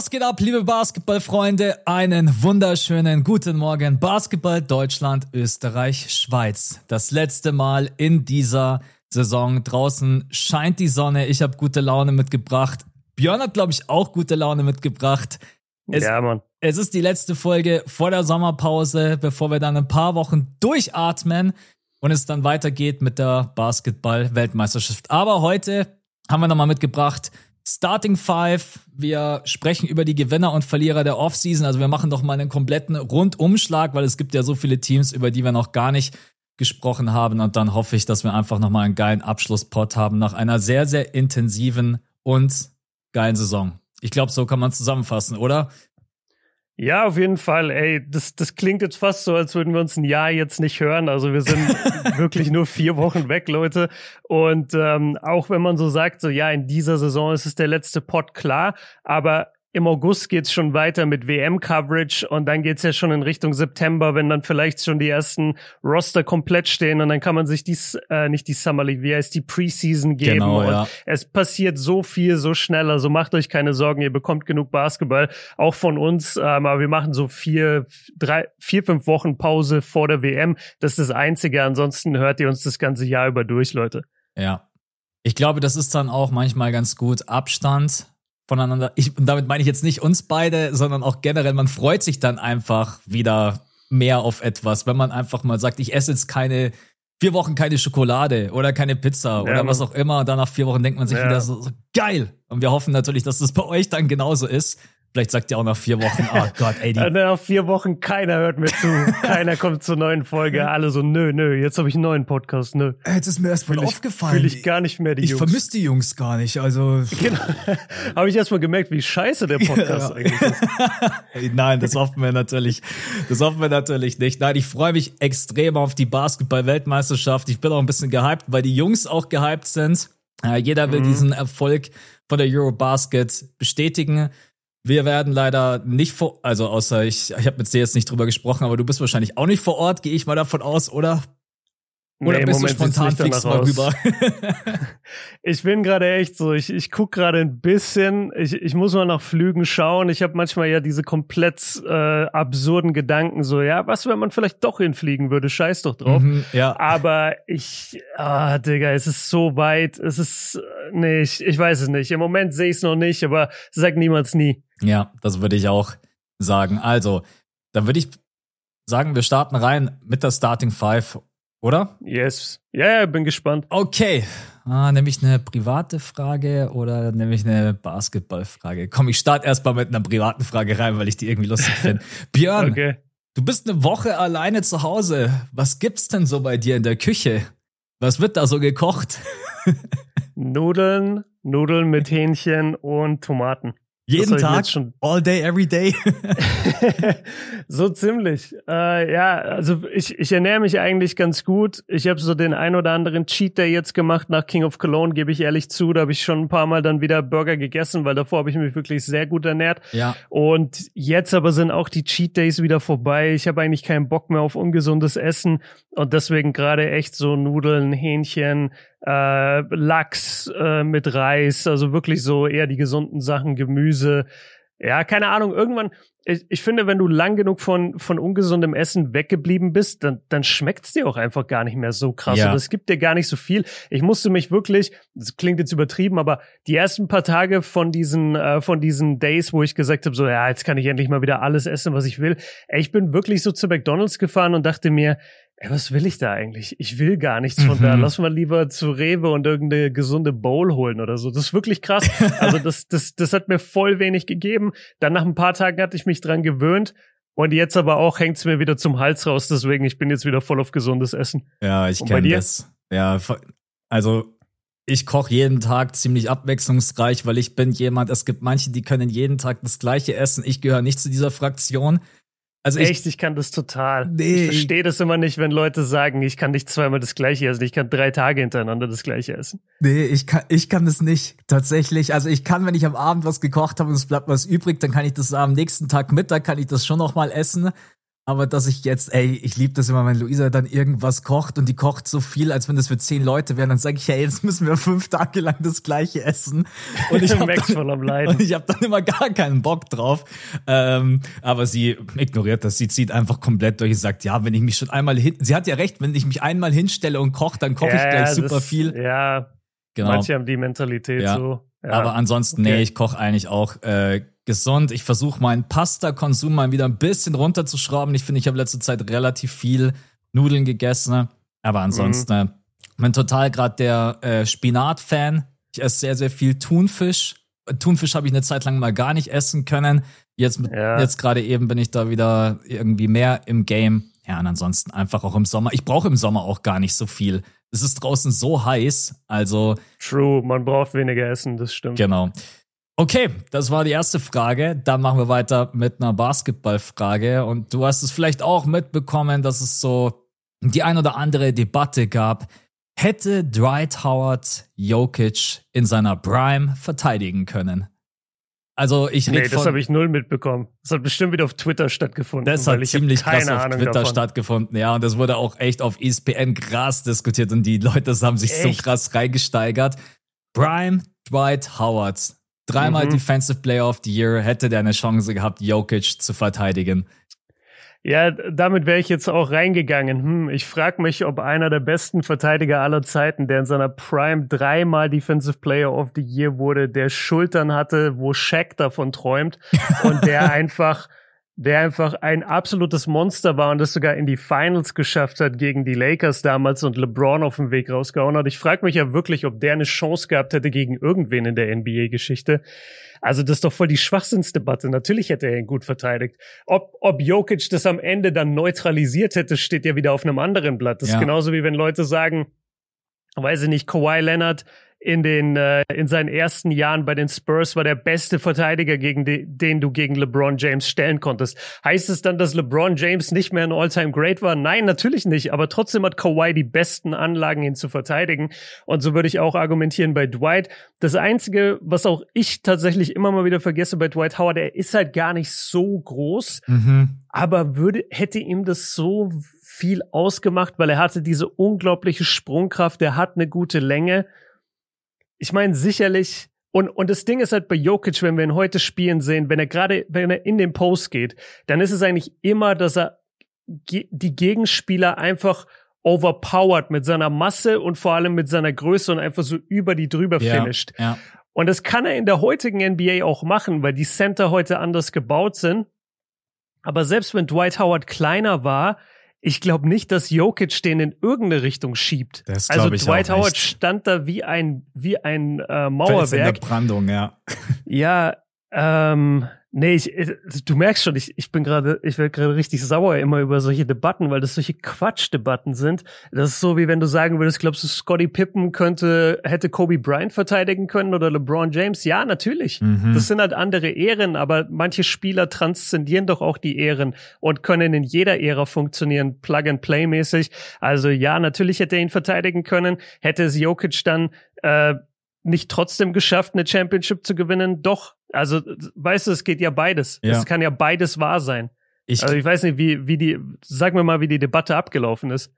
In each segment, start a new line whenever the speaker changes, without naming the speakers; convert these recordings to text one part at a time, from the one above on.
Was geht ab, liebe Basketballfreunde? Einen wunderschönen guten Morgen. Basketball Deutschland, Österreich, Schweiz. Das letzte Mal in dieser Saison. Draußen scheint die Sonne. Ich habe gute Laune mitgebracht. Björn hat, glaube ich, auch gute Laune mitgebracht. Es, ja, Mann. Es ist die letzte Folge vor der Sommerpause, bevor wir dann ein paar Wochen durchatmen und es dann weitergeht mit der Basketball-Weltmeisterschaft. Aber heute haben wir nochmal mitgebracht Starting Five. Wir sprechen über die Gewinner und Verlierer der Offseason. Also wir machen doch mal einen kompletten Rundumschlag, weil es gibt ja so viele Teams, über die wir noch gar nicht gesprochen haben. Und dann hoffe ich, dass wir einfach nochmal einen geilen Abschlusspot haben nach einer sehr, sehr intensiven und geilen Saison. Ich glaube, so kann man zusammenfassen, oder?
Ja, auf jeden Fall. Ey, das, das klingt jetzt fast so, als würden wir uns ein Jahr jetzt nicht hören. Also wir sind wirklich nur vier Wochen weg, Leute. Und ähm, auch wenn man so sagt, so ja, in dieser Saison ist es der letzte Pot, klar. Aber im August geht's schon weiter mit WM-Coverage und dann geht's ja schon in Richtung September, wenn dann vielleicht schon die ersten Roster komplett stehen und dann kann man sich dies, äh, nicht die Summer League, wie heißt die Preseason geben. Genau, ja. Es passiert so viel, so schnell, also macht euch keine Sorgen, ihr bekommt genug Basketball, auch von uns, ähm, aber wir machen so vier, drei, vier, fünf Wochen Pause vor der WM. Das ist das Einzige, ansonsten hört ihr uns das ganze Jahr über durch, Leute.
Ja. Ich glaube, das ist dann auch manchmal ganz gut Abstand voneinander. Ich, und damit meine ich jetzt nicht uns beide, sondern auch generell, man freut sich dann einfach wieder mehr auf etwas, wenn man einfach mal sagt, ich esse jetzt keine vier Wochen keine Schokolade oder keine Pizza ja, oder was auch immer. Und dann nach vier Wochen denkt man sich ja. wieder so, so, geil. Und wir hoffen natürlich, dass das bei euch dann genauso ist. Vielleicht sagt ihr auch nach vier Wochen, oh Gott, ey, die.
Nach vier Wochen, keiner hört mir zu. keiner kommt zur neuen Folge. Alle so, nö, nö, jetzt habe ich einen neuen Podcast, nö.
Jetzt ist mir erstmal aufgefallen.
Fühle ich gar nicht mehr die
ich
Jungs.
Ich vermisse die Jungs gar nicht, also.
Genau. habe ich erstmal gemerkt, wie scheiße der Podcast ja. eigentlich ist.
Nein, das hoffen wir natürlich. Das hoffen wir natürlich nicht. Nein, ich freue mich extrem auf die Basketball-Weltmeisterschaft. Ich bin auch ein bisschen gehypt, weil die Jungs auch gehypt sind. jeder will mhm. diesen Erfolg von der Eurobasket bestätigen. Wir werden leider nicht vor, also außer ich, ich habe mit dir jetzt nicht drüber gesprochen, aber du bist wahrscheinlich auch nicht vor Ort, gehe ich mal davon aus, oder? Oder nee, bist Moment, du spontan fix mal rüber?
ich bin gerade echt so, ich, ich guck gerade ein bisschen, ich, ich muss mal nach Flügen schauen. Ich habe manchmal ja diese komplett äh, absurden Gedanken, so, ja, was, wenn man vielleicht doch hinfliegen würde, scheiß doch drauf. Mhm, ja. Aber ich, ah, Digga, es ist so weit, es ist, nee, ich, ich weiß es nicht. Im Moment sehe ich es noch nicht, aber sag niemals nie.
Ja, das würde ich auch sagen. Also, dann würde ich sagen, wir starten rein mit der Starting Five oder?
Yes. Ja, ja, bin gespannt.
Okay. Ah, nämlich eine private Frage oder nämlich eine Basketballfrage? Komm, ich starte erstmal mit einer privaten Frage rein, weil ich die irgendwie lustig finde. Björn, okay. du bist eine Woche alleine zu Hause. Was gibt's denn so bei dir in der Küche? Was wird da so gekocht?
Nudeln, Nudeln mit Hähnchen und Tomaten.
Jeden Tag? Schon all day, every day?
so ziemlich. Äh, ja, also ich, ich ernähre mich eigentlich ganz gut. Ich habe so den ein oder anderen Cheat Day jetzt gemacht nach King of Cologne, gebe ich ehrlich zu. Da habe ich schon ein paar Mal dann wieder Burger gegessen, weil davor habe ich mich wirklich sehr gut ernährt.
Ja.
Und jetzt aber sind auch die Cheat Days wieder vorbei. Ich habe eigentlich keinen Bock mehr auf ungesundes Essen und deswegen gerade echt so Nudeln, Hähnchen, äh, Lachs äh, mit Reis, also wirklich so eher die gesunden Sachen, Gemüse. Ja, keine Ahnung, irgendwann, ich, ich finde, wenn du lang genug von, von ungesundem Essen weggeblieben bist, dann, dann schmeckt's dir auch einfach gar nicht mehr so krass. Ja. Es gibt dir gar nicht so viel. Ich musste mich wirklich, das klingt jetzt übertrieben, aber die ersten paar Tage von diesen, äh, von diesen Days, wo ich gesagt habe, so, ja, jetzt kann ich endlich mal wieder alles essen, was ich will. Ich bin wirklich so zu McDonalds gefahren und dachte mir, ey, was will ich da eigentlich? Ich will gar nichts von mhm. da. Lass mal lieber zu Rewe und irgendeine gesunde Bowl holen oder so. Das ist wirklich krass. Also das, das, das hat mir voll wenig gegeben. Dann nach ein paar Tagen hatte ich mich dran gewöhnt. Und jetzt aber auch hängt's mir wieder zum Hals raus. Deswegen, ich bin jetzt wieder voll auf gesundes Essen.
Ja, ich kenne das. Ja, also ich koche jeden Tag ziemlich abwechslungsreich, weil ich bin jemand, es gibt manche, die können jeden Tag das gleiche essen. Ich gehöre nicht zu dieser Fraktion.
Also ich, Echt, ich kann das total. Nee, ich verstehe das immer nicht, wenn Leute sagen, ich kann nicht zweimal das gleiche essen, ich kann drei Tage hintereinander das gleiche essen.
Nee, ich kann, ich kann das nicht, tatsächlich. Also ich kann, wenn ich am Abend was gekocht habe und es bleibt was übrig, dann kann ich das am nächsten Tag Mittag, kann ich das schon noch mal essen. Aber dass ich jetzt, ey, ich liebe das immer, wenn Luisa dann irgendwas kocht und die kocht so viel, als wenn das für zehn Leute wären, dann sage ich, hey, jetzt müssen wir fünf Tage lang das gleiche essen. Und ich habe dann, ich hab dann immer gar keinen Bock drauf. Ähm, aber sie ignoriert das, sie zieht einfach komplett durch und sagt, ja, wenn ich mich schon einmal hin, sie hat ja recht, wenn ich mich einmal hinstelle und koche, dann koche ja, ich gleich super das, viel.
Ja, genau. Manche haben die Mentalität ja. so.
Ja. Aber ansonsten, okay. nee, ich koche eigentlich auch äh, gesund. Ich versuche meinen Pasta-Konsum mal wieder ein bisschen runterzuschrauben. Ich finde, ich habe letzte Zeit relativ viel Nudeln gegessen. Aber ansonsten mhm. bin total gerade der äh, Spinat-Fan. Ich esse sehr, sehr viel Thunfisch. Thunfisch habe ich eine Zeit lang mal gar nicht essen können. Jetzt, ja. jetzt gerade eben bin ich da wieder irgendwie mehr im Game. Ja, und ansonsten einfach auch im Sommer. Ich brauche im Sommer auch gar nicht so viel. Es ist draußen so heiß, also.
True, man braucht weniger Essen, das stimmt.
Genau. Okay, das war die erste Frage. Dann machen wir weiter mit einer Basketballfrage. Und du hast es vielleicht auch mitbekommen, dass es so die ein oder andere Debatte gab. Hätte Dwight Howard Jokic in seiner Prime verteidigen können? Also ich
Nee, das habe ich null mitbekommen. Das hat bestimmt wieder auf Twitter stattgefunden.
Das hat ziemlich krass auf Ahnung Twitter davon. stattgefunden, ja. Und das wurde auch echt auf ESPN krass diskutiert und die Leute haben sich echt? so krass reingesteigert. Prime Dwight Howard Dreimal mhm. Defensive Player of the Year hätte der eine Chance gehabt, Jokic zu verteidigen.
Ja, damit wäre ich jetzt auch reingegangen. Hm, ich frage mich, ob einer der besten Verteidiger aller Zeiten, der in seiner Prime dreimal Defensive Player of the Year wurde, der Schultern hatte, wo Shaq davon träumt und der einfach der einfach ein absolutes Monster war und das sogar in die Finals geschafft hat gegen die Lakers damals und LeBron auf dem Weg rausgehauen hat. Ich frage mich ja wirklich, ob der eine Chance gehabt hätte gegen irgendwen in der NBA-Geschichte. Also das ist doch voll die Schwachsinnsdebatte. Natürlich hätte er ihn gut verteidigt. Ob, ob Jokic das am Ende dann neutralisiert hätte, steht ja wieder auf einem anderen Blatt. Das ja. ist genauso wie wenn Leute sagen, weiß ich nicht, Kawhi Leonard in den äh, in seinen ersten Jahren bei den Spurs war der beste Verteidiger gegen die, den du gegen LeBron James stellen konntest. Heißt es dann, dass LeBron James nicht mehr ein All-Time Great war? Nein, natürlich nicht, aber trotzdem hat Kawhi die besten Anlagen ihn zu verteidigen und so würde ich auch argumentieren bei Dwight. Das einzige, was auch ich tatsächlich immer mal wieder vergesse bei Dwight Howard, er ist halt gar nicht so groß, mhm. aber würde hätte ihm das so viel ausgemacht, weil er hatte diese unglaubliche Sprungkraft, er hat eine gute Länge ich meine, sicherlich, und, und das Ding ist halt bei Jokic, wenn wir ihn heute spielen sehen, wenn er gerade, wenn er in den Post geht, dann ist es eigentlich immer, dass er die Gegenspieler einfach overpowered mit seiner Masse und vor allem mit seiner Größe und einfach so über die drüber ja, finisht. Ja. Und das kann er in der heutigen NBA auch machen, weil die Center heute anders gebaut sind. Aber selbst wenn Dwight Howard kleiner war, ich glaube nicht, dass Jokic den in irgendeine Richtung schiebt. Das also Dwight Howard stand da wie ein wie ein äh, Mauerwerk. Fels in der
Brandung, ja.
Ja, ähm, Nee, ich, äh, du merkst schon, ich, ich bin gerade, ich werde gerade richtig sauer immer über solche Debatten, weil das solche Quatschdebatten sind. Das ist so, wie wenn du sagen würdest, glaubst du, Scotty Pippen könnte, hätte Kobe Bryant verteidigen können oder LeBron James? Ja, natürlich. Mhm. Das sind halt andere Ehren, aber manche Spieler transzendieren doch auch die Ehren und können in jeder Ära funktionieren, Plug-and-Play-mäßig. Also ja, natürlich hätte er ihn verteidigen können. Hätte es Jokic dann äh, nicht trotzdem geschafft, eine Championship zu gewinnen? Doch. Also, weißt du, es geht ja beides. Ja. Es kann ja beides wahr sein. Ich, also ich weiß nicht, wie, wie die, sag mir mal, wie die Debatte abgelaufen ist.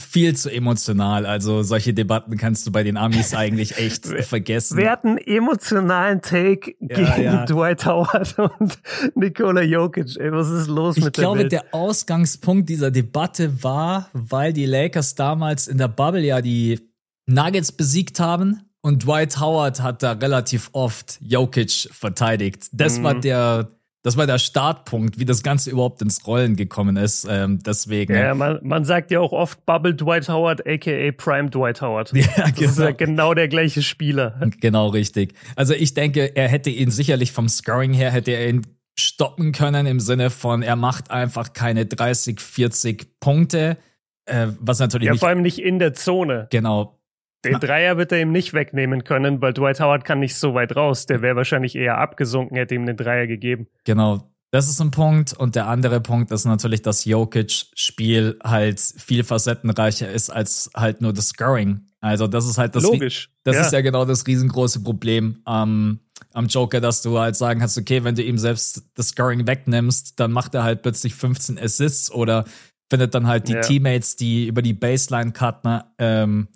Viel zu emotional. Also solche Debatten kannst du bei den Amis eigentlich echt vergessen.
Wir hatten emotionalen Take ja, gegen ja. Dwight Howard und Nikola Jokic. Ey, was ist los
ich
mit
der
glaube,
der Ausgangspunkt dieser Debatte war, weil die Lakers damals in der Bubble ja die Nuggets besiegt haben und Dwight Howard hat da relativ oft Jokic verteidigt. Das mhm. war der, das war der Startpunkt, wie das Ganze überhaupt ins Rollen gekommen ist. Ähm, deswegen.
Ja, man, man sagt ja auch oft Bubble Dwight Howard, aka Prime Dwight Howard. Ja, das genau. ist ja genau. genau der gleiche Spieler.
Genau, richtig. Also ich denke, er hätte ihn sicherlich vom Scoring her, hätte er ihn stoppen können im Sinne von, er macht einfach keine 30, 40 Punkte. Äh, was natürlich
ja,
nicht,
vor allem nicht in der Zone.
Genau,
den Dreier wird er ihm nicht wegnehmen können, weil Dwight Howard kann nicht so weit raus. Der wäre wahrscheinlich eher abgesunken, hätte ihm den Dreier gegeben.
Genau. Das ist ein Punkt. Und der andere Punkt ist natürlich, dass Jokic-Spiel halt viel facettenreicher ist als halt nur das Scoring. Also das ist halt das.
Logisch.
Das
ja.
ist ja genau das riesengroße Problem am, am Joker, dass du halt sagen kannst, okay, wenn du ihm selbst das Scoring wegnimmst, dann macht er halt plötzlich 15 Assists oder findet dann halt die
Ja.
Teammates, die über die Baseline cutten. Ähm,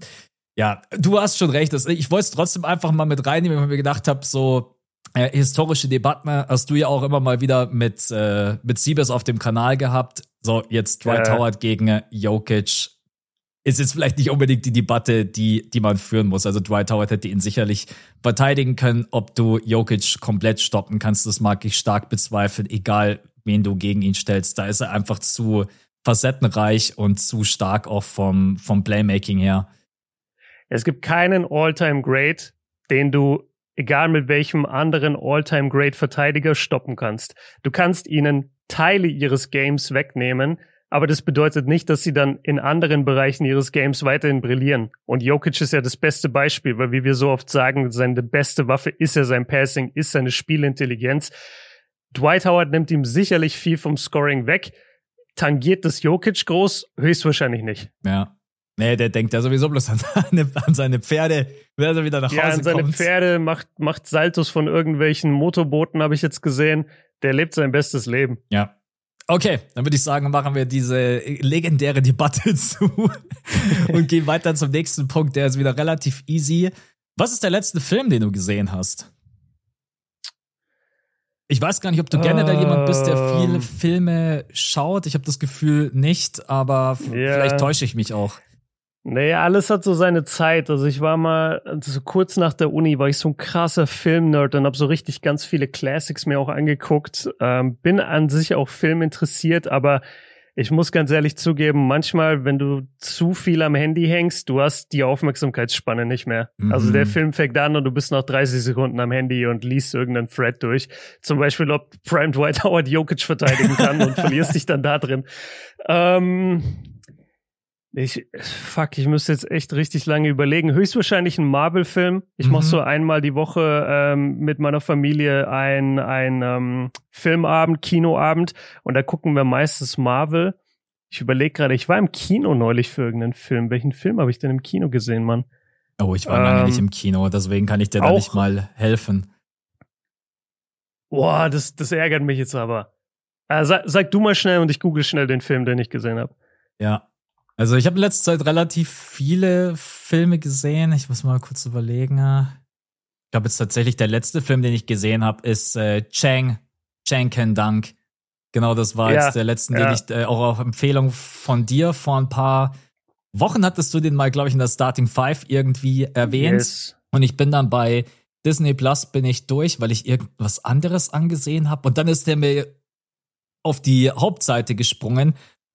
ja, du hast schon recht. Ich wollte es trotzdem einfach mal mit reinnehmen, weil ich mir gedacht habe, so äh, historische Debatten hast du ja auch immer mal wieder mit, äh, mit Siebes auf dem Kanal gehabt. So, jetzt Dwight
Ja.
Howard gegen äh, Jokic ist jetzt vielleicht nicht unbedingt die Debatte, die, die man führen muss. Also Dwight Howard hätte ihn sicherlich verteidigen können. Ob du Jokic komplett stoppen kannst, das mag ich stark bezweifeln, egal wen du gegen ihn stellst. Da ist er einfach zu facettenreich und zu stark auch vom, vom Playmaking her.
Es gibt keinen All-Time-Great, den du, egal mit welchem anderen All-Time-Great-Verteidiger, stoppen kannst. Du kannst ihnen Teile ihres Games wegnehmen, aber das bedeutet nicht, dass sie dann in anderen Bereichen ihres Games weiterhin brillieren. Und Jokic ist ja das beste Beispiel, weil wie wir so oft sagen, seine beste Waffe ist ja sein Passing, ist seine Spielintelligenz. Dwight Howard nimmt ihm sicherlich viel vom Scoring weg. Tangiert das Jokic groß? Höchstwahrscheinlich nicht.
Ja. Nee, der denkt ja sowieso bloß an seine, an seine Pferde, wenn er wieder nach Hause
Ja, an seine
kommt.
Pferde macht, macht Saltos von irgendwelchen Motorbooten, habe ich jetzt gesehen. Der lebt sein bestes Leben.
Ja. Okay, dann würde ich sagen, machen wir diese legendäre Debatte zu und gehen weiter zum nächsten Punkt, der ist wieder relativ easy. Was ist der letzte Film, den du gesehen hast? Ich weiß gar nicht, ob du generell jemand bist, der viele
Ähm.
Filme schaut. Ich habe das Gefühl nicht, aber
Ja.
vielleicht täusche ich mich auch.
Naja, alles hat so seine Zeit. Also ich war mal, so kurz nach der Uni war ich so ein krasser Filmnerd und habe so richtig ganz viele Classics mir auch angeguckt. Ähm, bin an sich auch Film interessiert, aber ich muss ganz ehrlich zugeben, manchmal, wenn du zu viel am Handy hängst, du hast die Aufmerksamkeitsspanne nicht mehr.
Mhm.
Also der Film fängt an und du bist nach 30 Sekunden am Handy und liest irgendeinen Thread durch. Zum Beispiel, ob Prime Dwight Howard Jokic verteidigen kann und verlierst dich dann da drin. Ähm, ich, fuck, ich müsste jetzt echt richtig lange überlegen. Höchstwahrscheinlich ein Marvel-Film. Ich
Mhm.
mache so einmal die Woche ähm, mit meiner Familie ein, ein ähm, Filmabend, Kinoabend und da gucken wir meistens Marvel. Ich überlege gerade, ich war im Kino neulich für irgendeinen Film. Welchen Film habe ich denn im Kino gesehen, Mann?
Oh, ich war lange
Ähm,
nicht im Kino, deswegen kann ich dir da nicht mal helfen.
Boah, das, das ärgert mich jetzt aber. Äh, sag, sag du mal schnell und ich google schnell den Film, den ich gesehen habe.
Ja. Also ich habe in letzter Zeit relativ viele Filme gesehen. Ich muss mal kurz überlegen. Ich glaube jetzt tatsächlich der letzte Film, den ich gesehen habe, ist äh, Chang, Chang Can Dunk. Genau, das war
Ja,
jetzt der letzte,
ja.
den ich äh, auch auf Empfehlung von dir vor ein paar Wochen hattest du den mal, glaube ich, in der Starting Five irgendwie erwähnt.
Yes.
Und ich bin dann bei Disney Plus bin ich durch, weil ich irgendwas anderes angesehen habe. Und dann ist der mir auf die Hauptseite gesprungen.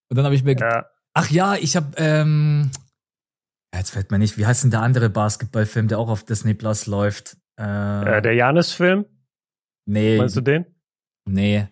Und dann habe ich mir
Ja.
Ach ja, ich habe ähm, ja, jetzt fällt mir nicht, wie heißt denn der andere Basketballfilm, der auch auf Disney Plus läuft? Äh,
Äh, der Janis-Film,
nee,
meinst du den?
nee.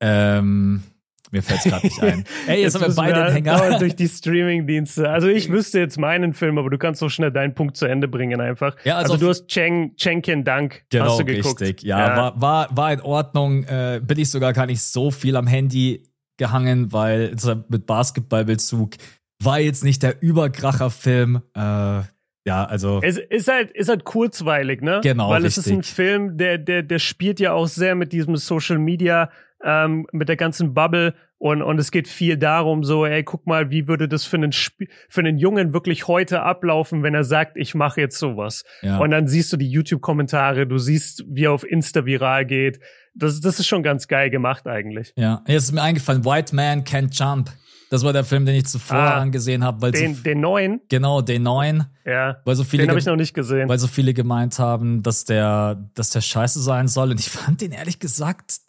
Ähm, mir fällt's gerade nicht ein. Ey, jetzt, haben wir beide
dauernd
Hänger.
durch die Streaming-Dienste. Also ich wüsste jetzt meinen Film, aber du kannst so schnell deinen Punkt zu Ende bringen einfach.
Ja, also
also, du hast Cheng, Chengkin Dank
Genau,
hast du geguckt.
richtig. Ja, War, war, war in Ordnung. Äh, bin ich sogar gar nicht so viel am Handy gehangen, weil so mit Basketballbezug war jetzt nicht der Überkracher-Film. Äh, ja, also.
Es ist halt, ist halt kurzweilig, ne?
Genau,
Weil es ist ein
richtig.
Film, der, der, der spielt ja auch sehr mit diesem Social Media, ähm, mit der ganzen Bubble und, und es geht viel darum, so, ey, guck mal, wie würde das für einen, Sp für einen Jungen wirklich heute ablaufen, wenn er sagt, ich mache jetzt sowas.
ja.
Und dann siehst du die YouTube-Kommentare, du siehst, wie er auf Insta viral geht. Das, das ist schon ganz geil gemacht eigentlich.
Ja, jetzt ist mir eingefallen, White Man Can't Jump. Das war der Film, den ich zuvor
Ah,
angesehen habe, weil
Den,
so,
den neuen,
genau den neuen,
ja,
weil so viele
den habe ich noch nicht gesehen.
weil so viele gemeint haben, dass der dass der scheiße sein soll und ich fand den ehrlich gesagt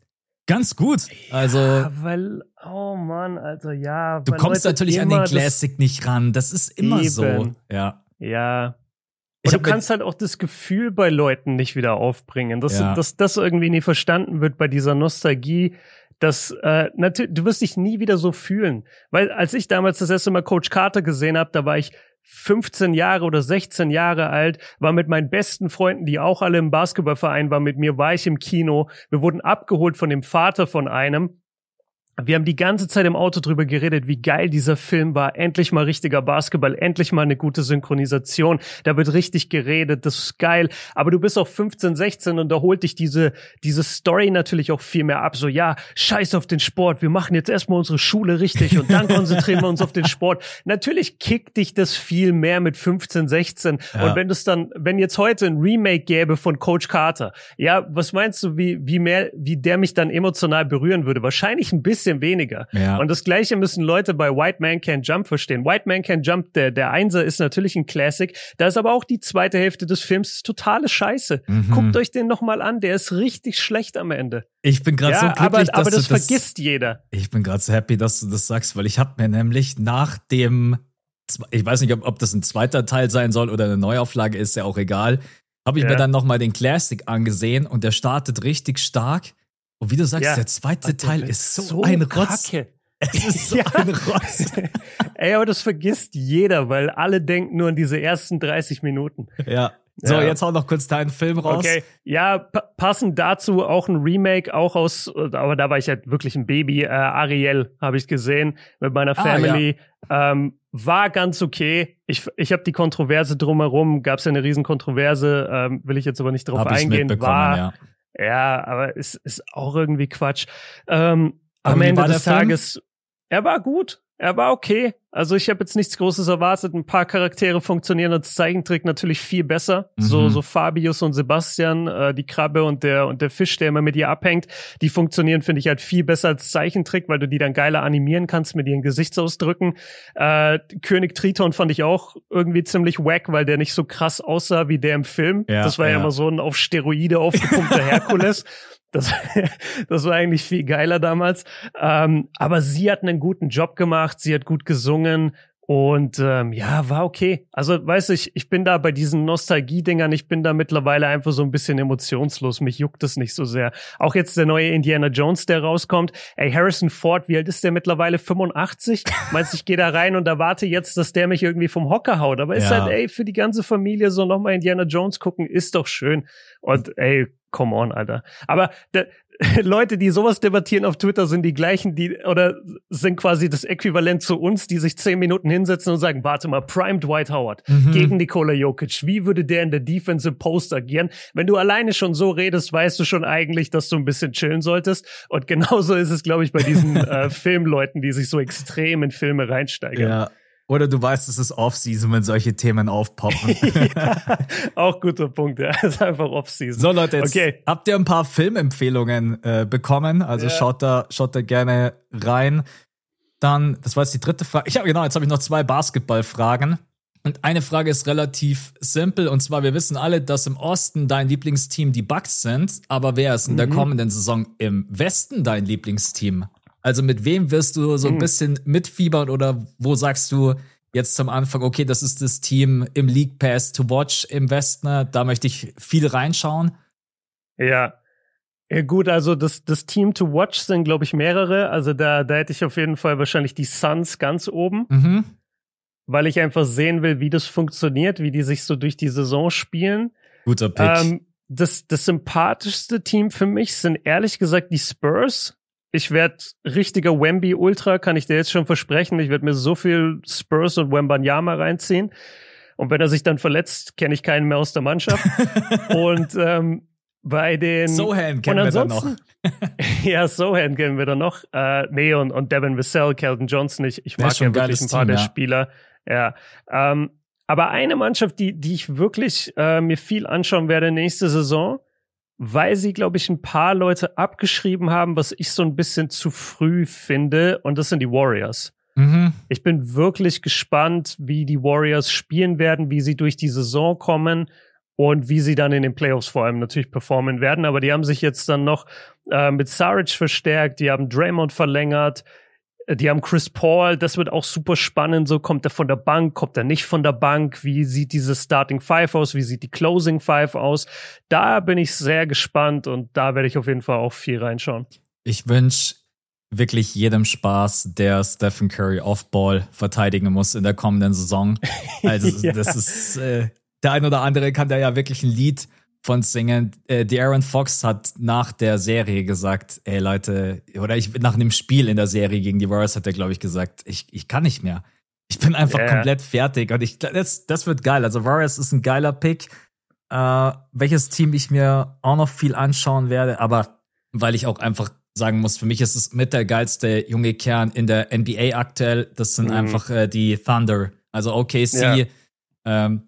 ganz gut. Also
Ja, weil, oh Mann, also ja.
du kommst
Leute
natürlich an den Classic nicht ran. Das ist immer so.
Eben.
Ja.
Ja.
Hab
du kannst halt auch das Gefühl bei Leuten nicht wieder aufbringen, dass,
Ja.
dass das irgendwie nie verstanden wird bei dieser Nostalgie, dass äh, natürlich, du wirst dich nie wieder so fühlen. Weil als ich damals das erste Mal Coach Carter gesehen habe, da war ich 15 Jahre oder 16 Jahre alt, war mit meinen besten Freunden, die auch alle im Basketballverein waren, mit mir war ich im Kino. Wir wurden abgeholt von dem Vater von einem wir haben die ganze Zeit im Auto drüber geredet, wie geil dieser Film war. Endlich mal richtiger Basketball, endlich mal eine gute Synchronisation. Da wird richtig geredet, das ist geil. Aber du bist auch 15, 16 und da holt dich diese, diese Story natürlich auch viel mehr ab. So, ja, scheiß auf den Sport. Wir machen jetzt erstmal unsere Schule richtig und dann konzentrieren wir uns auf den Sport. Natürlich kickt dich das viel mehr mit 15, 16. Ja. Und wenn du es dann, wenn jetzt heute ein Remake gäbe von Coach Carter, ja, was meinst du, wie, wie mehr, wie der mich dann emotional berühren würde? Wahrscheinlich ein bisschen bisschen weniger. Ja. Und das Gleiche müssen Leute bei White Man Can't Jump verstehen. White Man Can't Jump, der, der Einser ist natürlich ein Classic. Da ist aber auch die zweite Hälfte des Films totale Scheiße. Mhm. Guckt euch den nochmal an. Der ist richtig schlecht am Ende.
Ich bin gerade ja, so glücklich,
aber, aber
das,
das vergisst jeder.
Ich bin gerade so happy, dass du das sagst, weil ich habe mir nämlich nach dem ich weiß nicht, ob, ob das ein zweiter Teil sein soll oder eine Neuauflage, ist ja auch egal. Habe ich ja. mir dann nochmal den Classic angesehen und der startet richtig stark. Und wie du sagst, ja, der zweite Teil ist so, so ein Rotz. Kacke. Es ist so ja. ein Rotz.
Ey, aber das vergisst jeder, weil alle denken nur an diese ersten 30 Minuten.
Ja. So, ja. jetzt hau noch kurz deinen Film raus. Okay,
ja, passend dazu auch ein Remake, auch aus, aber da war ich halt wirklich ein Baby. Äh, Ariel habe ich gesehen mit meiner Family. Ah, ja. ähm, war ganz okay. Ich, ich habe die Kontroverse drumherum, gab es ja eine riesen Kontroverse, ähm, will ich jetzt aber nicht drauf hab eingehen. war, ja. Ja, aber es ist auch irgendwie Quatsch. Ähm, am Ende des Tages, er war gut. Er war okay. Also ich habe jetzt nichts Großes erwartet. Ein paar Charaktere funktionieren als Zeichentrick natürlich viel besser. Mhm. So, so Fabius und Sebastian, äh, die Krabbe und der und der Fisch, der immer mit ihr abhängt, die funktionieren, finde ich, halt viel besser als Zeichentrick, weil du die dann geiler animieren kannst mit ihren Gesichtsausdrücken. Äh, König Triton fand ich auch irgendwie ziemlich wack, weil der nicht so krass aussah wie der im Film. Ja, das war ja, ja immer so ein auf Steroide aufgepumpter Herkules. Das, das war eigentlich viel geiler damals. Ähm, aber sie hat einen guten Job gemacht, sie hat gut gesungen und ähm, ja, war okay. Also, weiß ich, ich bin da bei diesen Nostalgie-Dingern, ich bin da mittlerweile einfach so ein bisschen emotionslos. Mich juckt es nicht so sehr. Auch jetzt der neue Indiana Jones, der rauskommt. Ey, Harrison Ford, wie alt ist der mittlerweile? 85? Meinst ich gehe da rein und erwarte jetzt, dass der mich irgendwie vom Hocker haut. Aber ist ja. halt, ey, für die ganze Familie so nochmal Indiana Jones gucken, ist doch schön. Und ey, come on, Alter. Aber der, Leute, die sowas debattieren auf Twitter, sind die gleichen, die oder sind quasi das Äquivalent zu uns, die sich zehn Minuten hinsetzen und sagen, warte mal, Prime Dwight Howard mhm. gegen Nikola Jokic. Wie würde der in der Defensive Post agieren? Wenn du alleine schon so redest, weißt du schon eigentlich, dass du ein bisschen chillen solltest. Und genauso ist es, glaube ich, bei diesen äh, Filmleuten, die sich so extrem in Filme reinsteigen.
Ja. Oder du weißt, es ist Off-Season, wenn solche Themen aufpoppen.
ja, auch guter Punkt, ja. Es ist einfach Off-Season.
So, Leute, jetzt okay. habt ihr ein paar Filmempfehlungen äh, bekommen. Also ja. schaut da, schaut da gerne rein. Dann, das war jetzt die dritte Frage. Ich habe genau, jetzt habe ich noch zwei Basketballfragen. Und eine Frage ist relativ simpel. Und zwar, wir wissen alle, dass im Osten dein Lieblingsteam die Bucks sind. Aber wer ist in der mhm. kommenden Saison im Westen dein Lieblingsteam? Also mit wem wirst du so ein hm. bisschen mitfiebern oder wo sagst du jetzt zum Anfang, okay, das ist das Team im League Pass to Watch im Westen, da möchte ich viel reinschauen?
Ja. Ja, gut, also das, das Team to Watch sind, glaube ich, mehrere. Also da, da hätte ich auf jeden Fall wahrscheinlich die Suns ganz oben. Mhm. Weil ich einfach sehen will, wie das funktioniert, wie die sich so durch die Saison spielen.
Guter Pick. Ähm,
das, das sympathischste Team für mich sind ehrlich gesagt die Spurs ich werde richtiger Wemby Ultra, kann ich dir jetzt schon versprechen. Ich werde mir so viel Spurs und Wembanyama reinziehen. Und wenn er sich dann verletzt, kenne ich keinen mehr aus der Mannschaft. und ähm, bei den
Sohan kennen wir da noch.
ja, Sohan kennen wir da noch. Äh, nee, und, und Devin Vassell, Kelton Johnson, ich, ich mag ja wirklich ein paar Team, der ja. Spieler. Ja. Ähm, aber eine Mannschaft, die, die ich wirklich äh, mir viel anschauen werde nächste Saison, weil sie, glaube ich, ein paar Leute abgeschrieben haben, was ich so ein bisschen zu früh finde, und das sind die Warriors. Mhm. Ich bin wirklich gespannt, wie die Warriors spielen werden, wie sie durch die Saison kommen und wie sie dann in den Playoffs vor allem natürlich performen werden. Aber die haben sich jetzt dann noch äh, mit Saric verstärkt, die haben Draymond verlängert, die haben Chris Paul, das wird auch super spannend. So kommt er von der Bank, kommt er nicht von der Bank? Wie sieht diese Starting Five aus? Wie sieht die Closing Five aus? Da bin ich sehr gespannt und da werde ich auf jeden Fall auch viel reinschauen.
Ich wünsche wirklich jedem Spaß, der Stephen Curry Off-Ball verteidigen muss in der kommenden Saison. Also ja. das ist, äh, der ein oder andere kann da ja wirklich ein Lied von singen. Äh, Aaron Fox hat nach der Serie gesagt, ey Leute, oder ich nach einem Spiel in der Serie gegen die Warriors hat er, glaube ich, gesagt, ich, ich kann nicht mehr. Ich bin einfach yeah. komplett fertig und ich, das, das wird geil. Also Warriors ist ein geiler Pick, äh, welches Team ich mir auch noch viel anschauen werde, aber weil ich auch einfach sagen muss, für mich ist es mit der geilste junge Kern in der NBA aktuell. Das sind mhm. einfach äh, die Thunder. Also OKC. Ja. Ähm,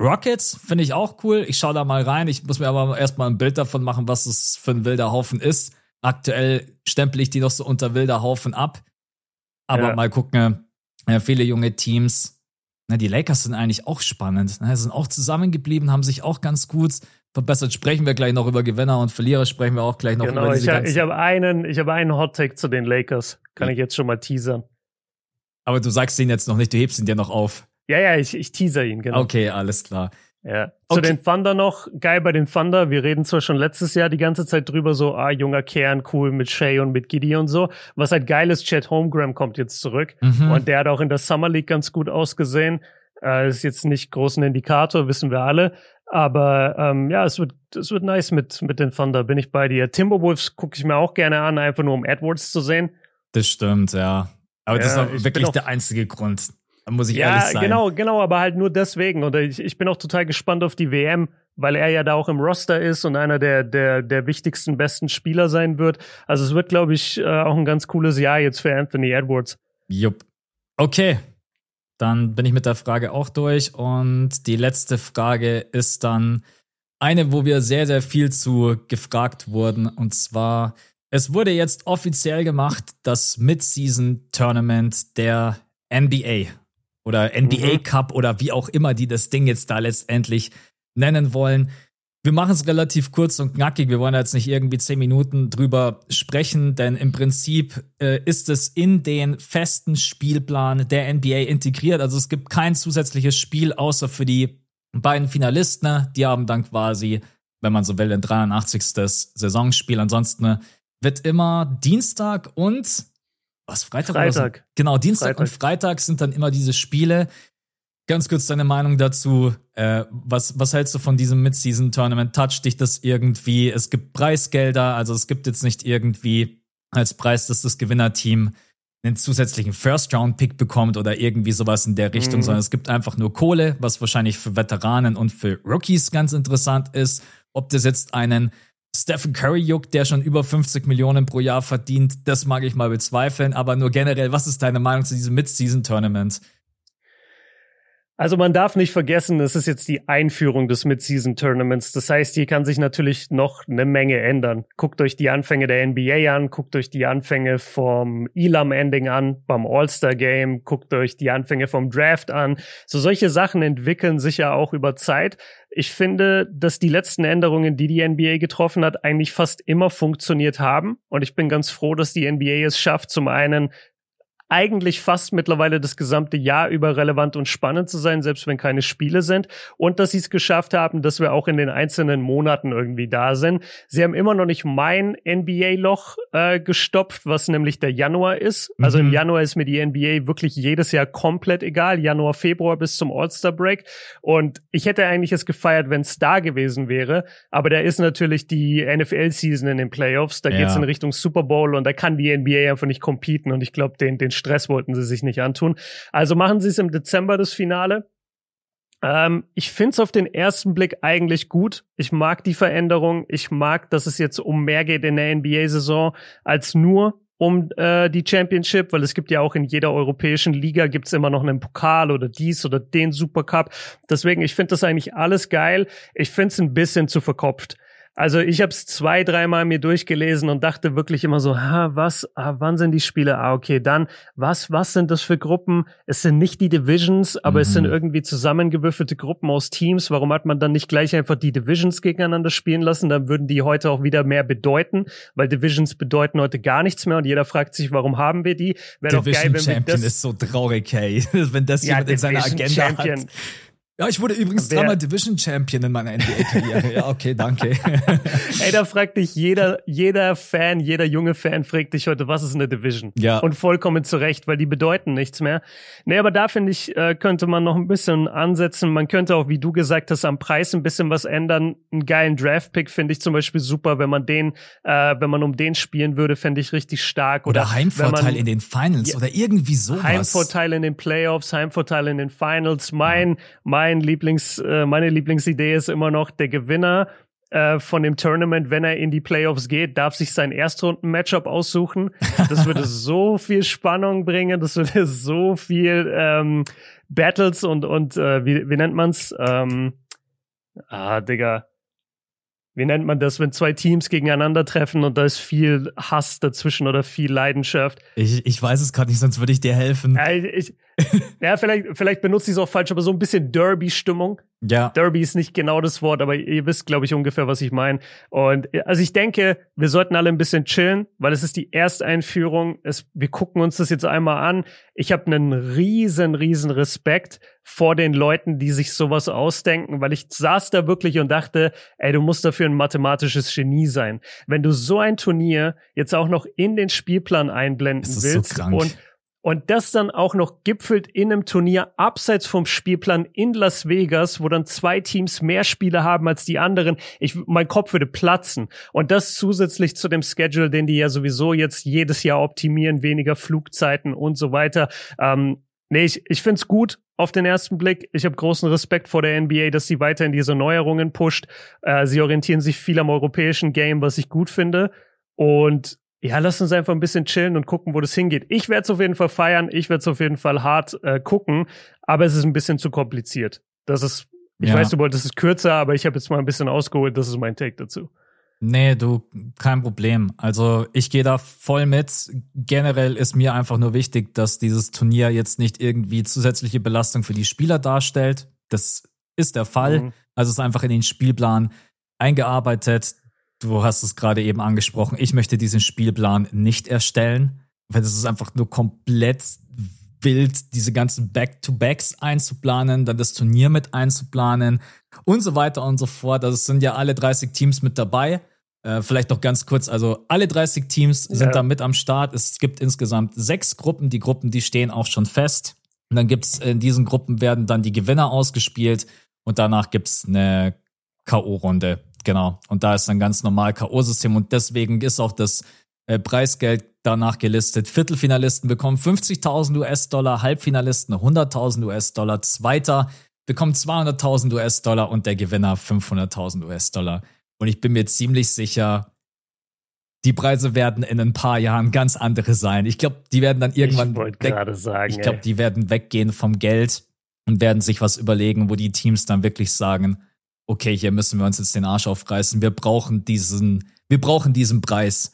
Rockets finde ich auch cool. Ich schaue da mal rein. Ich muss mir aber erstmal ein Bild davon machen, was es für ein wilder Haufen ist. Aktuell stempel ich die noch so unter wilder Haufen ab. Aber ja. mal gucken. Ja, viele junge Teams. Na, die Lakers sind eigentlich auch spannend. Ne? Sind auch zusammengeblieben, haben sich auch ganz gut verbessert. Sprechen wir gleich noch über Gewinner und Verlierer, sprechen wir auch gleich noch genau, über diese
ich, ich habe einen, ich habe einen Hot Take zu den Lakers. Kann ja. ich jetzt schon mal teasern.
Aber du sagst ihn jetzt noch nicht, du hebst ihn dir noch auf.
Ja, ja, ich, ich teaser ihn, genau.
Okay, alles klar.
Ja. Zu okay. den Thunder noch, geil bei den Thunder. Wir reden zwar schon letztes Jahr die ganze Zeit drüber, so, ah, junger Kern, cool mit Shay und mit Giddy und so. Was halt geil ist, Chad Holmgren kommt jetzt zurück. Mhm. Und der hat auch in der Summer League ganz gut ausgesehen. Äh, ist jetzt nicht großen Indikator, wissen wir alle. Aber ähm, ja, es wird, es wird nice mit, mit den Thunder, bin ich bei dir. Timberwolves gucke ich mir auch gerne an, einfach nur um Edwards zu sehen.
Das stimmt, ja. Aber ja, das ist auch wirklich auch, der einzige Grund. Da muss ich ja, ehrlich sein.
Genau, genau, aber halt nur deswegen. Und ich, ich bin auch total gespannt auf die WM, weil er ja da auch im Roster ist und einer der, der, der wichtigsten, besten Spieler sein wird. Also es wird, glaube ich, äh, auch ein ganz cooles Jahr jetzt für Anthony Edwards.
Jupp. Okay, dann bin ich mit der Frage auch durch. Und die letzte Frage ist dann eine, wo wir sehr, sehr viel zu gefragt wurden. Und zwar, es wurde jetzt offiziell gemacht, das Mid-Season-Tournament der NBA oder NBA mhm. Cup oder wie auch immer die das Ding jetzt da letztendlich nennen wollen. Wir machen es relativ kurz und knackig. Wir wollen jetzt nicht irgendwie zehn Minuten drüber sprechen, denn im Prinzip äh, ist es in den festen Spielplan der NBA integriert. Also es gibt kein zusätzliches Spiel außer für die beiden Finalisten. Ne? Die haben dann quasi, wenn man so will, ein 83. Saisonspiel. Ansonsten wird immer Dienstag und was Freitag?
Freitag.
So? Genau, Dienstag Freitag. und Freitag sind dann immer diese Spiele. Ganz kurz deine Meinung dazu. Äh, was, was hältst du von diesem Mid-Season-Tournament? Toucht dich das irgendwie? Es gibt Preisgelder, also es gibt jetzt nicht irgendwie als Preis, dass das Gewinnerteam einen zusätzlichen First-Round-Pick bekommt oder irgendwie sowas in der Richtung, mhm. sondern es gibt einfach nur Kohle, was wahrscheinlich für Veteranen und für Rookies ganz interessant ist. Ob das jetzt einen Stephen Curry juckt, der schon über 50 Millionen pro Jahr verdient, das mag ich mal bezweifeln, aber nur generell, was ist deine Meinung zu diesem Mid-Season-Tournament?
Also man darf nicht vergessen, es ist jetzt die Einführung des Mid-Season-Tournaments. Das heißt, hier kann sich natürlich noch eine Menge ändern. Guckt euch die Anfänge der NBA an, guckt euch die Anfänge vom Elam-Ending an, beim All-Star-Game, guckt euch die Anfänge vom Draft an. So solche Sachen entwickeln sich ja auch über Zeit. Ich finde, dass die letzten Änderungen, die die NBA getroffen hat, eigentlich fast immer funktioniert haben. Und ich bin ganz froh, dass die NBA es schafft, zum einen eigentlich fast mittlerweile das gesamte Jahr über relevant und spannend zu sein, selbst wenn keine Spiele sind. Und dass sie es geschafft haben, dass wir auch in den einzelnen Monaten irgendwie da sind. Sie haben immer noch nicht mein NBA-Loch äh, gestopft, was nämlich der Januar ist. Also im mhm. Januar ist mir die NBA wirklich jedes Jahr komplett egal. Januar, Februar bis zum All-Star-Break. Und ich hätte eigentlich es gefeiert, wenn es da gewesen wäre. Aber da ist natürlich die NFL-Season in den Playoffs. Da ja. geht's in Richtung Super Bowl und da kann die NBA einfach nicht competen. Und ich glaube, den, den Stress wollten sie sich nicht antun. Also machen sie es im Dezember das Finale. Ähm, ich finde es auf den ersten Blick eigentlich gut. Ich mag die Veränderung. Ich mag, dass es jetzt um mehr geht in der NBA-Saison als nur um äh, die Championship, weil es gibt ja auch in jeder europäischen Liga gibt's immer noch einen Pokal oder dies oder den Supercup. Deswegen, ich finde das eigentlich alles geil. Ich finde es ein bisschen zu verkopft. Also ich habe es zwei, dreimal mir durchgelesen und dachte wirklich immer so, ha, was, ah, wann sind die Spiele? Ah, okay, dann, was, was sind das für Gruppen? Es sind nicht die Divisions, aber mhm. es sind mhm. irgendwie zusammengewürfelte Gruppen aus Teams. Warum hat man dann nicht gleich einfach die Divisions gegeneinander spielen lassen? Dann würden die heute auch wieder mehr bedeuten, weil Divisions bedeuten heute gar nichts mehr und jeder fragt sich, warum haben wir die?
Wäre doch geil, wenn Champion wir das ist so traurig, hey, wenn das ja, jemand Division in seiner Agenda Champion. hat. Ja, ich wurde übrigens dreimal Division Champion in meiner NBA-Karriere. Ja, okay, danke.
Ey, da fragt dich jeder, jeder Fan, jeder junge Fan fragt dich heute, was ist eine Division?
Ja.
Und vollkommen zu Recht, weil die bedeuten nichts mehr. Nee, aber da finde ich, äh, könnte man noch ein bisschen ansetzen. Man könnte auch, wie du gesagt hast, am Preis ein bisschen was ändern. Einen geilen Draft-Pick finde ich zum Beispiel super, wenn man den, äh, wenn man um den spielen würde, fände ich richtig stark.
Oder, oder Heimvorteil in den Finals ja, oder irgendwie sowas.
Heimvorteil in den Playoffs, Heimvorteil in den Finals. Mein, mein mein Lieblings, äh, meine Lieblingsidee ist immer noch, der Gewinner äh, von dem Tournament, wenn er in die Playoffs geht, darf sich sein Erstrunden-Matchup aussuchen. Das würde so viel Spannung bringen, das würde so viel ähm, Battles und, und äh, wie, wie nennt man's? Ähm, ah, Digga. Wie nennt man das, wenn zwei Teams gegeneinander treffen und da ist viel Hass dazwischen oder viel Leidenschaft?
Ich, ich weiß es gerade nicht, sonst würde ich dir helfen.
Ja, ich, ja, vielleicht, vielleicht benutze ich es auch falsch, aber so ein bisschen Derby-Stimmung.
Ja.
Derby ist nicht genau das Wort, aber ihr wisst, glaube ich, ungefähr, was ich meine. Und also ich denke, wir sollten alle ein bisschen chillen, weil es ist die Ersteinführung. Es, wir gucken uns das jetzt einmal an. Ich habe einen riesen, riesen Respekt vor den Leuten, die sich sowas ausdenken, weil ich saß da wirklich und dachte, ey, du musst dafür ein mathematisches Genie sein. Wenn du so ein Turnier jetzt auch noch in den Spielplan einblenden willst
so
und und das dann auch noch gipfelt in einem Turnier abseits vom Spielplan in Las Vegas, wo dann zwei Teams mehr Spiele haben als die anderen. Ich, mein Kopf würde platzen. Und das zusätzlich zu dem Schedule, den die ja sowieso jetzt jedes Jahr optimieren, weniger Flugzeiten und so weiter. Ähm, nee, ich, ich find's gut auf den ersten Blick. Ich habe großen Respekt vor der NBA, dass sie weiterhin diese Neuerungen pusht. Äh, sie orientieren sich viel am europäischen Game, was ich gut finde. Und ja, lass uns einfach ein bisschen chillen und gucken, wo das hingeht. Ich werde es auf jeden Fall feiern, ich werde es auf jeden Fall hart äh, gucken, aber es ist ein bisschen zu kompliziert. Das ist, ich ja. weiß, du wolltest es kürzer, aber ich habe jetzt mal ein bisschen ausgeholt, das ist mein Take dazu.
Nee, du, kein Problem. Also ich gehe da voll mit. Generell ist mir einfach nur wichtig, dass dieses Turnier jetzt nicht irgendwie zusätzliche Belastung für die Spieler darstellt. Das ist der Fall. Mhm. Also es ist einfach in den Spielplan eingearbeitet du hast es gerade eben angesprochen, ich möchte diesen Spielplan nicht erstellen, weil es ist einfach nur komplett wild, diese ganzen Back-to-Backs einzuplanen, dann das Turnier mit einzuplanen und so weiter und so fort. Also es sind ja alle 30 Teams mit dabei. Äh, vielleicht noch ganz kurz, also alle 30 Teams sind ja. da mit am Start. Es gibt insgesamt sechs Gruppen. Die Gruppen, die stehen auch schon fest. Und dann gibt's in diesen Gruppen werden dann die Gewinner ausgespielt und danach gibt's eine K.O.-Runde. Genau. Und da ist ein ganz normal K.O.-System und deswegen ist auch das äh, Preisgeld danach gelistet. Viertelfinalisten bekommen 50.000 US-Dollar, Halbfinalisten 100.000 US-Dollar, Zweiter bekommt 200.000 US-Dollar und der Gewinner 500.000 US-Dollar. Und ich bin mir ziemlich sicher, die Preise werden in ein paar Jahren ganz andere sein. Ich glaube, die werden dann irgendwann.
Ich wollte gerade sagen.
Ich glaube, die werden weggehen vom Geld und werden sich was überlegen, wo die Teams dann wirklich sagen, okay, hier müssen wir uns jetzt den Arsch aufreißen. Wir brauchen diesen, wir brauchen diesen Preis.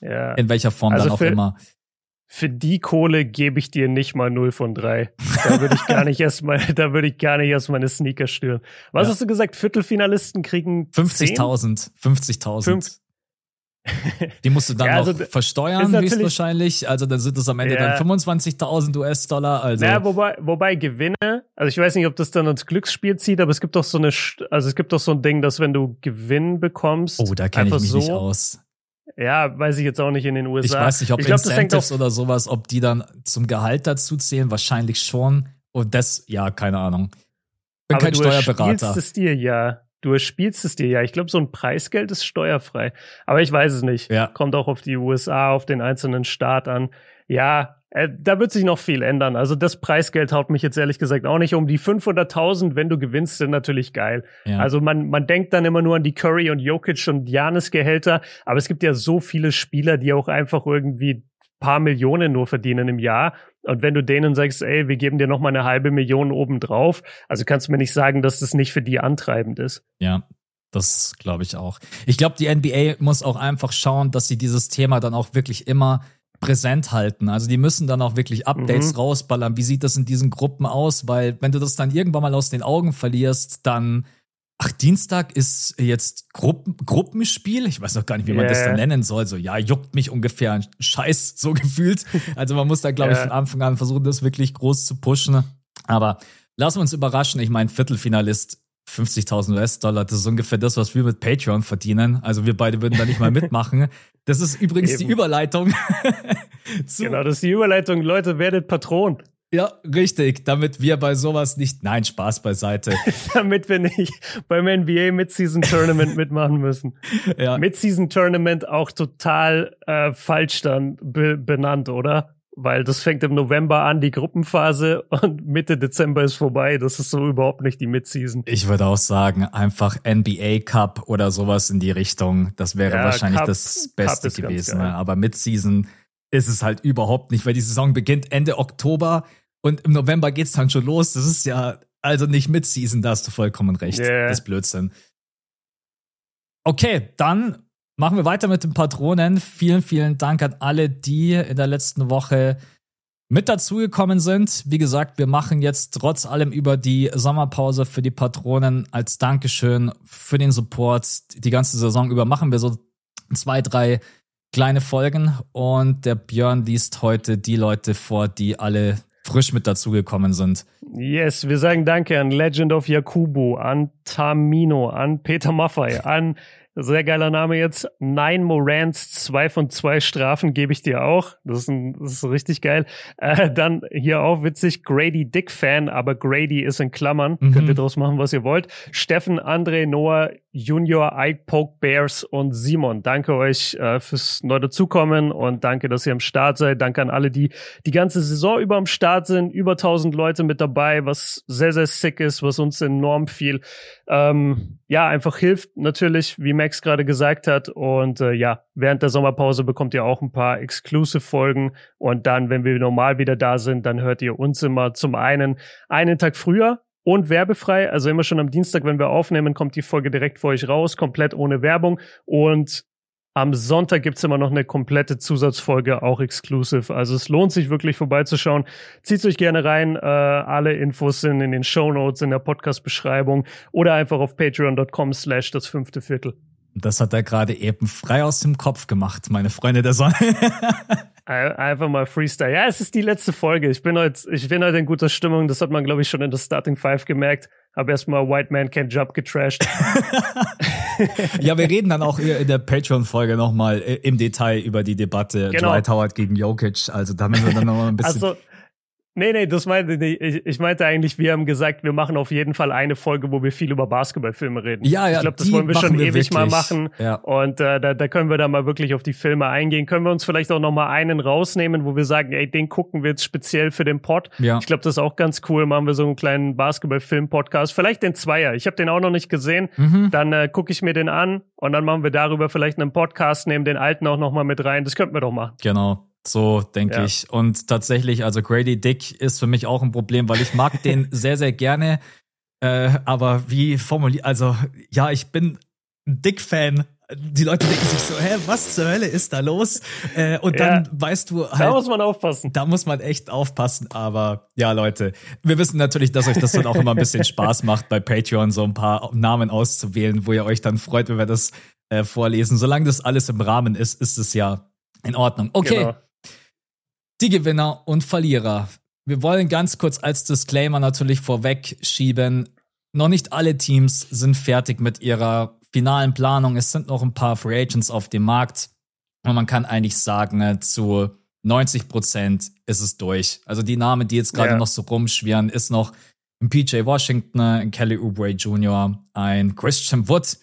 Ja.
In welcher Form also dann auch
für,
immer.
Für die Kohle gebe ich dir nicht mal 0 von 3. Da würde ich gar nicht erst mal, da würde ich gar nicht erst meine Sneaker stören. Was ja. hast du gesagt? Viertelfinalisten kriegen
50.000. 50.000. Die musst du dann ja, also noch versteuern, höchstwahrscheinlich. Also dann sind es am Ende ja. dann 25.000 US-Dollar. Also.
Ja, wobei, wobei Gewinne, also ich weiß nicht, ob das dann ins Glücksspiel zieht, aber es gibt doch so eine, also es gibt doch so ein Ding, dass wenn du Gewinn bekommst.
Oh, da kenne ich mich so, nicht aus.
Ja, weiß ich jetzt auch nicht in den USA.
Ich weiß nicht, ob ich glaub, Incentives oder sowas, ob die dann zum Gehalt dazu zählen. Wahrscheinlich schon. Und das, ja, keine Ahnung.
Bin aber kein du Steuerberater. es dir ja. Du spielst es dir ja. Ich glaube, so ein Preisgeld ist steuerfrei. Aber ich weiß es nicht.
Ja.
Kommt auch auf die USA, auf den einzelnen Staat an. Ja, äh, da wird sich noch viel ändern. Also das Preisgeld haut mich jetzt ehrlich gesagt auch nicht um. Die 500.000, wenn du gewinnst, sind natürlich geil. Ja. Also man, man denkt dann immer nur an die Curry und Jokic und Janis Gehälter. Aber es gibt ja so viele Spieler, die auch einfach irgendwie paar Millionen nur verdienen im Jahr. Und wenn du denen sagst, ey, wir geben dir noch mal eine halbe Million obendrauf, also kannst du mir nicht sagen, dass das nicht für die antreibend ist.
Ja, das glaube ich auch. Ich glaube, die NBA muss auch einfach schauen, dass sie dieses Thema dann auch wirklich immer präsent halten. Also die müssen dann auch wirklich Updates mhm. rausballern. Wie sieht das in diesen Gruppen aus? Weil wenn du das dann irgendwann mal aus den Augen verlierst, dann Ach, Dienstag ist jetzt Gruppen, Gruppenspiel. Ich weiß noch gar nicht, wie man yeah. das dann nennen soll. So, ja, juckt mich ungefähr ein Scheiß, so gefühlt. Also man muss da, glaube yeah. ich, von Anfang an versuchen, das wirklich groß zu pushen. Aber lassen wir uns überraschen. Ich meine, Viertelfinalist 50.000 US-Dollar, das ist ungefähr das, was wir mit Patreon verdienen. Also wir beide würden da nicht mal mitmachen. Das ist übrigens Eben. die Überleitung.
genau, das ist die Überleitung. Leute, werdet Patron.
Ja, richtig, damit wir bei sowas nicht, nein, Spaß beiseite.
damit wir nicht beim NBA Midseason Tournament mitmachen müssen. Ja. Midseason Tournament auch total äh, falsch dann be benannt, oder? Weil das fängt im November an, die Gruppenphase, und Mitte Dezember ist vorbei. Das ist so überhaupt nicht die Midseason.
Ich würde auch sagen, einfach NBA Cup oder sowas in die Richtung. Das wäre ja, wahrscheinlich Cup, das Beste gewesen. Aber Midseason ist es halt überhaupt nicht, weil die Saison beginnt Ende Oktober und im November geht's dann schon los. Das ist ja also nicht Mid-Season, da hast du vollkommen recht. Yeah. Das ist Blödsinn. Okay, dann machen wir weiter mit den Patronen. Vielen, vielen Dank an alle, die in der letzten Woche mit dazugekommen sind. Wie gesagt, wir machen jetzt trotz allem über die Sommerpause für die Patronen als Dankeschön für den Support. Die ganze Saison über machen wir so zwei, drei kleine Folgen und der Björn liest heute die Leute vor, die alle frisch mit dazugekommen sind.
Yes, wir sagen Danke an Legend of Yakubu, an Tamino, an Peter Maffei, an sehr geiler Name jetzt. Nine Morans, zwei von zwei Strafen gebe ich dir auch. Das ist, ein, das ist richtig geil. Äh, dann hier auch witzig, Grady Dick Fan, aber Grady ist in Klammern. Mhm. Könnt ihr draus machen, was ihr wollt. Steffen, André, Noah, Junior, Ike, Poke, Bears und Simon. Danke euch äh, fürs neu dazukommen und danke, dass ihr am Start seid. Danke an alle, die die ganze Saison über am Start sind. Über 1000 Leute mit dabei, was sehr, sehr sick ist, was uns enorm viel, ähm, ja, einfach hilft. Natürlich, wie Max gerade gesagt hat. Und äh, ja, während der Sommerpause bekommt ihr auch ein paar Exclusive-Folgen. Und dann, wenn wir normal wieder da sind, dann hört ihr uns immer zum einen einen Tag früher und werbefrei. Also immer schon am Dienstag, wenn wir aufnehmen, kommt die Folge direkt für euch raus, komplett ohne Werbung. Und am Sonntag gibt's immer noch eine komplette Zusatzfolge, auch exclusive. Also es lohnt sich wirklich vorbeizuschauen. Zieht euch gerne rein. Äh, alle Infos sind in den Show Notes, in der Podcast-Beschreibung oder einfach auf patreon.com slash das fünfte Viertel.
Das hat er gerade eben frei aus dem Kopf gemacht, meine Freunde der Sonne.
Einfach mal Freestyle. Ja, es ist die letzte Folge. Ich bin heute, ich bin heute in guter Stimmung. Das hat man, glaube ich, schon in der Starting Five gemerkt. Habe erstmal White Man Can't Jump getrashed.
ja, wir reden dann auch in der Patreon-Folge nochmal im Detail über die Debatte genau. Dwight Howard gegen Jokic. Also da müssen wir dann nochmal ein bisschen. Also,
Nee, nee, das meinte ich. Ich meinte eigentlich, wir haben gesagt, wir machen auf jeden Fall eine Folge, wo wir viel über Basketballfilme reden.
Ja, ja.
Ich glaube, das wollen wir schon wir ewig wirklich. mal machen. Ja. Und äh, da, da können wir da mal wirklich auf die Filme eingehen. Können wir uns vielleicht auch noch mal einen rausnehmen, wo wir sagen, ey, den gucken wir jetzt speziell für den Pod. Ja. Ich glaube, das ist auch ganz cool. Machen wir so einen kleinen Basketballfilm-Podcast. Vielleicht den Zweier. Ich habe den auch noch nicht gesehen. Mhm. Dann äh, gucke ich mir den an und dann machen wir darüber vielleicht einen Podcast, nehmen den alten auch noch mal mit rein. Das könnten wir doch machen.
Genau. So denke ja. ich. Und tatsächlich, also Grady Dick ist für mich auch ein Problem, weil ich mag den sehr, sehr gerne. Äh, aber wie formuliert, also ja, ich bin ein Dick-Fan. Die Leute denken sich so, hä, was zur Hölle ist da los? Äh, und dann ja, weißt du halt.
Da muss man aufpassen.
Da muss man echt aufpassen. Aber ja, Leute, wir wissen natürlich, dass euch das dann auch immer ein bisschen Spaß macht, bei Patreon so ein paar Namen auszuwählen, wo ihr euch dann freut, wenn wir das äh, vorlesen. Solange das alles im Rahmen ist, ist es ja in Ordnung. Okay. Genau die Gewinner und Verlierer. Wir wollen ganz kurz als Disclaimer natürlich vorweg schieben. Noch nicht alle Teams sind fertig mit ihrer finalen Planung. Es sind noch ein paar Free Agents auf dem Markt. Und man kann eigentlich sagen, äh, zu 90 Prozent ist es durch. Also die Namen, die jetzt gerade yeah. noch so rumschwirren, ist noch ein PJ Washington, ein Kelly Oubre Jr., ein Christian Wood,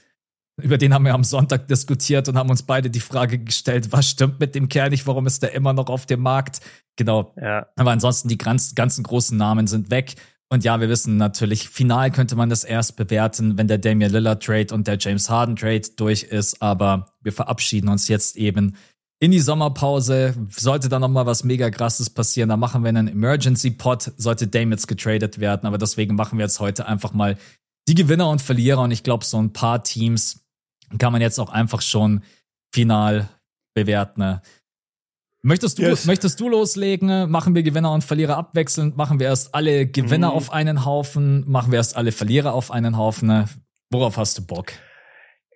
über den haben wir am Sonntag diskutiert und haben uns beide die Frage gestellt, was stimmt mit dem Kerl nicht, warum ist der immer noch auf dem Markt? Genau. Ja. Aber ansonsten die ganz, ganzen großen Namen sind weg. Und ja, wir wissen natürlich, final könnte man das erst bewerten, wenn der Damian Lillard Trade und der James Harden Trade durch ist. Aber wir verabschieden uns jetzt eben in die Sommerpause. Sollte da nochmal was mega krasses passieren, dann machen wir einen Emergency Pot, sollte Dame jetzt getradet werden. Aber deswegen machen wir jetzt heute einfach mal die Gewinner und Verlierer. Und ich glaube, so ein paar Teams kann man jetzt auch einfach schon final bewerten. Ne? Möchtest du, yes. möchtest du loslegen? Machen wir Gewinner und Verlierer abwechselnd? Machen wir erst alle Gewinner mhm. auf einen Haufen? Machen wir erst alle Verlierer auf einen Haufen? Ne? Worauf hast du Bock?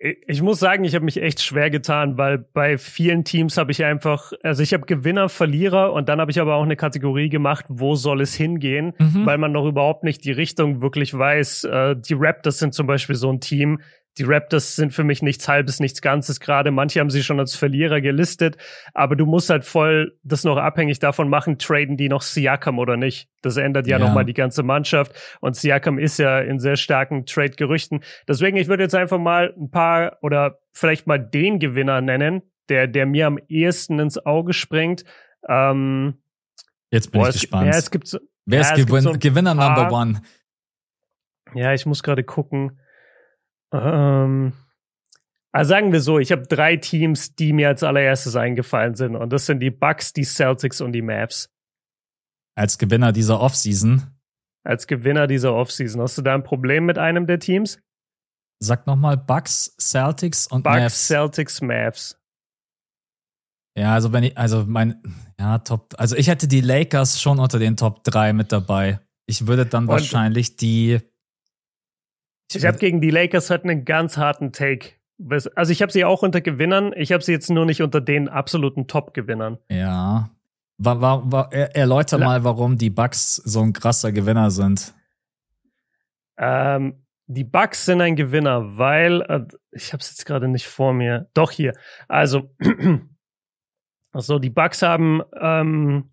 ich muss sagen, ich habe mich echt schwer getan, weil bei vielen Teams habe ich einfach, also ich habe Gewinner, Verlierer und dann habe ich aber auch eine Kategorie gemacht, wo soll es hingehen, mhm. weil man noch überhaupt nicht die Richtung wirklich weiß. Äh, die Raptors sind zum Beispiel so ein Team, die Raptors sind für mich nichts Halbes, nichts Ganzes gerade. Manche haben sie schon als Verlierer gelistet, aber du musst halt voll das noch abhängig davon machen, traden die noch Siakam oder nicht. Das ändert ja, ja. nochmal die ganze Mannschaft und Siakam ist ja in sehr starken Trade-Gerüchten. Deswegen, ich würde jetzt einfach mal ein paar oder vielleicht mal den Gewinner nennen, der, der mir am ehesten ins Auge springt. Ähm,
jetzt bin boah, ich gespannt.
ja, es gibt so,
Wer ist
ja,
Gewin so Gewinner Number One?
Ja, ich muss gerade gucken. Ähm, also sagen wir so, ich habe drei Teams, die mir als allererstes eingefallen sind. Und das sind die Bucks, die Celtics und die Mavs.
Als Gewinner dieser Offseason?
Als Gewinner dieser Offseason. Hast du da ein Problem mit einem der Teams?
Sag nochmal Bucks, Celtics und
Bucks,
Mavs.
Celtics, Mavs.
Ja, also wenn ich, also mein, ja, Top, also ich hätte die Lakers schon unter den Top 3 mit dabei. Ich würde dann und wahrscheinlich die
ich habe gegen die Lakers halt einen ganz harten Take. Also ich habe sie auch unter Gewinnern, ich habe sie jetzt nur nicht unter den absoluten Top-Gewinnern.
Ja. War, war, war, erläuter La mal, warum die Bucks so ein krasser Gewinner sind.
Ähm, die Bucks sind ein Gewinner, weil äh, ich habe es jetzt gerade nicht vor mir. Doch hier. Also, also die Bucks haben ähm,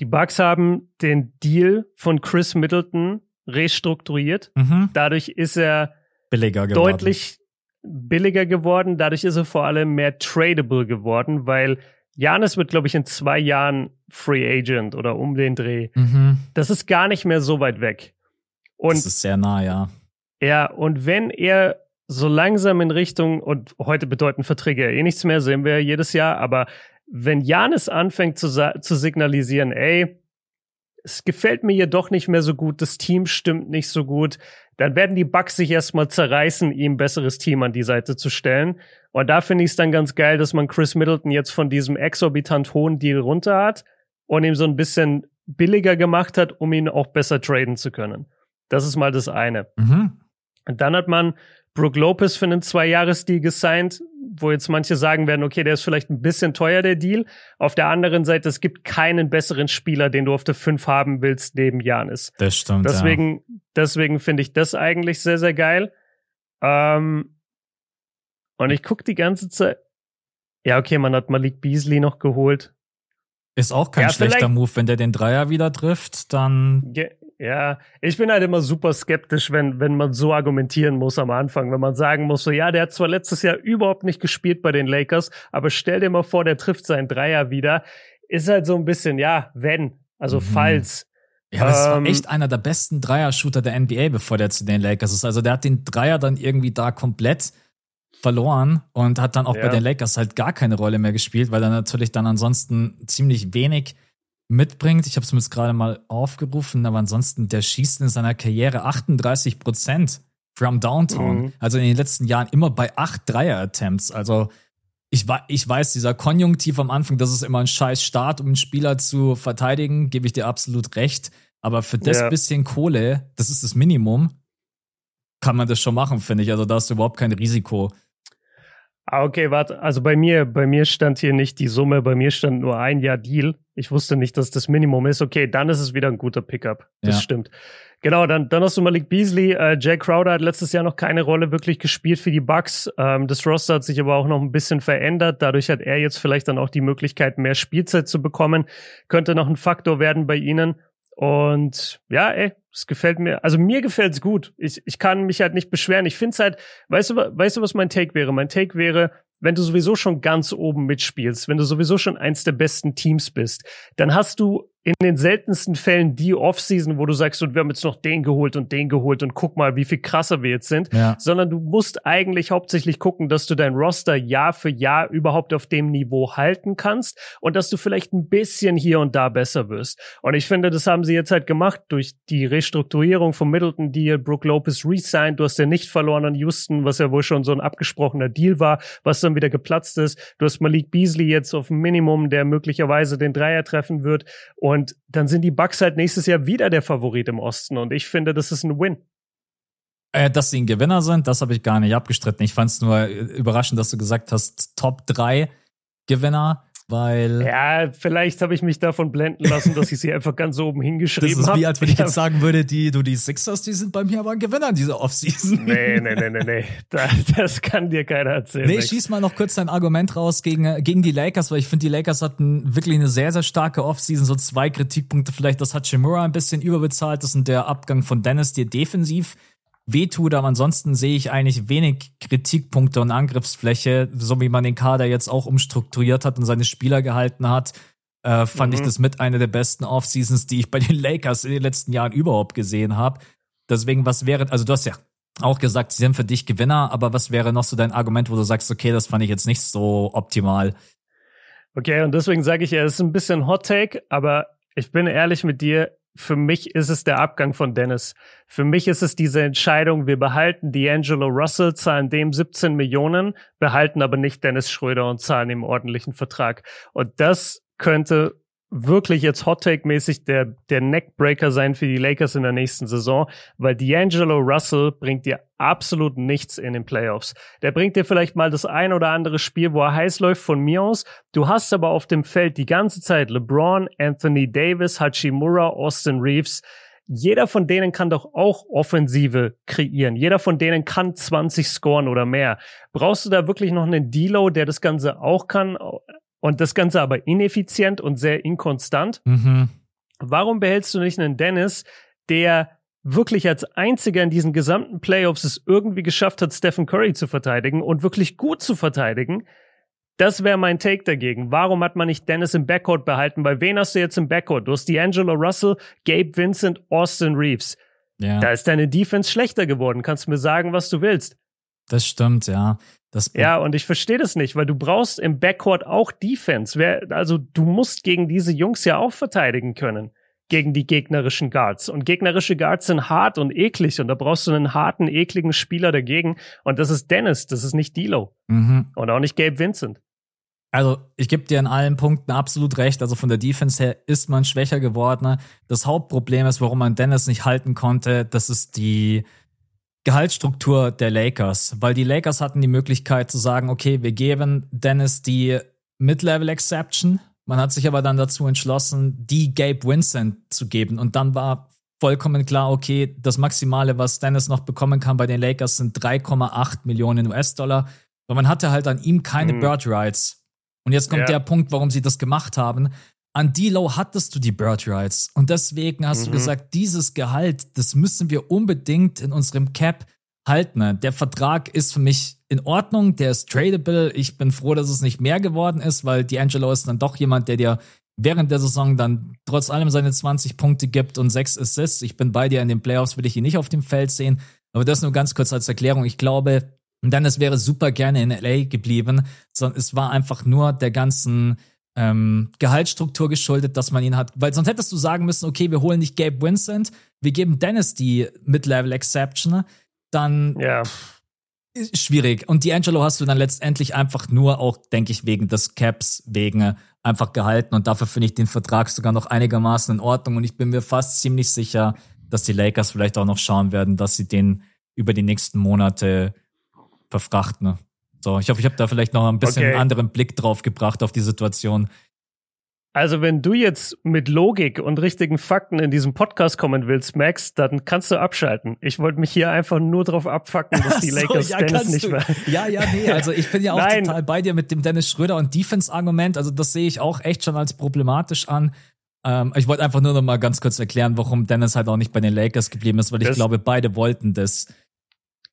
die Bucks haben den Deal von Chris Middleton restrukturiert. Mhm. Dadurch ist er
billiger
geworden. deutlich billiger geworden. Dadurch ist er vor allem mehr tradable geworden, weil Janis wird, glaube ich, in zwei Jahren Free Agent oder um den Dreh. Mhm. Das ist gar nicht mehr so weit weg.
Und das ist sehr nah, ja.
Ja, und wenn er so langsam in Richtung, und heute bedeuten Verträge eh nichts mehr, sehen wir jedes Jahr, aber wenn Janis anfängt zu, zu signalisieren, ey, es gefällt mir jedoch nicht mehr so gut, das Team stimmt nicht so gut, dann werden die Bugs sich erstmal zerreißen, ihm ein besseres Team an die Seite zu stellen. Und da finde ich es dann ganz geil, dass man Chris Middleton jetzt von diesem exorbitant hohen Deal runter hat und ihm so ein bisschen billiger gemacht hat, um ihn auch besser traden zu können. Das ist mal das eine. Mhm. Und dann hat man Brooke Lopez für einen Zwei-Jahres-Deal gesigned, wo jetzt manche sagen werden, okay, der ist vielleicht ein bisschen teuer, der Deal. Auf der anderen Seite, es gibt keinen besseren Spieler, den du auf der 5 haben willst, neben Janis.
Das stimmt.
Deswegen,
ja.
deswegen finde ich das eigentlich sehr, sehr geil. Ähm, und ich gucke die ganze Zeit. Ja, okay, man hat Malik Beasley noch geholt.
Ist auch kein ja, schlechter Move, wenn der den Dreier wieder trifft, dann.
Ja, ich bin halt immer super skeptisch, wenn, wenn man so argumentieren muss am Anfang, wenn man sagen muss, so, ja, der hat zwar letztes Jahr überhaupt nicht gespielt bei den Lakers, aber stell dir mal vor, der trifft seinen Dreier wieder. Ist halt so ein bisschen, ja, wenn, also mhm. falls.
Ja, das ähm, war echt einer der besten Dreier-Shooter der NBA, bevor der zu den Lakers ist. Also der hat den Dreier dann irgendwie da komplett verloren und hat dann auch ja. bei den Lakers halt gar keine Rolle mehr gespielt, weil er natürlich dann ansonsten ziemlich wenig mitbringt. Ich habe es mir jetzt gerade mal aufgerufen, aber ansonsten, der schießt in seiner Karriere 38 Prozent from Downtown. Mhm. Also in den letzten Jahren immer bei acht Dreier-Attempts. Also ich, ich weiß, dieser Konjunktiv am Anfang, das ist immer ein scheiß Start, um einen Spieler zu verteidigen, gebe ich dir absolut recht. Aber für das ja. bisschen Kohle, das ist das Minimum, kann man das schon machen, finde ich. Also da hast du überhaupt kein Risiko.
Ah, okay, warte. Also bei mir, bei mir stand hier nicht die Summe, bei mir stand nur ein Jahr Deal. Ich wusste nicht, dass das Minimum ist. Okay, dann ist es wieder ein guter Pickup. Das ja. stimmt. Genau, dann, dann hast du Malik Beasley. Äh, Jay Crowder hat letztes Jahr noch keine Rolle wirklich gespielt für die Bucks. Ähm, das Roster hat sich aber auch noch ein bisschen verändert. Dadurch hat er jetzt vielleicht dann auch die Möglichkeit, mehr Spielzeit zu bekommen. Könnte noch ein Faktor werden bei ihnen. Und ja, ey, es gefällt mir, also mir gefällt's gut. Ich, ich kann mich halt nicht beschweren. Ich find's halt, weißt du, weißt du, was mein Take wäre? Mein Take wäre, wenn du sowieso schon ganz oben mitspielst, wenn du sowieso schon eins der besten Teams bist, dann hast du in den seltensten Fällen die Offseason, wo du sagst, und wir haben jetzt noch den geholt und den geholt und guck mal, wie viel krasser wir jetzt sind, ja. sondern du musst eigentlich hauptsächlich gucken, dass du dein Roster Jahr für Jahr überhaupt auf dem Niveau halten kannst und dass du vielleicht ein bisschen hier und da besser wirst. Und ich finde, das haben sie jetzt halt gemacht durch die Restrukturierung vom Middleton Deal, Brooke Lopez resigned, du hast ja nicht verloren an Houston, was ja wohl schon so ein abgesprochener Deal war, was dann wieder geplatzt ist. Du hast Malik Beasley jetzt auf Minimum, der möglicherweise den Dreier treffen wird und dann sind die Bucks halt nächstes Jahr wieder der Favorit im Osten. Und ich finde, das ist ein Win.
Äh, dass sie ein Gewinner sind, das habe ich gar nicht abgestritten. Ich fand es nur überraschend, dass du gesagt hast, Top 3 Gewinner weil.
Ja, vielleicht habe ich mich davon blenden lassen, dass ich sie einfach ganz oben hingeschrieben habe.
Das ist wie, als wenn ich jetzt sagen würde, die, du, die Sixers, die sind bei mir aber ein Gewinner in dieser Offseason.
Nee, nee, nee, nee, nee. Das kann dir keiner erzählen.
Nee, schieß mal noch kurz dein Argument raus gegen, gegen die Lakers, weil ich finde, die Lakers hatten wirklich eine sehr, sehr starke Offseason. So zwei Kritikpunkte vielleicht, das hat Shimura ein bisschen überbezahlt. Das sind der Abgang von Dennis, der defensiv wehtut, aber ansonsten sehe ich eigentlich wenig Kritikpunkte und Angriffsfläche, so wie man den Kader jetzt auch umstrukturiert hat und seine Spieler gehalten hat. Äh, fand mhm. ich das mit einer der besten Offseasons, die ich bei den Lakers in den letzten Jahren überhaupt gesehen habe. Deswegen, was wäre, also du hast ja auch gesagt, sie sind für dich Gewinner, aber was wäre noch so dein Argument, wo du sagst, okay, das fand ich jetzt nicht so optimal?
Okay, und deswegen sage ich ja, es ist ein bisschen Hot Take, aber ich bin ehrlich mit dir, für mich ist es der Abgang von Dennis. Für mich ist es diese Entscheidung, wir behalten D'Angelo Russell, zahlen dem 17 Millionen, behalten aber nicht Dennis Schröder und zahlen ihm ordentlichen Vertrag. Und das könnte wirklich jetzt Hot Take mäßig der, der Neckbreaker sein für die Lakers in der nächsten Saison, weil D'Angelo Russell bringt dir absolut nichts in den Playoffs. Der bringt dir vielleicht mal das ein oder andere Spiel, wo er heiß läuft von mir aus. Du hast aber auf dem Feld die ganze Zeit LeBron, Anthony Davis, Hachimura, Austin Reeves. Jeder von denen kann doch auch Offensive kreieren. Jeder von denen kann 20 scoren oder mehr. Brauchst du da wirklich noch einen Delo, der das Ganze auch kann? Und das Ganze aber ineffizient und sehr inkonstant. Mhm. Warum behältst du nicht einen Dennis, der wirklich als einziger in diesen gesamten Playoffs es irgendwie geschafft hat, Stephen Curry zu verteidigen und wirklich gut zu verteidigen? Das wäre mein Take dagegen. Warum hat man nicht Dennis im Backcourt behalten? Weil wen hast du jetzt im Backcourt? Du hast D'Angelo Russell, Gabe Vincent, Austin Reeves. Ja. Da ist deine Defense schlechter geworden. Kannst du mir sagen, was du willst.
Das stimmt, ja. Das
ja, und ich verstehe das nicht, weil du brauchst im Backcourt auch Defense. Wer, also du musst gegen diese Jungs ja auch verteidigen können, gegen die gegnerischen Guards. Und gegnerische Guards sind hart und eklig und da brauchst du einen harten, ekligen Spieler dagegen. Und das ist Dennis, das ist nicht Dilo. Mhm. Und auch nicht Gabe Vincent.
Also, ich gebe dir in allen Punkten absolut recht. Also von der Defense her ist man schwächer geworden. Das Hauptproblem ist, warum man Dennis nicht halten konnte, das ist die Gehaltsstruktur der Lakers, weil die Lakers hatten die Möglichkeit zu sagen, okay, wir geben Dennis die Mid-Level Exception. Man hat sich aber dann dazu entschlossen, die Gabe Vincent zu geben. Und dann war vollkommen klar, okay, das Maximale, was Dennis noch bekommen kann bei den Lakers, sind 3,8 Millionen US-Dollar. Weil man hatte halt an ihm keine mhm. Bird Rights. Und jetzt kommt ja. der Punkt, warum sie das gemacht haben an D-Low hattest du die Bird Rights. Und deswegen hast mhm. du gesagt, dieses Gehalt, das müssen wir unbedingt in unserem Cap halten. Der Vertrag ist für mich in Ordnung, der ist tradable. Ich bin froh, dass es nicht mehr geworden ist, weil D'Angelo ist dann doch jemand, der dir während der Saison dann trotz allem seine 20 Punkte gibt und 6 Assists. Ich bin bei dir in den Playoffs, will ich ihn nicht auf dem Feld sehen. Aber das nur ganz kurz als Erklärung. Ich glaube, Dennis wäre super gerne in LA geblieben, sondern es war einfach nur der ganzen ähm, Gehaltsstruktur geschuldet, dass man ihn hat. Weil sonst hättest du sagen müssen, okay, wir holen nicht Gabe Vincent, wir geben Dennis die Mid-Level Exception, dann
ja.
schwierig. Und D'Angelo hast du dann letztendlich einfach nur auch, denke ich, wegen des Caps, wegen äh, einfach gehalten. Und dafür finde ich den Vertrag sogar noch einigermaßen in Ordnung. Und ich bin mir fast ziemlich sicher, dass die Lakers vielleicht auch noch schauen werden, dass sie den über die nächsten Monate verfrachten. So, ich hoffe, ich habe da vielleicht noch ein bisschen okay. anderen Blick drauf gebracht auf die Situation.
Also, wenn du jetzt mit Logik und richtigen Fakten in diesem Podcast kommen willst, Max, dann kannst du abschalten. Ich wollte mich hier einfach nur drauf abfacken, dass die Lakers so, ja, Dennis nicht mehr.
Ja, ja, nee, also ich bin ja auch total bei dir mit dem Dennis Schröder und Defense-Argument. Also, das sehe ich auch echt schon als problematisch an. Ähm, ich wollte einfach nur noch mal ganz kurz erklären, warum Dennis halt auch nicht bei den Lakers geblieben ist, weil ich das glaube, beide wollten das.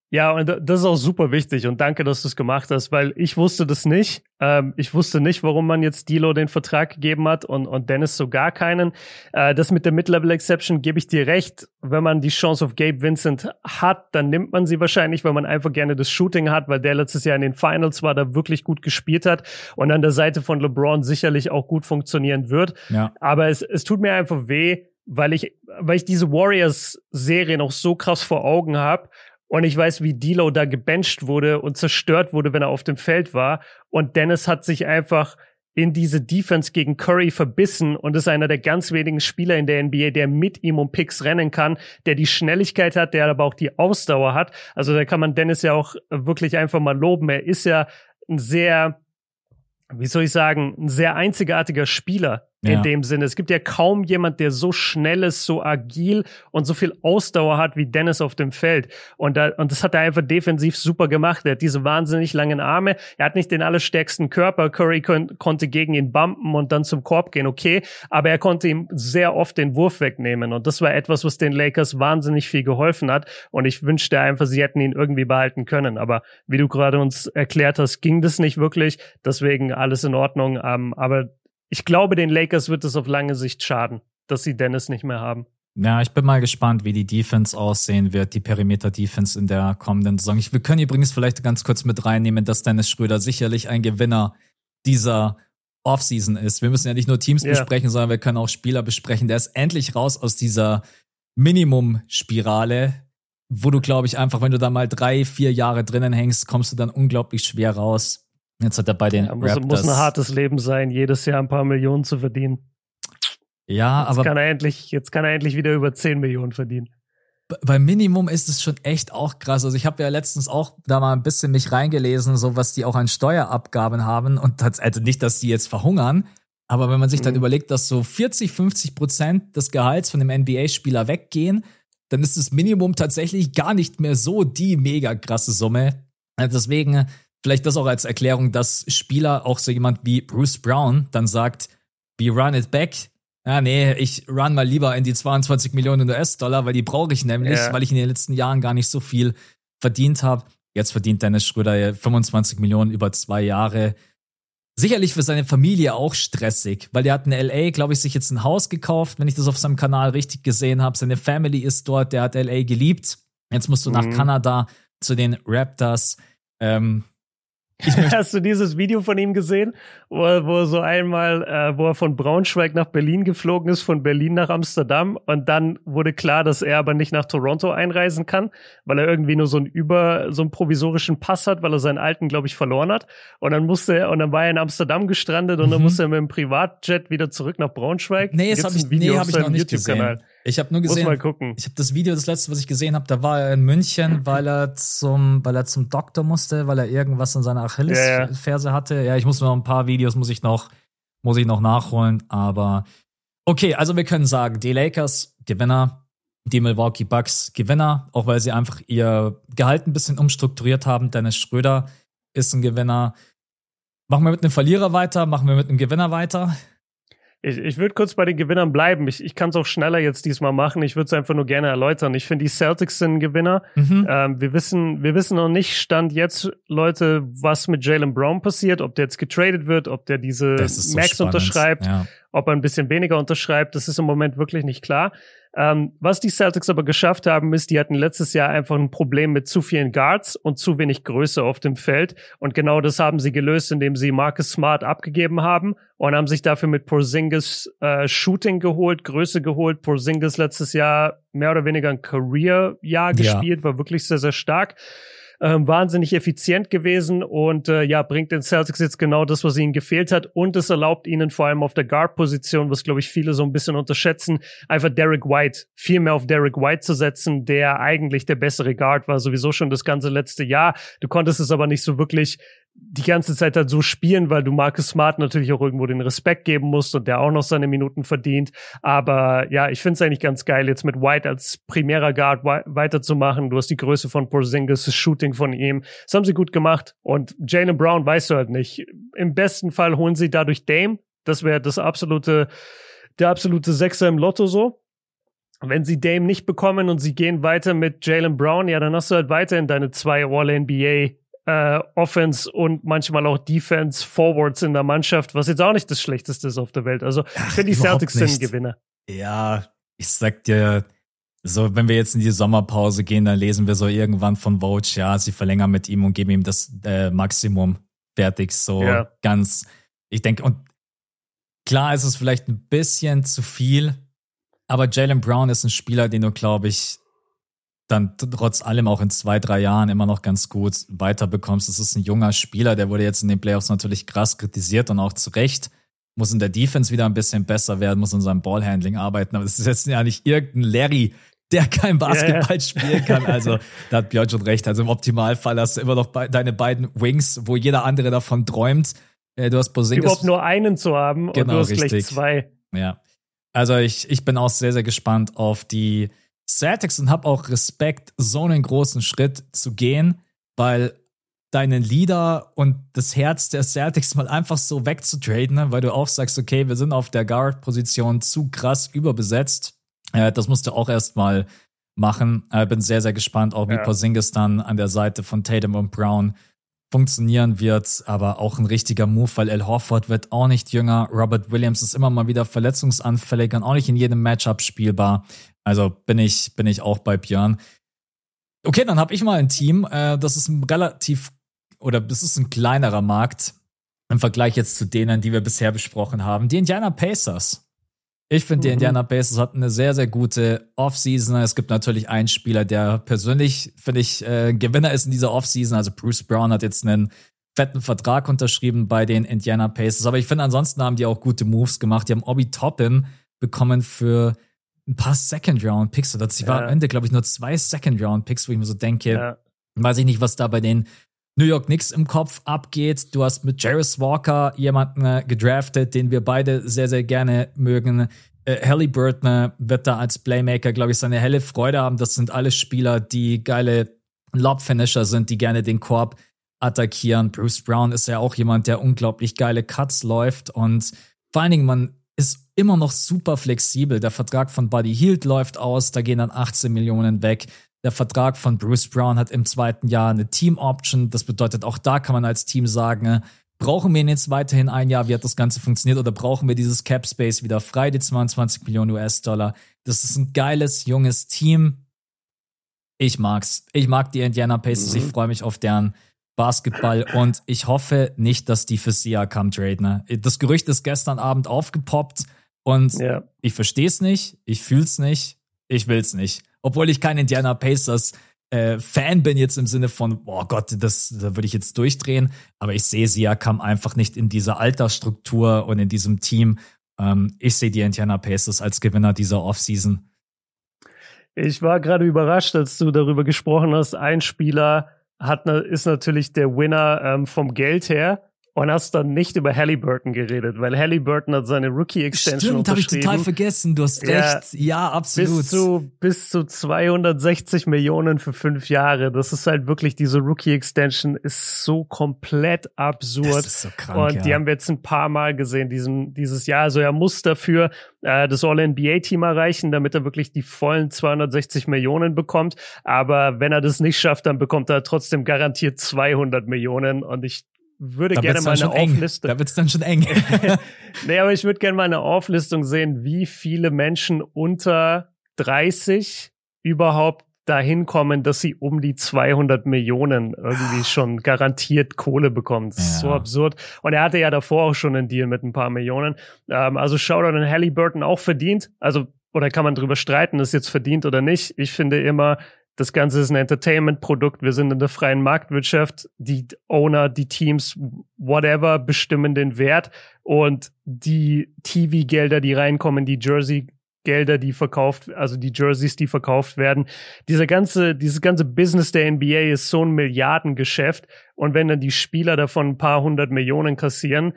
Ja, und das ist auch super wichtig und danke, dass du es gemacht hast, weil ich wusste das nicht. Ähm, ich wusste nicht, warum man jetzt Dilo den Vertrag gegeben hat und, und Dennis so gar keinen. Äh, das mit der Mid-Level Exception gebe ich dir recht. Wenn man die Chance auf Gabe Vincent hat, dann nimmt man sie wahrscheinlich, weil man einfach gerne das Shooting hat, weil der letztes Jahr in den Finals war, da wirklich gut gespielt hat und an der Seite von LeBron sicherlich auch gut funktionieren wird. Ja. Aber es, es tut mir einfach weh, weil ich, weil ich diese Warriors-Serie noch so krass vor Augen habe und ich weiß, wie Dilo da gebencht wurde und zerstört wurde, wenn er auf dem Feld war. Und Dennis hat sich einfach in diese Defense gegen Curry verbissen und ist einer der ganz wenigen Spieler in der NBA, der mit ihm um Picks rennen kann, der die Schnelligkeit hat, der aber auch die Ausdauer hat. Also da kann man Dennis ja auch wirklich einfach mal loben. Er ist ja ein sehr, wie soll ich sagen, ein sehr einzigartiger Spieler in ja. dem Sinne. Es gibt ja kaum jemand, der so schnell ist, so agil und so viel Ausdauer hat wie Dennis auf dem Feld. Und, da, und das hat er einfach defensiv super gemacht. Er hat diese wahnsinnig langen Arme. Er hat nicht den allerstärksten Körper. Curry kon konnte gegen ihn bumpen und dann zum Korb gehen, okay. Aber er konnte ihm sehr oft den Wurf wegnehmen. Und das war etwas, was den Lakers wahnsinnig viel geholfen hat. Und ich wünschte einfach, sie hätten ihn irgendwie behalten können. Aber wie du gerade uns erklärt hast, ging das nicht wirklich. Deswegen alles in Ordnung. Ähm, aber ich glaube, den Lakers wird es auf lange Sicht schaden, dass sie Dennis nicht mehr haben.
Ja, ich bin mal gespannt, wie die Defense aussehen wird, die Perimeter-Defense in der kommenden Saison. Ich, wir können übrigens vielleicht ganz kurz mit reinnehmen, dass Dennis Schröder sicherlich ein Gewinner dieser Offseason ist. Wir müssen ja nicht nur Teams yeah. besprechen, sondern wir können auch Spieler besprechen. Der ist endlich raus aus dieser Minimum-Spirale, wo du, glaube ich, einfach, wenn du da mal drei, vier Jahre drinnen hängst, kommst du dann unglaublich schwer raus. Jetzt hat er bei den ja,
muss,
Raptors.
Muss ein hartes Leben sein, jedes Jahr ein paar Millionen zu verdienen.
Ja,
jetzt
aber.
Kann er endlich, jetzt kann er endlich wieder über 10 Millionen verdienen.
Bei Minimum ist es schon echt auch krass. Also ich habe ja letztens auch da mal ein bisschen mich reingelesen, so was die auch an Steuerabgaben haben. Und das, also nicht, dass die jetzt verhungern, aber wenn man sich dann mhm. überlegt, dass so 40, 50 Prozent des Gehalts von dem NBA-Spieler weggehen, dann ist das Minimum tatsächlich gar nicht mehr so die mega krasse Summe. Deswegen vielleicht das auch als Erklärung, dass Spieler, auch so jemand wie Bruce Brown, dann sagt, we run it back. Ja, nee, ich run mal lieber in die 22 Millionen US-Dollar, weil die brauche ich nämlich, yeah. weil ich in den letzten Jahren gar nicht so viel verdient habe. Jetzt verdient Dennis Schröder 25 Millionen über zwei Jahre. Sicherlich für seine Familie auch stressig, weil der hat in LA, glaube ich, sich jetzt ein Haus gekauft, wenn ich das auf seinem Kanal richtig gesehen habe. Seine Family ist dort, der hat LA geliebt. Jetzt musst du mhm. nach Kanada zu den Raptors. Ähm,
Hast du dieses Video von ihm gesehen, wo er, wo er so einmal, äh, wo er von Braunschweig nach Berlin geflogen ist, von Berlin nach Amsterdam und dann wurde klar, dass er aber nicht nach Toronto einreisen kann, weil er irgendwie nur so einen über so einen provisorischen Pass hat, weil er seinen alten, glaube ich, verloren hat. Und dann musste er und dann war er in Amsterdam gestrandet und mhm. dann musste er mit dem Privatjet wieder zurück nach Braunschweig.
Nee, das habe ich, nee, hab ich noch nicht gesehen. Ich habe nur gesehen,
Muss mal gucken.
ich habe das Video, das letzte, was ich gesehen habe, da war er in München, weil er zum, weil er zum Doktor musste, weil er irgendwas in seiner Achillesferse ja, ja. hatte. Ja, ich muss noch ein paar Videos muss ich noch, muss ich noch nachholen. Aber okay, also wir können sagen, die Lakers Gewinner, die Milwaukee Bucks Gewinner, auch weil sie einfach ihr Gehalt ein bisschen umstrukturiert haben. Dennis Schröder ist ein Gewinner. Machen wir mit einem Verlierer weiter, machen wir mit einem Gewinner weiter.
Ich, ich würde kurz bei den Gewinnern bleiben. Ich, ich kann es auch schneller jetzt diesmal machen. Ich würde es einfach nur gerne erläutern. Ich finde, die Celtics sind Gewinner. Mhm. Ähm, wir, wissen, wir wissen noch nicht, Stand jetzt, Leute, was mit Jalen Brown passiert, ob der jetzt getradet wird, ob der diese so Max spannend. unterschreibt, ja. ob er ein bisschen weniger unterschreibt. Das ist im Moment wirklich nicht klar. Ähm, was die Celtics aber geschafft haben, ist, die hatten letztes Jahr einfach ein Problem mit zu vielen Guards und zu wenig Größe auf dem Feld. Und genau das haben sie gelöst, indem sie Marcus Smart abgegeben haben und haben sich dafür mit Porzingis äh, Shooting geholt, Größe geholt. Porzingis letztes Jahr mehr oder weniger ein Career-Jahr gespielt, ja. war wirklich sehr, sehr stark ähm, wahnsinnig effizient gewesen und äh, ja, bringt den Celtics jetzt genau das, was ihnen gefehlt hat und es erlaubt ihnen vor allem auf der Guard-Position, was glaube ich viele so ein bisschen unterschätzen, einfach Derek White, viel mehr auf Derek White zu setzen, der eigentlich der bessere Guard war, sowieso schon das ganze letzte Jahr. Du konntest es aber nicht so wirklich die ganze Zeit halt so spielen, weil du Marcus Smart natürlich auch irgendwo den Respekt geben musst und der auch noch seine Minuten verdient. Aber ja, ich finde es eigentlich ganz geil, jetzt mit White als primärer Guard weiterzumachen. Du hast die Größe von Porzingis, das Shooting von ihm. Das haben sie gut gemacht. Und Jalen Brown weißt du halt nicht. Im besten Fall holen sie dadurch Dame. Das wäre das absolute, der absolute Sechser im Lotto so. Wenn sie Dame nicht bekommen und sie gehen weiter mit Jalen Brown, ja, dann hast du halt weiterhin deine zwei All-NBA äh, Offense und manchmal auch Defense Forwards in der Mannschaft, was jetzt auch nicht das Schlechteste ist auf der Welt. Also ich finde die Celtics sind Gewinner.
Ja, ich sag dir, so wenn wir jetzt in die Sommerpause gehen, dann lesen wir so irgendwann von Vogue, ja, sie verlängern mit ihm und geben ihm das äh, Maximum fertig. So ja. ganz, ich denke, und klar ist es vielleicht ein bisschen zu viel, aber Jalen Brown ist ein Spieler, den du, glaube ich, dann trotz allem auch in zwei, drei Jahren immer noch ganz gut weiterbekommst. Das ist ein junger Spieler, der wurde jetzt in den Playoffs natürlich krass kritisiert und auch zu Recht. Muss in der Defense wieder ein bisschen besser werden, muss in seinem Ballhandling arbeiten. Aber es ist jetzt ja nicht irgendein Larry, der kein Basketball yeah. spielen kann. Also da hat Björn schon recht. Also im Optimalfall hast du immer noch deine beiden Wings, wo jeder andere davon träumt. Äh, du hast Porzingis.
Überhaupt nur einen zu haben
genau,
und du hast
richtig.
gleich zwei.
Ja. Also ich, ich bin auch sehr, sehr gespannt auf die Celtics und habe auch Respekt, so einen großen Schritt zu gehen, weil deinen Leader und das Herz der Celtics mal einfach so wegzutraden, ne? weil du auch sagst, okay, wir sind auf der Guard-Position zu krass überbesetzt. Äh, das musst du auch erstmal machen. Äh, bin sehr, sehr gespannt, auch wie ja. Porzingis dann an der Seite von Tatum und Brown funktionieren wird, aber auch ein richtiger Move, weil El Horford wird auch nicht jünger. Robert Williams ist immer mal wieder verletzungsanfällig und auch nicht in jedem Matchup spielbar. Also bin ich, bin ich auch bei Björn. Okay, dann habe ich mal ein Team. Äh, das ist ein relativ, oder das ist ein kleinerer Markt im Vergleich jetzt zu denen, die wir bisher besprochen haben. Die Indiana Pacers. Ich finde, die mhm. Indiana Pacers hatten eine sehr, sehr gute Offseason. Es gibt natürlich einen Spieler, der persönlich, finde ich, äh, Gewinner ist in dieser Offseason. Also Bruce Brown hat jetzt einen fetten Vertrag unterschrieben bei den Indiana Pacers. Aber ich finde, ansonsten haben die auch gute Moves gemacht. Die haben Obi Toppin bekommen für ein paar Second-Round-Picks. Oder sie ja. war am Ende, glaube ich, nur zwei Second-Round-Picks, wo ich mir so denke, ja. weiß ich nicht, was da bei den New York Knicks im Kopf abgeht. Du hast mit Jarvis Walker jemanden äh, gedraftet, den wir beide sehr, sehr gerne mögen. Äh, Halliburton wird da als Playmaker, glaube ich, seine helle Freude haben. Das sind alles Spieler, die geile Lob-Finisher sind, die gerne den Korb attackieren. Bruce Brown ist ja auch jemand, der unglaublich geile Cuts läuft und vor allen Dingen, man ist immer noch super flexibel. Der Vertrag von Buddy Hield läuft aus, da gehen dann 18 Millionen weg. Der Vertrag von Bruce Brown hat im zweiten Jahr eine Team Option. Das bedeutet, auch da kann man als Team sagen, brauchen wir ihn jetzt weiterhin ein Jahr, wie hat das Ganze funktioniert, oder brauchen wir dieses Cap Space wieder frei, die 22 Millionen US-Dollar. Das ist ein geiles, junges Team. Ich mag's. Ich mag die Indiana Pacers. Mhm. Ich freue mich auf deren Basketball und ich hoffe nicht, dass die für Siakam traden. Ne? Das Gerücht ist gestern Abend aufgepoppt und ja. ich verstehe es nicht, ich fühle es nicht, ich will es nicht. Obwohl ich kein Indiana Pacers äh, Fan bin jetzt im Sinne von, oh Gott, das, da würde ich jetzt durchdrehen. Aber ich sehe Siakam einfach nicht in dieser Altersstruktur und in diesem Team. Ähm, ich sehe die Indiana Pacers als Gewinner dieser Offseason.
Ich war gerade überrascht, als du darüber gesprochen hast. Ein Spieler hat, ist natürlich der Winner ähm, vom Geld her und hast dann nicht über Halliburton geredet, weil Halliburton hat seine Rookie-Extension Stimmt,
habe ich total vergessen. Du hast ja, recht. Ja, absolut.
Bis zu, bis zu 260 Millionen für fünf Jahre. Das ist halt wirklich, diese Rookie-Extension ist so komplett absurd. Das
ist so krank,
Und
ja.
die haben wir jetzt ein paar Mal gesehen, diesen, dieses Jahr. Also er muss dafür äh, das All-NBA-Team erreichen, damit er wirklich die vollen 260 Millionen bekommt. Aber wenn er das nicht schafft, dann bekommt er trotzdem garantiert 200 Millionen. Und ich würde da gerne mal eine Auflistung.
Da wird's dann schon eng.
nee, aber ich würde gerne mal eine Auflistung sehen, wie viele Menschen unter 30 überhaupt dahin kommen, dass sie um die 200 Millionen irgendwie schon garantiert Kohle bekommen. Das ist ja. so absurd. Und er hatte ja davor auch schon einen Deal mit ein paar Millionen. Ähm, also Shoutout an Halliburton auch verdient. Also, oder kann man drüber streiten, ist jetzt verdient oder nicht. Ich finde immer, das Ganze ist ein Entertainment-Produkt. Wir sind in der freien Marktwirtschaft. Die Owner, die Teams, whatever, bestimmen den Wert. Und die TV-Gelder, die reinkommen, die Jersey-Gelder, die verkauft, also die Jerseys, die verkauft werden. Dieser ganze, dieses ganze Business der NBA ist so ein Milliardengeschäft. Und wenn dann die Spieler davon ein paar hundert Millionen kassieren,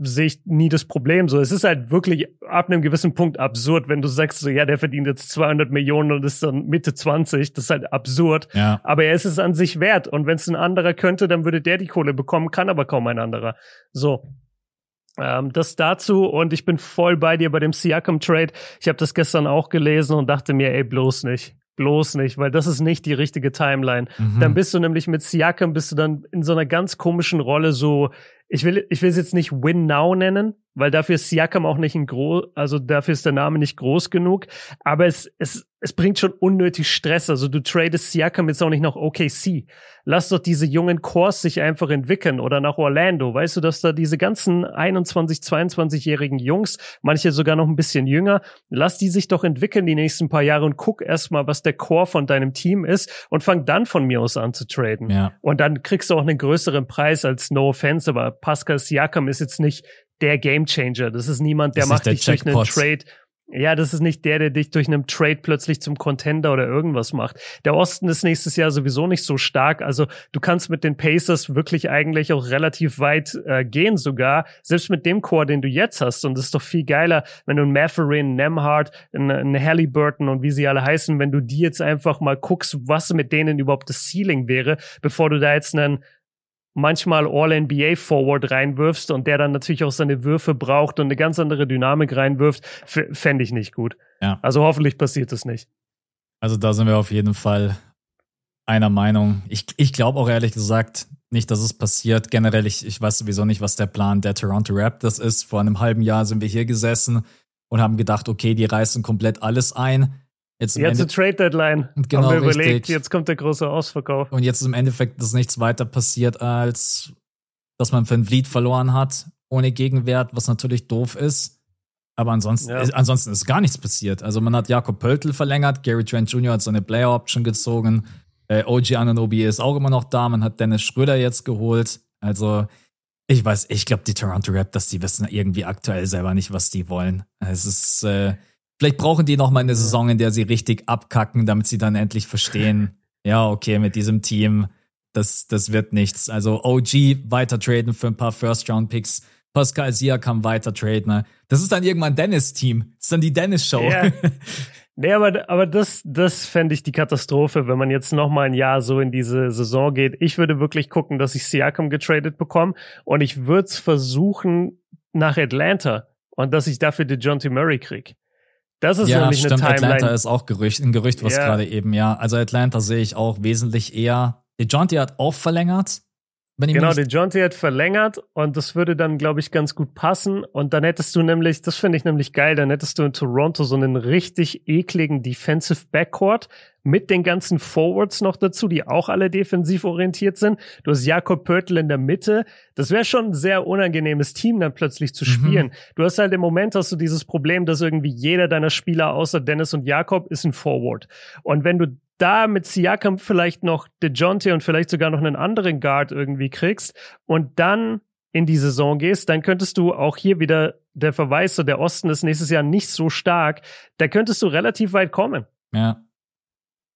sehe ich nie das Problem. So, es ist halt wirklich ab einem gewissen Punkt absurd, wenn du sagst, so, ja, der verdient jetzt 200 Millionen und ist dann Mitte 20. Das ist halt absurd.
Ja.
Aber er ist es an sich wert. Und wenn es ein anderer könnte, dann würde der die Kohle bekommen, kann aber kaum ein anderer. So. Ähm, das dazu und ich bin voll bei dir bei dem Siakam Trade. Ich habe das gestern auch gelesen und dachte mir, ey, bloß nicht. Bloß nicht, weil das ist nicht die richtige Timeline. Mhm. Dann bist du nämlich mit Siakam, bist du dann in so einer ganz komischen Rolle so, ich will, ich will es jetzt nicht Win Now nennen, weil dafür ist Siakam auch nicht ein groß, also dafür ist der Name nicht groß genug. Aber es, es, es bringt schon unnötig Stress. Also du tradest Siakam jetzt auch nicht nach OKC. Lass doch diese jungen Cores sich einfach entwickeln oder nach Orlando. Weißt du, dass da diese ganzen 21, 22-jährigen Jungs, manche sogar noch ein bisschen jünger, lass die sich doch entwickeln die nächsten paar Jahre und guck erstmal, was der Core von deinem Team ist und fang dann von mir aus an zu traden. Ja. Und dann kriegst du auch einen größeren Preis als No Offense, aber Pascal Siakam ist jetzt nicht der Gamechanger. Das ist niemand, der macht dich durch einen Trade. Ja, das ist nicht der, der dich durch einen Trade plötzlich zum Contender oder irgendwas macht. Der Osten ist nächstes Jahr sowieso nicht so stark. Also du kannst mit den Pacers wirklich eigentlich auch relativ weit äh, gehen sogar. Selbst mit dem Core, den du jetzt hast. Und das ist doch viel geiler, wenn du einen Matherin, Nemhard, einen, einen Halliburton und wie sie alle heißen, wenn du die jetzt einfach mal guckst, was mit denen überhaupt das Ceiling wäre, bevor du da jetzt einen manchmal All-NBA-Forward reinwirfst und der dann natürlich auch seine Würfe braucht und eine ganz andere Dynamik reinwirft, fände ich nicht gut. Ja. Also hoffentlich passiert das nicht.
Also da sind wir auf jeden Fall einer Meinung. Ich, ich glaube auch ehrlich gesagt nicht, dass es passiert. Generell, ich, ich weiß sowieso nicht, was der Plan der Toronto Raptors ist. Vor einem halben Jahr sind wir hier gesessen und haben gedacht, okay, die reißen komplett alles ein.
Jetzt, jetzt eine Trade Deadline. Genau, haben wir richtig. überlegt, jetzt kommt der große Ausverkauf.
Und jetzt ist im Endeffekt ist nichts weiter passiert, als dass man Van Vliet verloren hat, ohne Gegenwert, was natürlich doof ist. Aber ansonsten, ja. ist, ansonsten ist gar nichts passiert. Also man hat Jakob Pöltl verlängert, Gary Trent Jr. hat seine Player Option gezogen, äh, OG Ananobi ist auch immer noch da, man hat Dennis Schröder jetzt geholt. Also ich weiß, ich glaube, die Toronto Raptors, die wissen irgendwie aktuell selber nicht, was die wollen. Es ist äh, Vielleicht brauchen die noch mal eine Saison, in der sie richtig abkacken, damit sie dann endlich verstehen, ja, okay, mit diesem Team, das, das wird nichts. Also OG weiter traden für ein paar First-Round-Picks. Pascal Siakam weiter traden. Ne? Das ist dann irgendwann Dennis-Team. Das ist dann die Dennis-Show. Ja.
Nee, aber, aber das, das fände ich die Katastrophe, wenn man jetzt noch mal ein Jahr so in diese Saison geht. Ich würde wirklich gucken, dass ich Siakam getradet bekomme und ich würde es versuchen nach Atlanta und dass ich dafür DeJounte Murray krieg. Das ist ja, nämlich stimmt, eine
Timeline. Atlanta ist auch Gerücht, ein Gerücht, was ja. gerade eben, ja. Also Atlanta sehe ich auch wesentlich eher. DeJounte hat auch verlängert.
Genau, DeJounte hat verlängert und das würde dann, glaube ich, ganz gut passen. Und dann hättest du nämlich, das finde ich nämlich geil, dann hättest du in Toronto so einen richtig ekligen Defensive Backcourt mit den ganzen Forwards noch dazu, die auch alle defensiv orientiert sind. Du hast Jakob Pörtl in der Mitte. Das wäre schon ein sehr unangenehmes Team dann plötzlich zu mhm. spielen. Mhm. Du hast halt im Moment hast du dieses Problem, dass irgendwie jeder deiner Spieler außer Dennis und Jakob ist ein Forward. Und wenn du da mit Siakam vielleicht noch DeJounte und vielleicht sogar noch einen anderen Guard irgendwie kriegst und dann in die Saison gehst, dann könntest du auch hier wieder der Verweis, so der Osten ist nächstes Jahr nicht so stark, da könntest du relativ weit kommen.
Ja,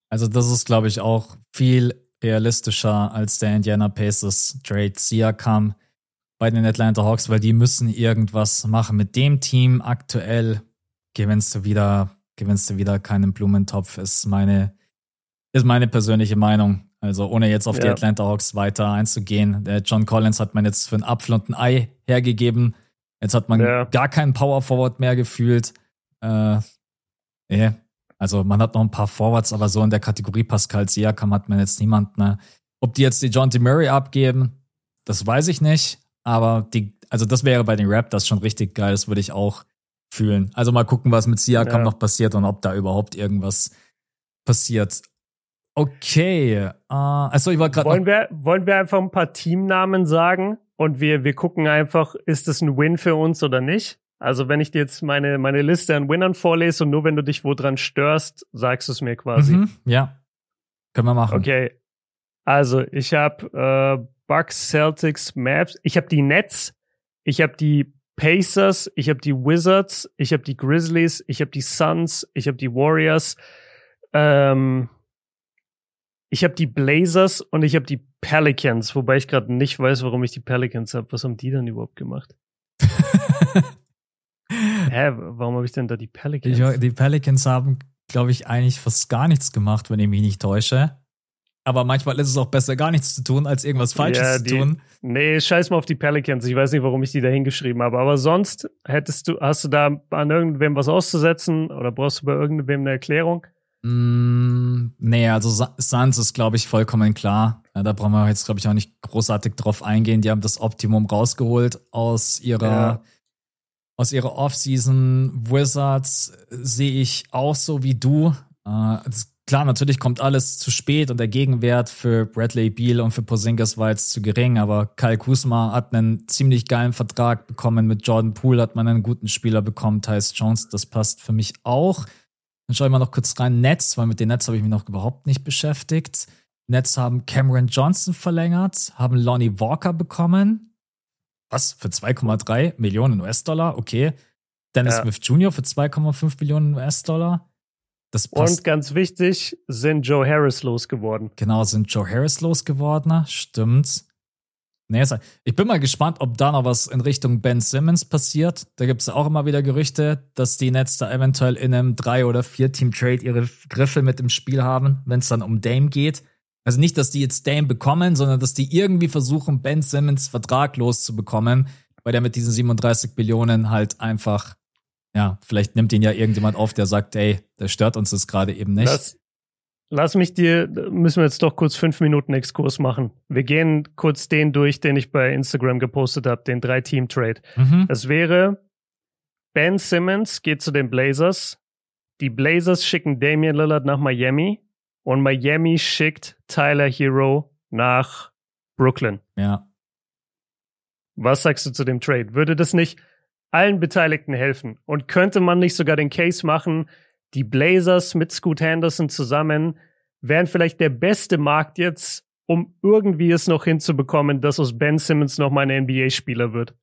also das ist, glaube ich, auch viel realistischer als der Indiana Pacers Trade Siakam bei den Atlanta Hawks, weil die müssen irgendwas machen. Mit dem Team aktuell gewinnst du wieder, gewinnst du wieder keinen Blumentopf, ist meine, ist meine persönliche Meinung. Also ohne jetzt auf ja. die Atlanta Hawks weiter einzugehen. Der John Collins hat man jetzt für ein Apfel und ein Ei hergegeben. Jetzt hat man ja. gar keinen Power Forward mehr gefühlt. Äh, nee, also man hat noch ein paar Forwards, aber so in der Kategorie Pascal Siakam hat man jetzt niemanden. Ne? Ob die jetzt die John T. Murray abgeben, das weiß ich nicht. Aber die, also das wäre bei den Raptors schon richtig geil. Das würde ich auch fühlen. Also mal gucken, was mit Siakam ja. noch passiert und ob da überhaupt irgendwas passiert. Okay. Uh, also ich war gerade.
Wollen wir, wollen wir einfach ein paar Teamnamen sagen und wir, wir gucken einfach, ist das ein Win für uns oder nicht? Also wenn ich dir jetzt meine, meine Liste an Winnern vorlese und nur wenn du dich wo dran störst, sagst du es mir quasi. Mhm,
ja, können wir machen.
Okay, also ich habe äh, Bucks, Celtics, Maps, ich habe die Nets, ich habe die Pacers, ich habe die Wizards, ich habe die Grizzlies, ich habe die Suns, ich habe die Warriors, ähm, ich habe die Blazers und ich habe die Pelicans, wobei ich gerade nicht weiß, warum ich die Pelicans habe. Was haben die dann überhaupt gemacht? Hä, warum habe ich denn da die Pelicans?
Die, die Pelicans haben, glaube ich, eigentlich fast gar nichts gemacht, wenn ich mich nicht täusche. Aber manchmal ist es auch besser, gar nichts zu tun, als irgendwas Falsches ja, die, zu tun.
Nee, scheiß mal auf die Pelicans. Ich weiß nicht, warum ich die da hingeschrieben habe. Aber sonst hättest du, hast du da an irgendwem was auszusetzen oder brauchst du bei irgendwem eine Erklärung?
Mm, nee, also Suns ist, glaube ich, vollkommen klar. Ja, da brauchen wir jetzt, glaube ich, auch nicht großartig drauf eingehen. Die haben das Optimum rausgeholt aus ihrer ja aus ihrer Offseason. Wizards sehe ich auch so wie du. Äh, klar, natürlich kommt alles zu spät und der Gegenwert für Bradley Beal und für Porzingis war jetzt zu gering, aber Kyle Kuzma hat einen ziemlich geilen Vertrag bekommen. Mit Jordan Poole hat man einen guten Spieler bekommen, Tyus Jones, das passt für mich auch. Dann schaue ich mal noch kurz rein. Nets, weil mit den Nets habe ich mich noch überhaupt nicht beschäftigt. Nets haben Cameron Johnson verlängert, haben Lonnie Walker bekommen. Was? Für 2,3 Millionen US-Dollar? Okay. Dennis ja. Smith Jr. für 2,5 Millionen US-Dollar.
Das passt. Und ganz wichtig, sind Joe Harris losgeworden.
Genau, sind Joe Harris losgeworden. Stimmt. Nee, ich bin mal gespannt, ob da noch was in Richtung Ben Simmons passiert. Da gibt es auch immer wieder Gerüchte, dass die Nets da eventuell in einem drei- oder vier-Team-Trade ihre Griffe mit im Spiel haben, wenn es dann um Dame geht. Also nicht, dass die jetzt Dame bekommen, sondern dass die irgendwie versuchen, Ben Simmons Vertrag loszubekommen, weil der mit diesen 37 Billionen halt einfach ja, vielleicht nimmt ihn ja irgendjemand auf, der sagt, ey, der stört uns das gerade eben nicht.
Lass, lass mich dir, müssen wir jetzt doch kurz fünf Minuten Exkurs machen. Wir gehen kurz den durch, den ich bei Instagram gepostet habe, den Drei-Team-Trade. Mhm. Es wäre, Ben Simmons geht zu den Blazers, die Blazers schicken Damian Lillard nach Miami und Miami schickt Tyler Hero nach Brooklyn.
Ja.
Was sagst du zu dem Trade? Würde das nicht allen Beteiligten helfen. Und könnte man nicht sogar den Case machen, die Blazers mit Scoot Henderson zusammen wären vielleicht der beste Markt jetzt, um irgendwie es noch hinzubekommen, dass aus Ben Simmons noch mal ein NBA-Spieler wird.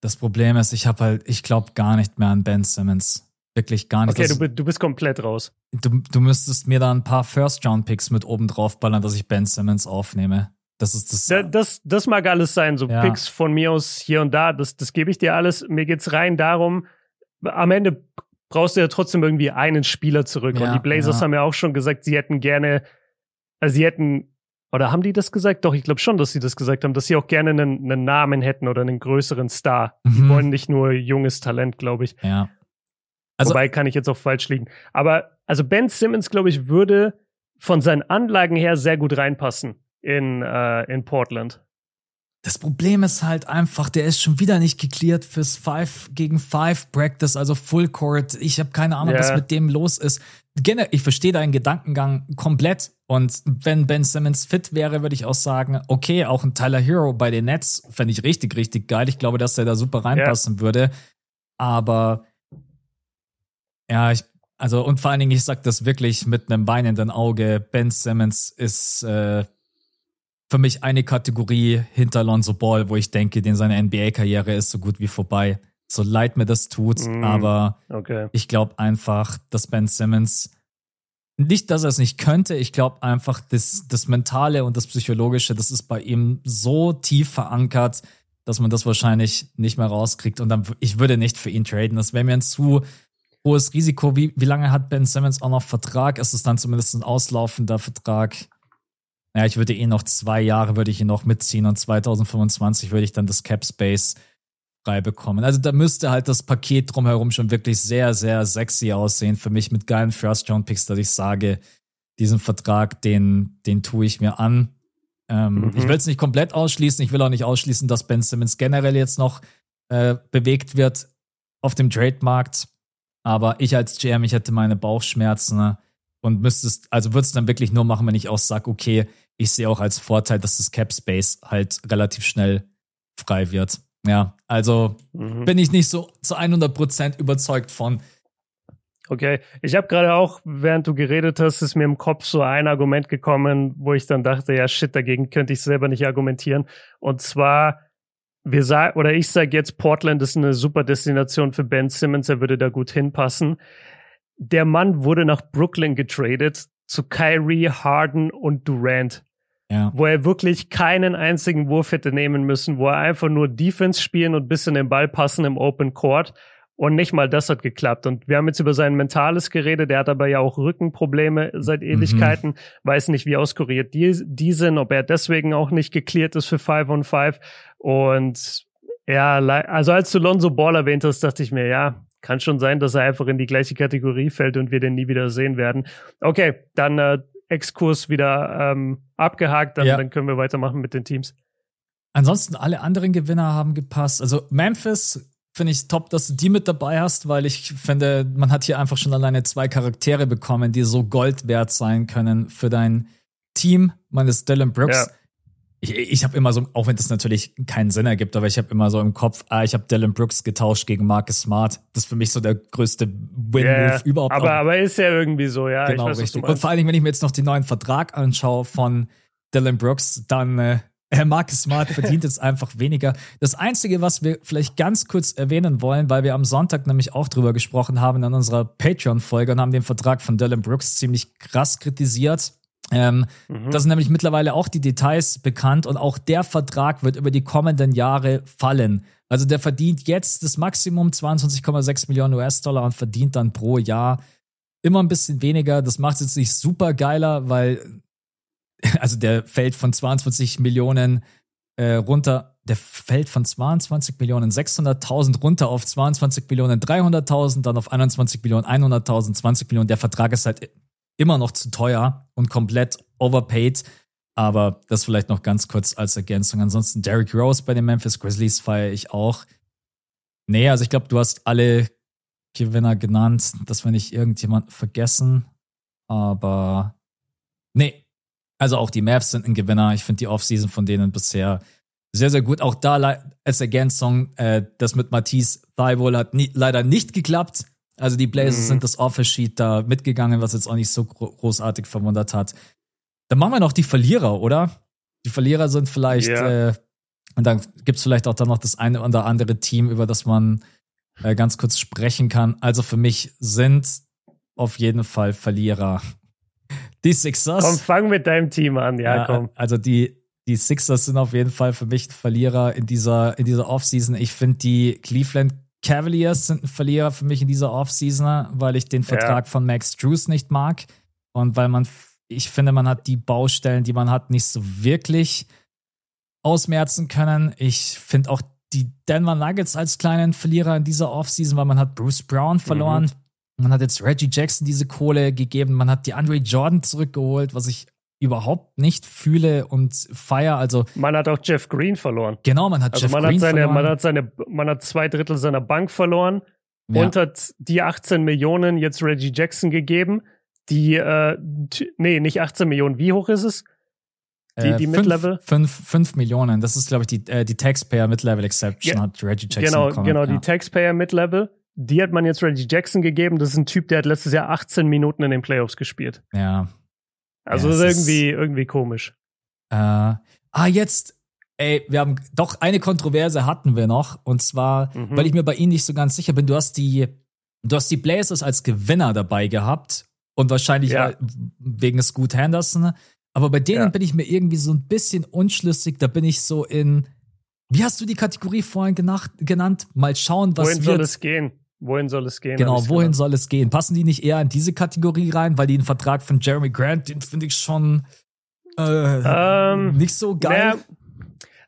Das Problem ist, ich habe halt, ich glaube gar nicht mehr an Ben Simmons. Wirklich gar nicht.
Okay, du, du, bist komplett raus.
Du, du müsstest mir da ein paar First-Round-Picks mit oben drauf ballern, dass ich Ben Simmons aufnehme. Das ist das.
Da, das, das mag alles sein, so ja. Picks von mir aus hier und da. Das, das gebe ich dir alles. Mir geht's rein darum, am Ende brauchst du ja trotzdem irgendwie einen Spieler zurück. Ja, und die Blazers ja. haben ja auch schon gesagt, sie hätten gerne, also sie hätten, oder haben die das gesagt? Doch, ich glaube schon, dass sie das gesagt haben, dass sie auch gerne einen, einen Namen hätten oder einen größeren Star. Mhm. Die wollen nicht nur junges Talent, glaube ich.
Ja.
Also, Wobei kann ich jetzt auch falsch liegen. Aber also Ben Simmons, glaube ich, würde von seinen Anlagen her sehr gut reinpassen in, äh, in Portland.
Das Problem ist halt einfach, der ist schon wieder nicht geklärt fürs 5 gegen 5 Practice, also Full Court. Ich habe keine Ahnung, yeah. was mit dem los ist. Ich verstehe deinen Gedankengang komplett. Und wenn Ben Simmons fit wäre, würde ich auch sagen, okay, auch ein Tyler Hero bei den Nets fände ich richtig, richtig geil. Ich glaube, dass der da super reinpassen yeah. würde. Aber ja, ich, also und vor allen Dingen, ich sag das wirklich mit einem weinenden Auge. Ben Simmons ist äh, für mich eine Kategorie hinter Lonzo Ball, wo ich denke, den seine NBA-Karriere ist so gut wie vorbei. So leid mir das tut, mm, aber okay. ich glaube einfach, dass Ben Simmons nicht, dass er es nicht könnte, ich glaube einfach, das, das Mentale und das Psychologische, das ist bei ihm so tief verankert, dass man das wahrscheinlich nicht mehr rauskriegt. Und dann, ich würde nicht für ihn traden. Das wäre mir ein zu hohes Risiko. Wie, wie lange hat Ben Simmons auch noch Vertrag? Ist es dann zumindest ein auslaufender Vertrag? Ja, ich würde eh noch zwei Jahre würde ich ihn noch mitziehen und 2025 würde ich dann das Cap Space frei bekommen. Also da müsste halt das Paket drumherum schon wirklich sehr, sehr sexy aussehen für mich mit geilen First Round Picks, dass ich sage, diesen Vertrag, den, den tue ich mir an. Ähm, mhm. Ich will es nicht komplett ausschließen. Ich will auch nicht ausschließen, dass Ben Simmons generell jetzt noch äh, bewegt wird auf dem Trademarkt. Aber ich als GM, ich hätte meine Bauchschmerzen. Ne? Und müsstest, also würdest du dann wirklich nur machen, wenn ich auch sage, okay, ich sehe auch als Vorteil, dass das Cap Space halt relativ schnell frei wird. Ja, also mhm. bin ich nicht so zu 100 Prozent überzeugt von.
Okay, ich habe gerade auch, während du geredet hast, ist mir im Kopf so ein Argument gekommen, wo ich dann dachte, ja shit, dagegen könnte ich selber nicht argumentieren. Und zwar, wir sagen, oder ich sage jetzt, Portland ist eine super Destination für Ben Simmons, er würde da gut hinpassen der Mann wurde nach Brooklyn getradet zu Kyrie, Harden und Durant. Ja. Wo er wirklich keinen einzigen Wurf hätte nehmen müssen, wo er einfach nur Defense spielen und bisschen den Ball passen im Open Court. Und nicht mal das hat geklappt. Und wir haben jetzt über sein Mentales geredet. Der hat aber ja auch Rückenprobleme seit mhm. Ewigkeiten. Mhm. Weiß nicht, wie auskuriert die, die sind, ob er deswegen auch nicht geklärt ist für 5 on 5. Und ja, also als du Lonzo Ball erwähnt hast, dachte ich mir, ja, kann schon sein, dass er einfach in die gleiche Kategorie fällt und wir den nie wieder sehen werden. Okay, dann äh, Exkurs wieder ähm, abgehakt, dann, ja. dann können wir weitermachen mit den Teams.
ansonsten alle anderen Gewinner haben gepasst. Also Memphis finde ich top, dass du die mit dabei hast, weil ich finde, man hat hier einfach schon alleine zwei Charaktere bekommen, die so Gold wert sein können für dein Team. Man ist Dylan Brooks. Ja. Ich, ich habe immer so, auch wenn das natürlich keinen Sinn ergibt, aber ich habe immer so im Kopf, ah, ich habe Dylan Brooks getauscht gegen Marcus Smart. Das ist für mich so der größte Win-Move
yeah,
überhaupt.
Aber, aber ist ja irgendwie so, ja.
Genau, weiß, richtig. Und vor allen Dingen, wenn ich mir jetzt noch den neuen Vertrag anschaue von Dylan Brooks, dann äh, Marcus Smart verdient jetzt einfach weniger. Das Einzige, was wir vielleicht ganz kurz erwähnen wollen, weil wir am Sonntag nämlich auch drüber gesprochen haben in unserer Patreon-Folge und haben den Vertrag von Dylan Brooks ziemlich krass kritisiert. Ähm, mhm. Da sind nämlich mittlerweile auch die Details bekannt und auch der Vertrag wird über die kommenden Jahre fallen. Also der verdient jetzt das Maximum 22,6 Millionen US-Dollar und verdient dann pro Jahr immer ein bisschen weniger. Das macht es jetzt nicht super geiler, weil also der fällt von 22 Millionen äh, runter, der fällt von 22 Millionen 600.000 runter auf 22 Millionen 300.000, dann auf 21 Millionen 100.000, 20 Millionen. Der Vertrag ist halt immer noch zu teuer und komplett overpaid. Aber das vielleicht noch ganz kurz als Ergänzung. Ansonsten Derrick Rose bei den Memphis Grizzlies feiere ich auch. Nee, also ich glaube, du hast alle Gewinner genannt. Das wir nicht irgendjemand vergessen. Aber nee, also auch die Mavs sind ein Gewinner. Ich finde die Offseason von denen bisher sehr, sehr gut. Auch da als Ergänzung, äh, das mit Matisse Thibault hat nie, leider nicht geklappt. Also die Blazers mhm. sind das Office Sheet da mitgegangen, was jetzt auch nicht so großartig verwundert hat. Dann machen wir noch die Verlierer, oder? Die Verlierer sind vielleicht, yeah. äh, und dann gibt's vielleicht auch dann noch das eine oder andere Team, über das man äh, ganz kurz sprechen kann. Also für mich sind auf jeden Fall Verlierer die Sixers.
Komm, fang mit deinem Team an, ja, ja komm.
Also die, die Sixers sind auf jeden Fall für mich Verlierer in dieser, in dieser Offseason. Ich finde, die Cleveland Cavaliers sind ein Verlierer für mich in dieser Offseason, weil ich den Vertrag ja. von Max Drews nicht mag. Und weil man, ich finde, man hat die Baustellen, die man hat, nicht so wirklich ausmerzen können. Ich finde auch die Denver Nuggets als kleinen Verlierer in dieser Offseason, weil man hat Bruce Brown verloren. Mhm. Man hat jetzt Reggie Jackson diese Kohle gegeben. Man hat die Andre Jordan zurückgeholt, was ich überhaupt nicht fühle und feier. Also
man hat auch Jeff Green verloren.
Genau, man hat
also
Jeff
man
Green
hat seine,
verloren.
Man hat seine, man hat zwei Drittel seiner Bank verloren ja. und hat die 18 Millionen jetzt Reggie Jackson gegeben. Die, äh, nee, nicht 18 Millionen. Wie hoch ist es? Die, die
äh, Mid-Level? 5 Millionen. Das ist, glaube ich, die, äh, die Taxpayer Mid-Level Exception
ja,
hat Reggie Jackson
Genau,
bekommen.
genau, ja. die Taxpayer Mid-Level die hat man jetzt Reggie Jackson gegeben. Das ist ein Typ, der hat letztes Jahr 18 Minuten in den Playoffs gespielt.
Ja.
Also
ja,
das ist irgendwie, irgendwie komisch.
Äh, ah, jetzt, ey, wir haben doch eine Kontroverse hatten wir noch. Und zwar, mhm. weil ich mir bei Ihnen nicht so ganz sicher bin, du hast die, du hast die Blazers als Gewinner dabei gehabt. Und wahrscheinlich ja. wegen Scoot Henderson. Aber bei denen ja. bin ich mir irgendwie so ein bisschen unschlüssig. Da bin ich so in, wie hast du die Kategorie vorhin genannt? Mal schauen, was
Wohin wird. soll es gehen? Wohin soll es gehen?
Genau, wohin soll es gehen? Passen die nicht eher in diese Kategorie rein? Weil den Vertrag von Jeremy Grant, den finde ich schon äh, ähm, nicht so geil.
Naja,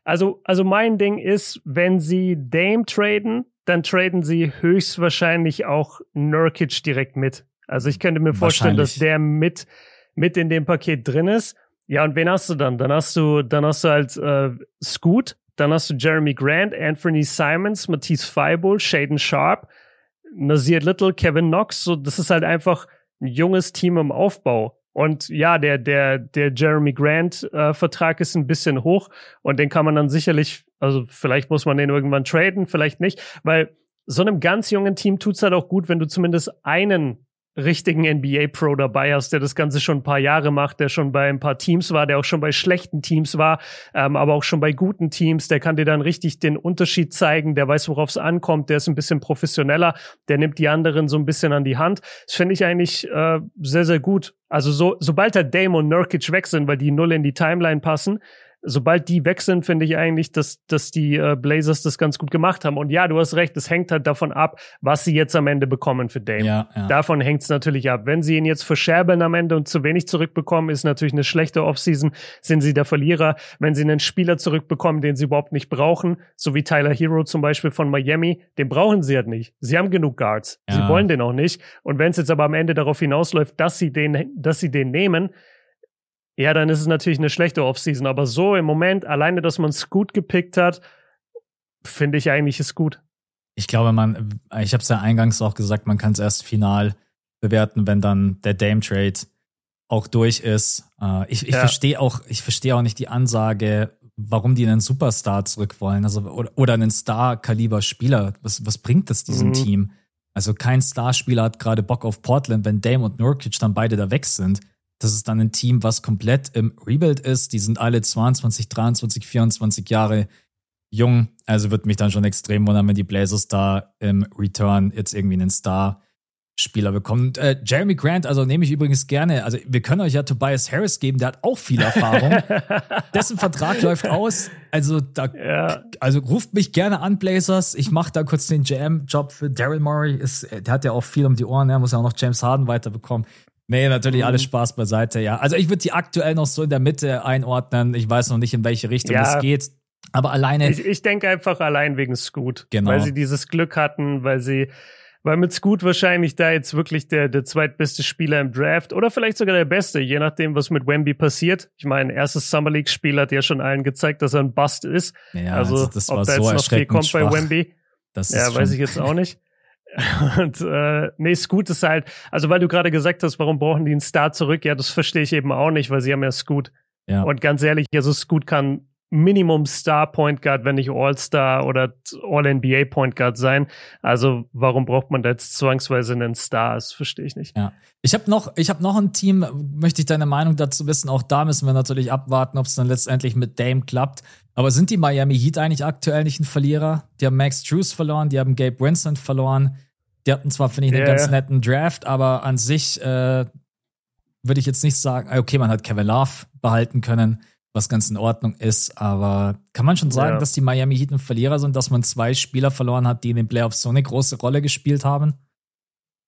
also, also mein Ding ist, wenn sie Dame traden, dann traden sie höchstwahrscheinlich auch Nurkic direkt mit. Also ich könnte mir vorstellen, dass der mit, mit in dem Paket drin ist. Ja, und wen hast du dann? Dann hast du, dann hast du halt äh, Scoot, dann hast du Jeremy Grant, Anthony Simons, Matisse Feibel, Shaden Sharp, Nazir Little, Kevin Knox. So, das ist halt einfach ein junges Team im Aufbau. Und ja, der, der, der Jeremy Grant-Vertrag äh, ist ein bisschen hoch und den kann man dann sicherlich, also vielleicht muss man den irgendwann traden, vielleicht nicht, weil so einem ganz jungen Team tut's halt auch gut, wenn du zumindest einen richtigen NBA-Pro dabei hast, der das Ganze schon ein paar Jahre macht, der schon bei ein paar Teams war, der auch schon bei schlechten Teams war, ähm, aber auch schon bei guten Teams, der kann dir dann richtig den Unterschied zeigen, der weiß, worauf es ankommt, der ist ein bisschen professioneller, der nimmt die anderen so ein bisschen an die Hand. Das finde ich eigentlich äh, sehr, sehr gut. Also so, sobald der Dame und Nurkic weg sind, weil die null in die Timeline passen, sobald die weg sind, finde ich eigentlich, dass, dass die äh, Blazers das ganz gut gemacht haben. Und ja, du hast recht, es hängt halt davon ab, was sie jetzt am Ende bekommen für Dame. Ja, ja. Davon hängt es natürlich ab. Wenn sie ihn jetzt verscherbeln am Ende und zu wenig zurückbekommen, ist natürlich eine schlechte Offseason, sind sie der Verlierer. Wenn sie einen Spieler zurückbekommen, den sie überhaupt nicht brauchen, so wie Tyler Hero zum Beispiel von Miami, den brauchen sie halt nicht. Sie haben genug Guards. Ja. Sie wollen den auch nicht. Und wenn es jetzt aber am Ende darauf hinausläuft, dass sie den, dass sie den nehmen, ja, dann ist es natürlich eine schlechte Offseason. Aber so im Moment, alleine, dass man es gut gepickt hat, finde ich eigentlich ist gut.
Ich glaube, man, ich habe es ja eingangs auch gesagt, man kann es erst final bewerten, wenn dann der Dame-Trade auch durch ist. Äh, ich ich ja. verstehe auch, ich verstehe auch nicht die Ansage, warum die einen Superstar zurück wollen, also oder, oder einen Star-Kaliber-Spieler. Was, was bringt das diesem mhm. Team? Also kein Starspieler hat gerade Bock auf Portland, wenn Dame und Nurkic dann beide da weg sind. Das ist dann ein Team, was komplett im Rebuild ist. Die sind alle 22, 23, 24 Jahre jung. Also wird mich dann schon extrem wundern, wenn die Blazers da im Return jetzt irgendwie einen Star Spieler bekommen. äh, Jeremy Grant, also nehme ich übrigens gerne. Also wir können euch ja Tobias Harris geben, der hat auch viel Erfahrung. Dessen Vertrag läuft aus. Also da, ja. also ruft mich gerne an, Blazers. Ich mache da kurz den GM-Job für Daryl Murray. Ist, der hat ja auch viel um die Ohren. Er muss ja auch noch James Harden weiterbekommen. Nee, natürlich mhm. alles Spaß beiseite, ja. Also ich würde die aktuell noch so in der Mitte einordnen. Ich weiß noch nicht, in welche Richtung ja. es geht. Aber alleine.
Ich, ich denke einfach allein wegen Scoot. Genau. Weil sie dieses Glück hatten, weil sie, weil mit Scoot wahrscheinlich da jetzt wirklich der, der zweitbeste Spieler im Draft oder vielleicht sogar der beste, je nachdem, was mit Wemby passiert. Ich meine, erstes Summer League-Spiel hat ja schon allen gezeigt, dass er ein Bust ist. Ja, also, das ob da jetzt so noch viel kommt schwach. bei Wemby. Das ja, weiß ich jetzt auch nicht. Und äh, nee, Scoot ist halt, also weil du gerade gesagt hast, warum brauchen die einen Star zurück? Ja, das verstehe ich eben auch nicht, weil sie haben ja Scoot. Ja. Und ganz ehrlich, also Scoot kann Minimum Star Point Guard, wenn nicht All-Star oder All-NBA Point Guard sein. Also warum braucht man da jetzt zwangsweise einen Star? Das verstehe ich nicht.
Ja. Ich habe noch, ich habe noch ein Team, möchte ich deine Meinung dazu wissen. Auch da müssen wir natürlich abwarten, ob es dann letztendlich mit Dame klappt. Aber sind die Miami Heat eigentlich aktuell nicht ein Verlierer? Die haben Max Drews verloren, die haben Gabe Vincent verloren. Die hatten zwar, finde ich, einen yeah. ganz netten Draft, aber an sich äh, würde ich jetzt nicht sagen, okay, man hat Kevin Love behalten können was ganz in Ordnung ist. Aber kann man schon sagen, ja. dass die Miami Heat ein Verlierer sind, dass man zwei Spieler verloren hat, die in den Playoffs so eine große Rolle gespielt haben?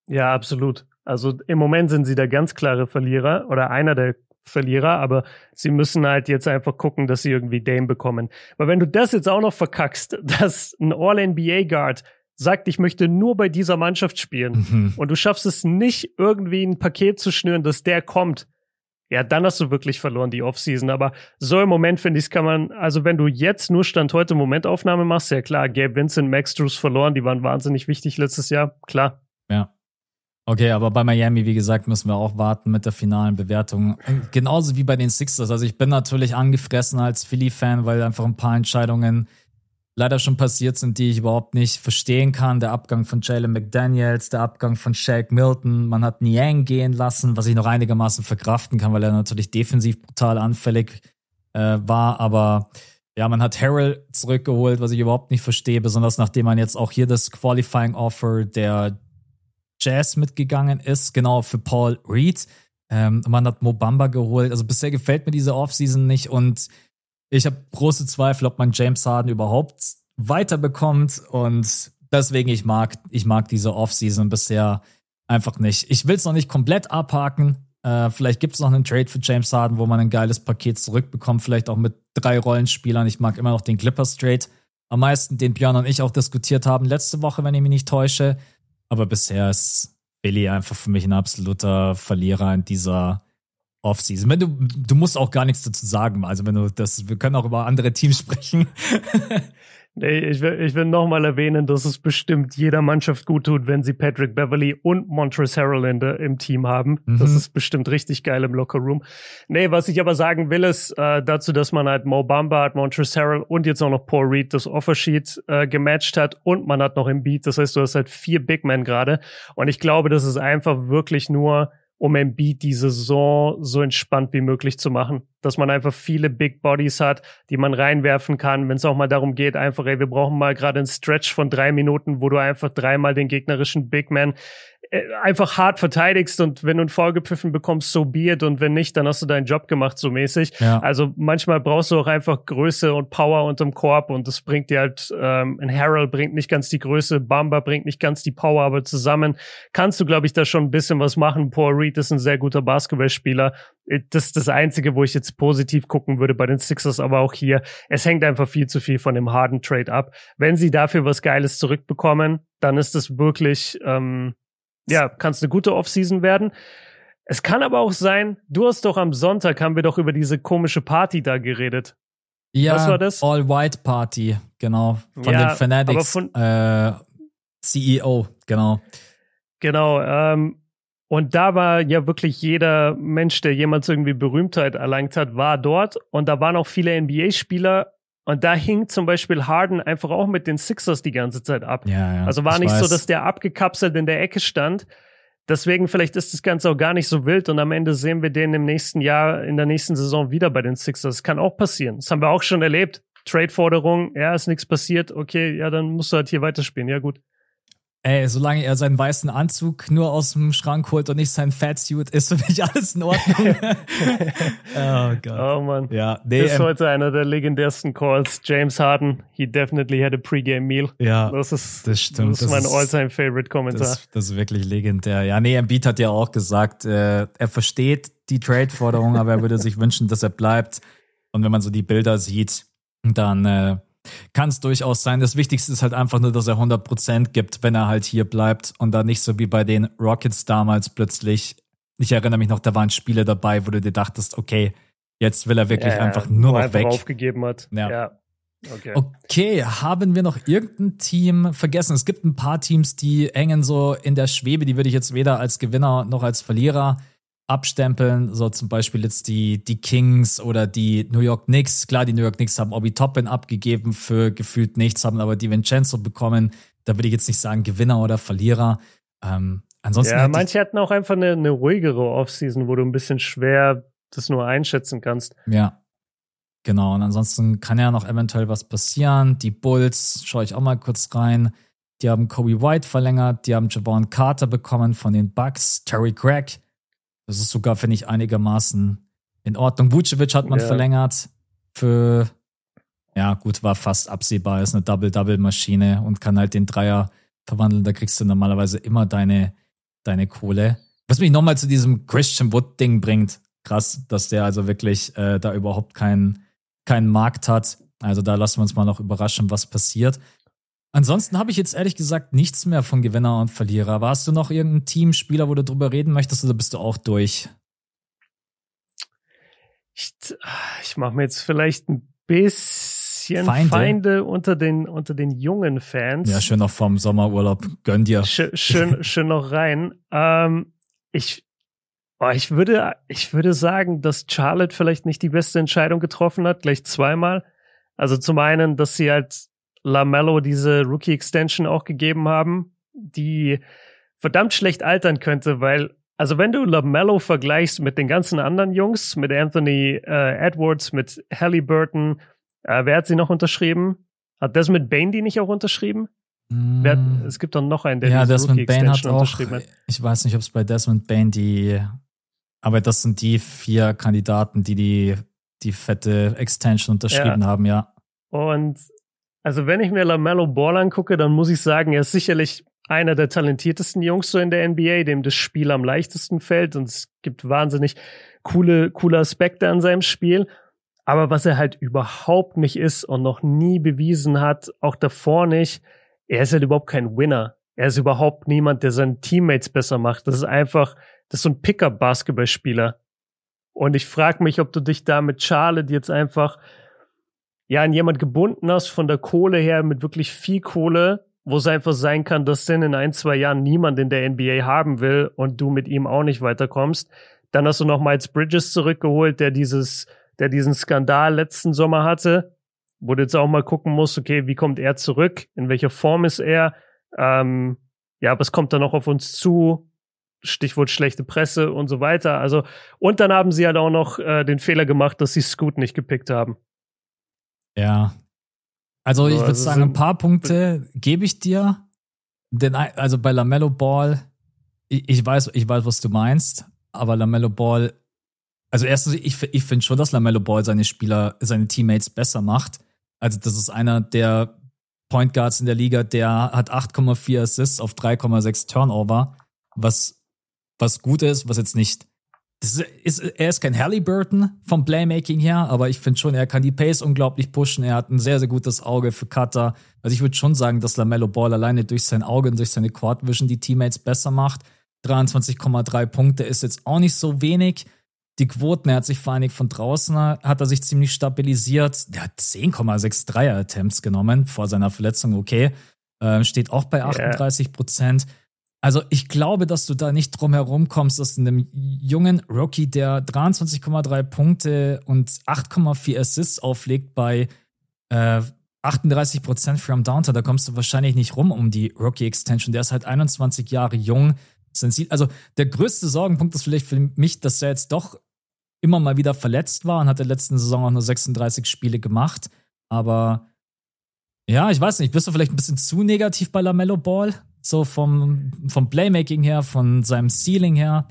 Ja, absolut. Also im Moment sind sie der ganz klare Verlierer oder einer der Verlierer, aber sie müssen halt jetzt einfach gucken, dass sie irgendwie Dame bekommen. Weil wenn du das jetzt auch noch verkackst, dass ein All-NBA-Guard sagt, ich möchte nur bei dieser Mannschaft spielen mhm. und du schaffst es nicht, irgendwie ein Paket zu schnüren, dass der kommt, ja, dann hast du wirklich verloren die Offseason. Aber so im Moment finde ich, kann man, also wenn du jetzt nur Stand heute Momentaufnahme machst, ja klar, Gabe Vincent, Max Drews verloren, die waren wahnsinnig wichtig letztes Jahr, klar.
Ja. Okay, aber bei Miami, wie gesagt, müssen wir auch warten mit der finalen Bewertung. Genauso wie bei den Sixers. Also ich bin natürlich angefressen als Philly-Fan, weil einfach ein paar Entscheidungen leider schon passiert sind, die ich überhaupt nicht verstehen kann. Der Abgang von Jalen McDaniels, der Abgang von Shaq Milton. Man hat Niang gehen lassen, was ich noch einigermaßen verkraften kann, weil er natürlich defensiv brutal anfällig äh, war. Aber ja, man hat Harrell zurückgeholt, was ich überhaupt nicht verstehe, besonders nachdem man jetzt auch hier das Qualifying Offer der Jazz mitgegangen ist, genau für Paul Reed. Ähm, man hat Mobamba geholt. Also bisher gefällt mir diese Offseason nicht und ich habe große Zweifel, ob man James Harden überhaupt weiterbekommt und deswegen ich mag ich mag diese Offseason bisher einfach nicht. Ich will es noch nicht komplett abhaken. Äh, vielleicht gibt es noch einen Trade für James Harden, wo man ein geiles Paket zurückbekommt, vielleicht auch mit drei Rollenspielern. Ich mag immer noch den Clippers Trade am meisten, den Björn und ich auch diskutiert haben letzte Woche, wenn ich mich nicht täusche. Aber bisher ist Billy einfach für mich ein absoluter Verlierer in dieser Offseason. Wenn du, du musst auch gar nichts dazu sagen. Also wenn du das, wir können auch über andere Teams sprechen.
nee, ich will, ich will nochmal erwähnen, dass es bestimmt jeder Mannschaft gut tut, wenn sie Patrick Beverly und Montrezl Harrell in der, im Team haben. Mhm. Das ist bestimmt richtig geil im Lockerroom. Nee, was ich aber sagen will, ist äh, dazu, dass man halt Mo Bamba hat, Montrezl Harrell und jetzt auch noch Paul Reed das Offersheet äh, gematcht hat und man hat noch im Beat. Das heißt, du hast halt vier Big Men gerade. Und ich glaube, das ist einfach wirklich nur um Embiid die Saison so entspannt wie möglich zu machen. Dass man einfach viele Big Bodies hat, die man reinwerfen kann, wenn es auch mal darum geht, einfach, ey, wir brauchen mal gerade einen Stretch von drei Minuten, wo du einfach dreimal den gegnerischen Big Man einfach hart verteidigst und wenn du einen Foul gepfiffen bekommst, so be it und wenn nicht, dann hast du deinen Job gemacht, so mäßig. Ja. Also manchmal brauchst du auch einfach Größe und Power unterm Korb und das bringt dir halt, ähm, ein Harold bringt nicht ganz die Größe, Bamba bringt nicht ganz die Power, aber zusammen kannst du, glaube ich, da schon ein bisschen was machen. Paul Reed ist ein sehr guter Basketballspieler. Äh, das ist das Einzige, wo ich jetzt positiv gucken würde bei den Sixers, aber auch hier, es hängt einfach viel zu viel von dem harten Trade ab. Wenn sie dafür was Geiles zurückbekommen, dann ist es wirklich, ähm, ja, kann es eine gute Offseason werden. Es kann aber auch sein, du hast doch am Sonntag haben wir doch über diese komische Party da geredet.
Ja, Was war das? All White Party, genau. Von ja, den Fanatics von, äh, CEO, genau.
Genau. Ähm, und da war ja wirklich jeder Mensch, der jemals irgendwie Berühmtheit erlangt hat, war dort. Und da waren auch viele NBA-Spieler. Und da hing zum Beispiel Harden einfach auch mit den Sixers die ganze Zeit ab.
Ja, ja,
also war nicht weiß. so, dass der abgekapselt in der Ecke stand. Deswegen vielleicht ist das Ganze auch gar nicht so wild und am Ende sehen wir den im nächsten Jahr, in der nächsten Saison wieder bei den Sixers. Das kann auch passieren. Das haben wir auch schon erlebt. Trade-Forderung, ja, ist nichts passiert, okay, ja, dann musst du halt hier weiterspielen. Ja, gut.
Ey, solange er seinen weißen Anzug nur aus dem Schrank holt und nicht sein Fatsuit, ist für mich alles in Ordnung.
oh Gott. Oh Mann. Ja, nee, ist ähm, heute einer der legendärsten Calls. James Harden, he definitely had a pregame meal.
Ja,
das ist,
das stimmt.
Das ist mein all-time favorite Kommentar.
Das, das, ist wirklich legendär. Ja, nee, Embiid hat ja auch gesagt, äh, er versteht die Trade-Forderung, aber er würde sich wünschen, dass er bleibt. Und wenn man so die Bilder sieht, dann äh, kann es durchaus sein. Das Wichtigste ist halt einfach nur, dass er 100% gibt, wenn er halt hier bleibt und da nicht so wie bei den Rockets damals plötzlich. Ich erinnere mich noch, da waren Spiele dabei, wo du dir dachtest, okay, jetzt will er wirklich ja, einfach nur noch einfach weg.
aufgegeben hat.
Ja. ja. Okay. okay, haben wir noch irgendein Team vergessen? Es gibt ein paar Teams, die hängen so in der Schwebe, die würde ich jetzt weder als Gewinner noch als Verlierer abstempeln, so zum Beispiel jetzt die, die Kings oder die New York Knicks. Klar, die New York Knicks haben Obi Toppin abgegeben für gefühlt nichts, haben aber die Vincenzo bekommen. Da würde ich jetzt nicht sagen Gewinner oder Verlierer. Ähm, ansonsten
ja, manche hatten auch einfach eine, eine ruhigere Offseason, wo du ein bisschen schwer das nur einschätzen kannst.
Ja. Genau, und ansonsten kann ja noch eventuell was passieren. Die Bulls, schaue ich auch mal kurz rein. Die haben Kobe White verlängert, die haben Javon Carter bekommen von den Bucks, Terry Craig das ist sogar, finde ich, einigermaßen in Ordnung. Vucevic hat man ja. verlängert für, ja, gut, war fast absehbar, ist eine Double-Double-Maschine und kann halt den Dreier verwandeln. Da kriegst du normalerweise immer deine, deine Kohle. Was mich nochmal zu diesem Christian Wood-Ding bringt. Krass, dass der also wirklich äh, da überhaupt keinen keinen Markt hat. Also da lassen wir uns mal noch überraschen, was passiert. Ansonsten habe ich jetzt ehrlich gesagt nichts mehr von Gewinner und Verlierer. Warst du noch irgendein Teamspieler, wo du drüber reden möchtest, oder bist du auch durch?
Ich, ich mache mir jetzt vielleicht ein bisschen Feinde. Feinde, unter, den, unter den jungen Fans.
Ja, schön noch vom Sommerurlaub. Gönn dir.
Schön, schön, schön noch rein. Ähm, ich, oh, ich, würde, ich würde sagen, dass Charlotte vielleicht nicht die beste Entscheidung getroffen hat, gleich zweimal. Also zum einen, dass sie halt LaMelo diese Rookie Extension auch gegeben haben, die verdammt schlecht altern könnte, weil also wenn du LaMelo vergleichst mit den ganzen anderen Jungs, mit Anthony äh, Edwards, mit Halliburton, äh, wer hat sie noch unterschrieben? Hat Desmond Bain die nicht auch unterschrieben? Mm. Wer, es gibt doch noch einen, der
ja, Desmond Bain hat auch, hat. Ich weiß nicht, ob es bei Desmond Bain die, aber das sind die vier Kandidaten, die die, die fette Extension unterschrieben ja. haben, ja.
Und also wenn ich mir LaMelo Ball angucke, dann muss ich sagen, er ist sicherlich einer der talentiertesten Jungs so in der NBA, dem das Spiel am leichtesten fällt und es gibt wahnsinnig coole, coole Aspekte an seinem Spiel. Aber was er halt überhaupt nicht ist und noch nie bewiesen hat, auch davor nicht, er ist halt überhaupt kein Winner. Er ist überhaupt niemand, der seine Teammates besser macht. Das ist einfach, das ist so ein Pickup-Basketballspieler. Und ich frage mich, ob du dich da mit Charlotte jetzt einfach ja an jemand gebunden hast von der Kohle her mit wirklich viel Kohle, wo es einfach sein kann, dass denn in ein, zwei Jahren niemand in der NBA haben will und du mit ihm auch nicht weiterkommst. Dann hast du noch Miles Bridges zurückgeholt, der dieses, der diesen Skandal letzten Sommer hatte, wo du jetzt auch mal gucken musst, okay, wie kommt er zurück? In welcher Form ist er? Ähm, ja, was kommt da noch auf uns zu? Stichwort schlechte Presse und so weiter. Also, und dann haben sie halt auch noch äh, den Fehler gemacht, dass sie Scoot nicht gepickt haben.
Ja. Also ich würde sagen, ein paar Punkte gebe ich dir. Denn, also bei LaMelo Ball, ich, ich, weiß, ich weiß, was du meinst, aber LaMelo Ball, also erstens, ich, ich finde schon, dass LaMelo Ball seine Spieler, seine Teammates besser macht. Also das ist einer der Point Guards in der Liga, der hat 8,4 Assists auf 3,6 Turnover, was, was gut ist, was jetzt nicht ist, er ist kein Halliburton vom Playmaking her, aber ich finde schon, er kann die Pace unglaublich pushen. Er hat ein sehr, sehr gutes Auge für Cutter. Also ich würde schon sagen, dass LaMelo Ball alleine durch sein Auge und durch seine Quad Vision die Teammates besser macht. 23,3 Punkte ist jetzt auch nicht so wenig. Die Quoten, er hat sich vor allem von draußen, hat er sich ziemlich stabilisiert. Der hat 10,6 Dreier-Attempts genommen vor seiner Verletzung, okay. Äh, steht auch bei 38 Prozent. Yeah. Also ich glaube, dass du da nicht drum herum kommst, dass einem jungen Rookie, der 23,3 Punkte und 8,4 Assists auflegt bei äh, 38 Prozent from Downtown, da kommst du wahrscheinlich nicht rum um die Rookie Extension. Der ist halt 21 Jahre jung. Also der größte Sorgenpunkt ist vielleicht für mich, dass er jetzt doch immer mal wieder verletzt war und hat der letzten Saison auch nur 36 Spiele gemacht. Aber ja, ich weiß nicht, bist du vielleicht ein bisschen zu negativ bei LaMelo Ball? So vom, vom Playmaking her, von seinem Ceiling her?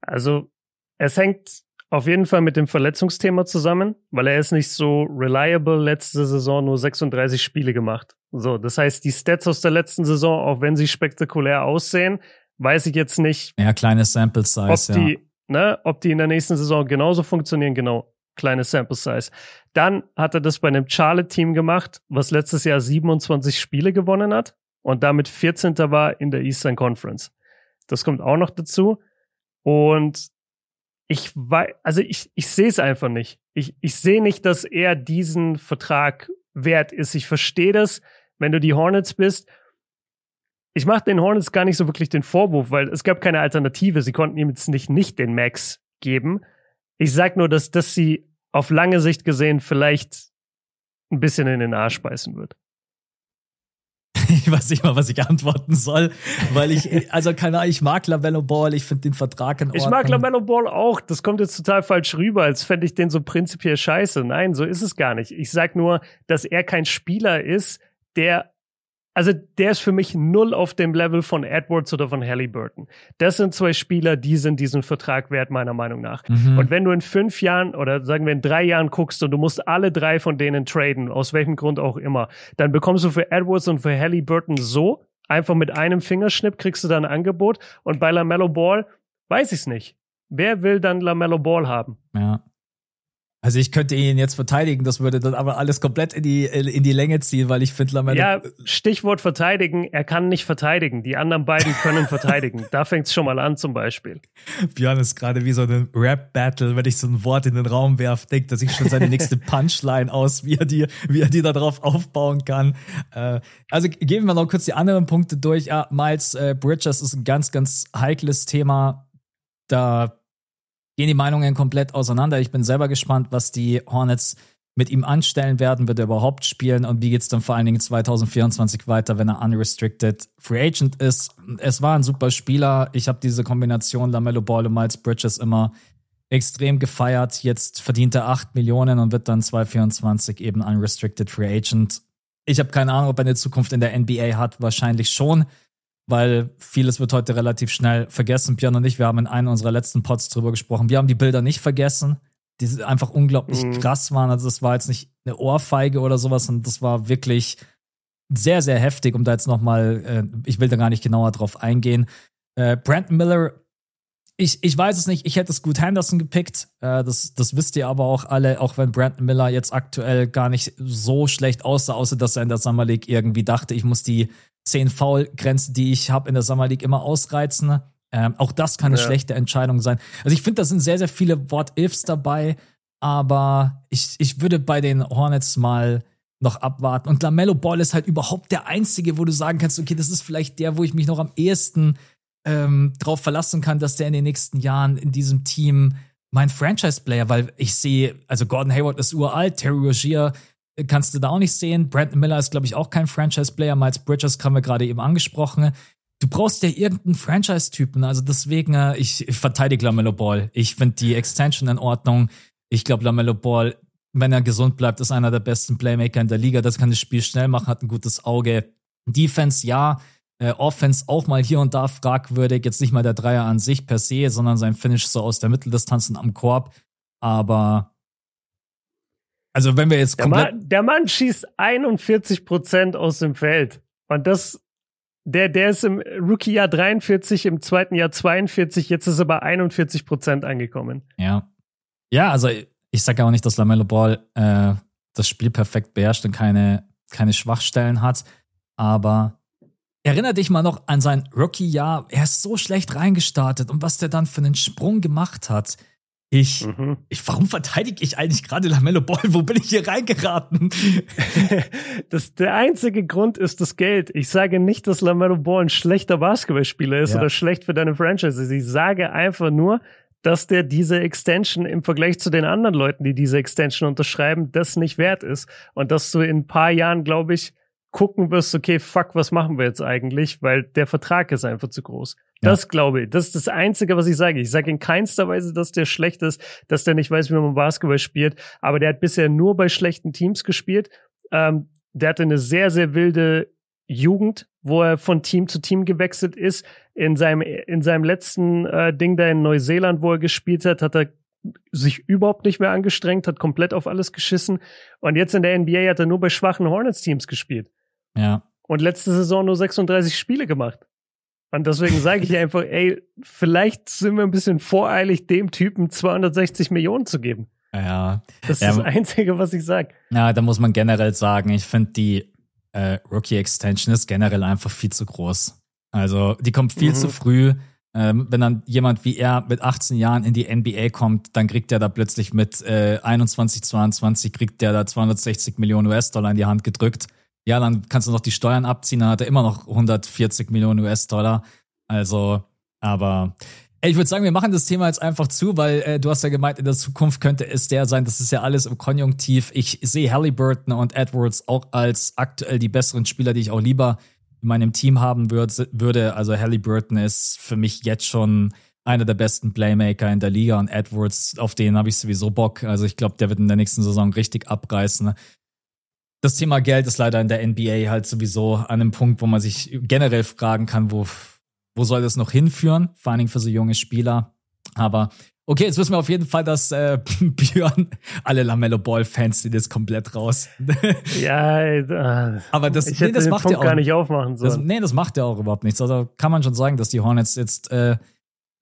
Also, es hängt auf jeden Fall mit dem Verletzungsthema zusammen, weil er ist nicht so reliable. Letzte Saison nur 36 Spiele gemacht. So, das heißt, die Stats aus der letzten Saison, auch wenn sie spektakulär aussehen, weiß ich jetzt nicht.
Ja, kleine Sample Size.
Ob die, ne, ob die in der nächsten Saison genauso funktionieren, genau. Kleine Sample Size. Dann hat er das bei einem Charlotte-Team gemacht, was letztes Jahr 27 Spiele gewonnen hat und damit 14. war in der Eastern Conference. Das kommt auch noch dazu. Und ich weiß, also ich, ich sehe es einfach nicht. Ich, ich sehe nicht, dass er diesen Vertrag wert ist. Ich verstehe das, wenn du die Hornets bist. Ich mache den Hornets gar nicht so wirklich den Vorwurf, weil es gab keine Alternative. Sie konnten ihm jetzt nicht, nicht den Max geben. Ich sag nur, dass das sie auf lange Sicht gesehen vielleicht ein bisschen in den Arsch beißen wird.
Ich weiß nicht mal, was ich antworten soll, weil ich, also keine Ahnung, ich mag Lamello Ball, ich finde den Vertrag in Ordnung.
Ich mag Lamello Ball auch, das kommt jetzt total falsch rüber, als fände ich den so prinzipiell scheiße. Nein, so ist es gar nicht. Ich sag nur, dass er kein Spieler ist, der also der ist für mich null auf dem Level von Edwards oder von Halliburton. Das sind zwei Spieler, die sind diesen Vertrag wert, meiner Meinung nach. Mhm. Und wenn du in fünf Jahren oder sagen wir in drei Jahren guckst und du musst alle drei von denen traden, aus welchem Grund auch immer, dann bekommst du für Edwards und für Halliburton so, einfach mit einem Fingerschnipp kriegst du dann ein Angebot. Und bei LaMelo Ball weiß ich es nicht. Wer will dann LaMelo Ball haben?
Ja. Also ich könnte ihn jetzt verteidigen, das würde dann aber alles komplett in die, in die Länge ziehen, weil ich finde Lamelo.
Ja, Stichwort verteidigen, er kann nicht verteidigen. Die anderen beiden können verteidigen. Da fängt es schon mal an zum Beispiel.
Björn ist gerade wie so ein Rap-Battle, wenn ich so ein Wort in den Raum werfe, denkt er sich schon seine nächste Punchline aus, wie er die, wie er die da drauf aufbauen kann. Äh, also geben wir noch kurz die anderen Punkte durch. Ja, Miles äh, Bridges ist ein ganz, ganz heikles Thema. Da gehen die Meinungen komplett auseinander. Ich bin selber gespannt, was die Hornets mit ihm anstellen werden. Wird er überhaupt spielen und wie geht es dann vor allen Dingen 2024 weiter, wenn er unrestricted Free Agent ist? Es war ein super Spieler. Ich habe diese Kombination Lamello Ball und Miles Bridges immer extrem gefeiert. Jetzt verdient er 8 Millionen und wird dann 2024 eben unrestricted Free Agent. Ich habe keine Ahnung, ob er eine Zukunft in der NBA hat. Wahrscheinlich schon weil vieles wird heute relativ schnell vergessen. Björn und ich, wir haben in einem unserer letzten Pods drüber gesprochen. Wir haben die Bilder nicht vergessen, die einfach unglaublich mhm. krass waren. Also das war jetzt nicht eine Ohrfeige oder sowas, und das war wirklich sehr, sehr heftig, um da jetzt nochmal, äh, ich will da gar nicht genauer drauf eingehen. Äh, Brandon Miller, ich, ich weiß es nicht, ich hätte es gut Henderson gepickt. Äh, das, das wisst ihr aber auch alle, auch wenn Brandon Miller jetzt aktuell gar nicht so schlecht aussah, außer dass er in der Summer League irgendwie dachte, ich muss die 10 Foul-Grenze, die ich habe in der Summer League, immer ausreizen. Ähm, auch das kann eine ja. schlechte Entscheidung sein. Also ich finde, da sind sehr, sehr viele What-Ifs dabei, aber ich, ich würde bei den Hornets mal noch abwarten. Und Lamello Ball ist halt überhaupt der einzige, wo du sagen kannst, okay, das ist vielleicht der, wo ich mich noch am ehesten ähm, drauf verlassen kann, dass der in den nächsten Jahren in diesem Team mein Franchise-Player, weil ich sehe, also Gordon Hayward ist uralt, Terry Rozier kannst du da auch nicht sehen. Brandon Miller ist, glaube ich, auch kein Franchise-Player. Miles Bridges haben wir gerade eben angesprochen. Du brauchst ja irgendeinen Franchise-Typen. Also deswegen, äh, ich, ich verteidige Lamello Ball. Ich finde die Extension in Ordnung. Ich glaube, Lamello Ball, wenn er gesund bleibt, ist einer der besten Playmaker in der Liga. Das kann das Spiel schnell machen, hat ein gutes Auge. Defense, ja. Äh, Offense auch mal hier und da fragwürdig. Jetzt nicht mal der Dreier an sich per se, sondern sein Finish so aus der Mitteldistanz und am Korb. Aber also wenn wir jetzt
der Mann, der Mann schießt 41 Prozent aus dem Feld. Und das, der, der ist im Rookie-Jahr 43, im zweiten Jahr 42, jetzt ist er bei 41 Prozent angekommen.
Ja. Ja, also ich sage ja auch nicht, dass Lamello Ball äh, das Spiel perfekt beherrscht und keine, keine Schwachstellen hat. Aber Erinner dich mal noch an sein Rookie-Jahr. Er ist so schlecht reingestartet und was der dann für einen Sprung gemacht hat. Ich, mhm. ich, warum verteidige ich eigentlich gerade Lamello Ball? Wo bin ich hier reingeraten?
das, der einzige Grund ist das Geld. Ich sage nicht, dass Lamello Ball ein schlechter Basketballspieler ist ja. oder schlecht für deine Franchise. Ich sage einfach nur, dass der diese Extension im Vergleich zu den anderen Leuten, die diese Extension unterschreiben, das nicht wert ist. Und dass du in ein paar Jahren, glaube ich, gucken wirst, okay, fuck, was machen wir jetzt eigentlich? Weil der Vertrag ist einfach zu groß. Das ja. glaube ich. Das ist das Einzige, was ich sage. Ich sage in keinster Weise, dass der schlecht ist, dass der nicht weiß, wie man Basketball spielt. Aber der hat bisher nur bei schlechten Teams gespielt. Ähm, der hatte eine sehr, sehr wilde Jugend, wo er von Team zu Team gewechselt ist. In seinem, in seinem letzten äh, Ding da in Neuseeland, wo er gespielt hat, hat er sich überhaupt nicht mehr angestrengt, hat komplett auf alles geschissen. Und jetzt in der NBA hat er nur bei schwachen Hornets-Teams gespielt.
Ja.
Und letzte Saison nur 36 Spiele gemacht. Und deswegen sage ich einfach, ey, vielleicht sind wir ein bisschen voreilig, dem Typen 260 Millionen zu geben.
Ja.
Das ist
ja,
das Einzige, was ich sage.
Ja, da muss man generell sagen, ich finde die äh, Rookie Extension ist generell einfach viel zu groß. Also die kommt viel mhm. zu früh. Ähm, wenn dann jemand wie er mit 18 Jahren in die NBA kommt, dann kriegt er da plötzlich mit äh, 21, 22, kriegt der da 260 Millionen US-Dollar in die Hand gedrückt ja, dann kannst du noch die Steuern abziehen, dann hat er immer noch 140 Millionen US-Dollar. Also, aber ich würde sagen, wir machen das Thema jetzt einfach zu, weil äh, du hast ja gemeint, in der Zukunft könnte es der sein. Das ist ja alles im Konjunktiv. Ich sehe Halliburton und Edwards auch als aktuell die besseren Spieler, die ich auch lieber in meinem Team haben würd, würde. Also Halliburton ist für mich jetzt schon einer der besten Playmaker in der Liga und Edwards, auf den habe ich sowieso Bock. Also ich glaube, der wird in der nächsten Saison richtig abreißen das Thema Geld ist leider in der NBA halt sowieso an einem Punkt, wo man sich generell fragen kann, wo, wo soll das noch hinführen? Vor allen Dingen für so junge Spieler. Aber okay, jetzt wissen wir auf jeden Fall, dass äh, Björn, alle Lamello Ball-Fans sind jetzt komplett raus.
ja, äh,
aber das,
ich nee, das macht Punkt ja auch gar nicht aufmachen sollen.
Das, nee, das macht ja auch überhaupt nichts. Also kann man schon sagen, dass die Hornets jetzt äh,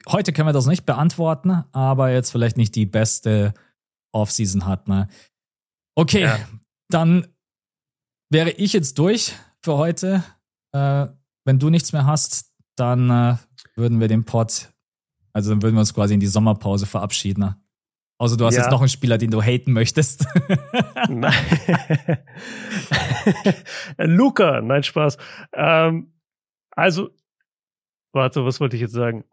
heute können wir das nicht beantworten, aber jetzt vielleicht nicht die beste Offseason hat. Ne? Okay, ja. dann wäre ich jetzt durch für heute. Äh, wenn du nichts mehr hast, dann äh, würden wir den Pod, also dann würden wir uns quasi in die Sommerpause verabschieden. Ne? Außer du hast ja. jetzt noch einen Spieler, den du haten möchtest.
Luca, nein, Spaß. Ähm, also, warte, was wollte ich jetzt sagen?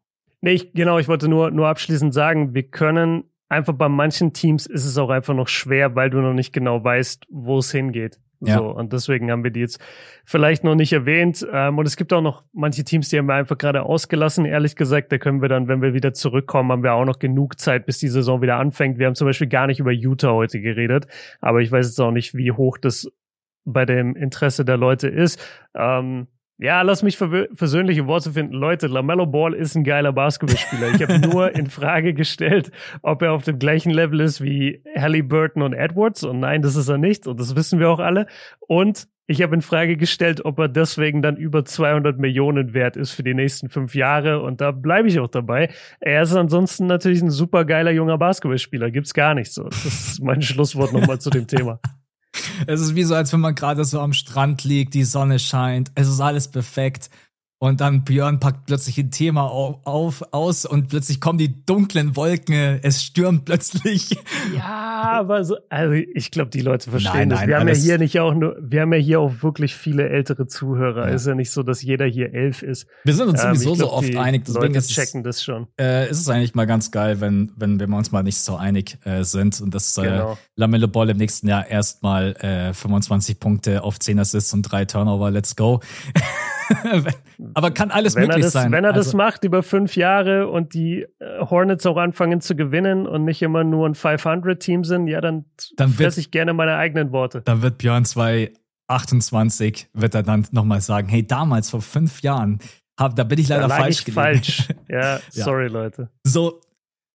Nee, ich, genau, ich wollte nur, nur abschließend sagen, wir können einfach bei manchen Teams ist es auch einfach noch schwer, weil du noch nicht genau weißt, wo es hingeht. Ja. So, und deswegen haben wir die jetzt vielleicht noch nicht erwähnt. Ähm, und es gibt auch noch manche Teams, die haben wir einfach gerade ausgelassen. Ehrlich gesagt, da können wir dann, wenn wir wieder zurückkommen, haben wir auch noch genug Zeit, bis die Saison wieder anfängt. Wir haben zum Beispiel gar nicht über Utah heute geredet, aber ich weiß jetzt auch nicht, wie hoch das bei dem Interesse der Leute ist. Ähm, ja, lass mich versöhnliche Worte finden. Leute, LaMelo Ball ist ein geiler Basketballspieler. Ich habe nur in Frage gestellt, ob er auf dem gleichen Level ist wie Halliburton und Edwards. Und nein, das ist er nicht. Und das wissen wir auch alle. Und ich habe in Frage gestellt, ob er deswegen dann über 200 Millionen wert ist für die nächsten fünf Jahre. Und da bleibe ich auch dabei. Er ist ansonsten natürlich ein super geiler junger Basketballspieler. Gibt's gar nicht so. Das ist mein Schlusswort nochmal zu dem Thema.
Es ist wie so, als wenn man gerade so am Strand liegt, die Sonne scheint, es ist alles perfekt. Und dann Björn packt plötzlich ein Thema auf, auf, aus und plötzlich kommen die dunklen Wolken, es stürmt plötzlich.
Ja, aber so, also ich glaube, die Leute verstehen nein, das. Nein, wir haben ja hier nicht auch nur, wir haben ja hier auch wirklich viele ältere Zuhörer. Ja. Ist ja nicht so, dass jeder hier elf ist.
Wir sind uns ähm, sowieso glaub, so oft einig, deswegen
Leute ist checken das schon.
Äh, ist es eigentlich mal ganz geil, wenn, wenn, wir uns mal nicht so einig äh, sind und dass äh, genau. Lamelle Ball im nächsten Jahr erstmal äh, 25 Punkte auf 10 Assists und 3 Turnover, let's go. Aber kann alles
wenn
möglich
das,
sein.
Wenn er also, das macht über fünf Jahre und die äh, Hornets auch anfangen zu gewinnen und nicht immer nur ein 500-Team sind, ja, dann, dann fresse ich gerne meine eigenen Worte.
Dann wird Björn 228, wird er dann nochmal sagen, hey, damals vor fünf Jahren, hab, da bin ich leider falsch
ich falsch. Ja, sorry, ja. Leute.
So,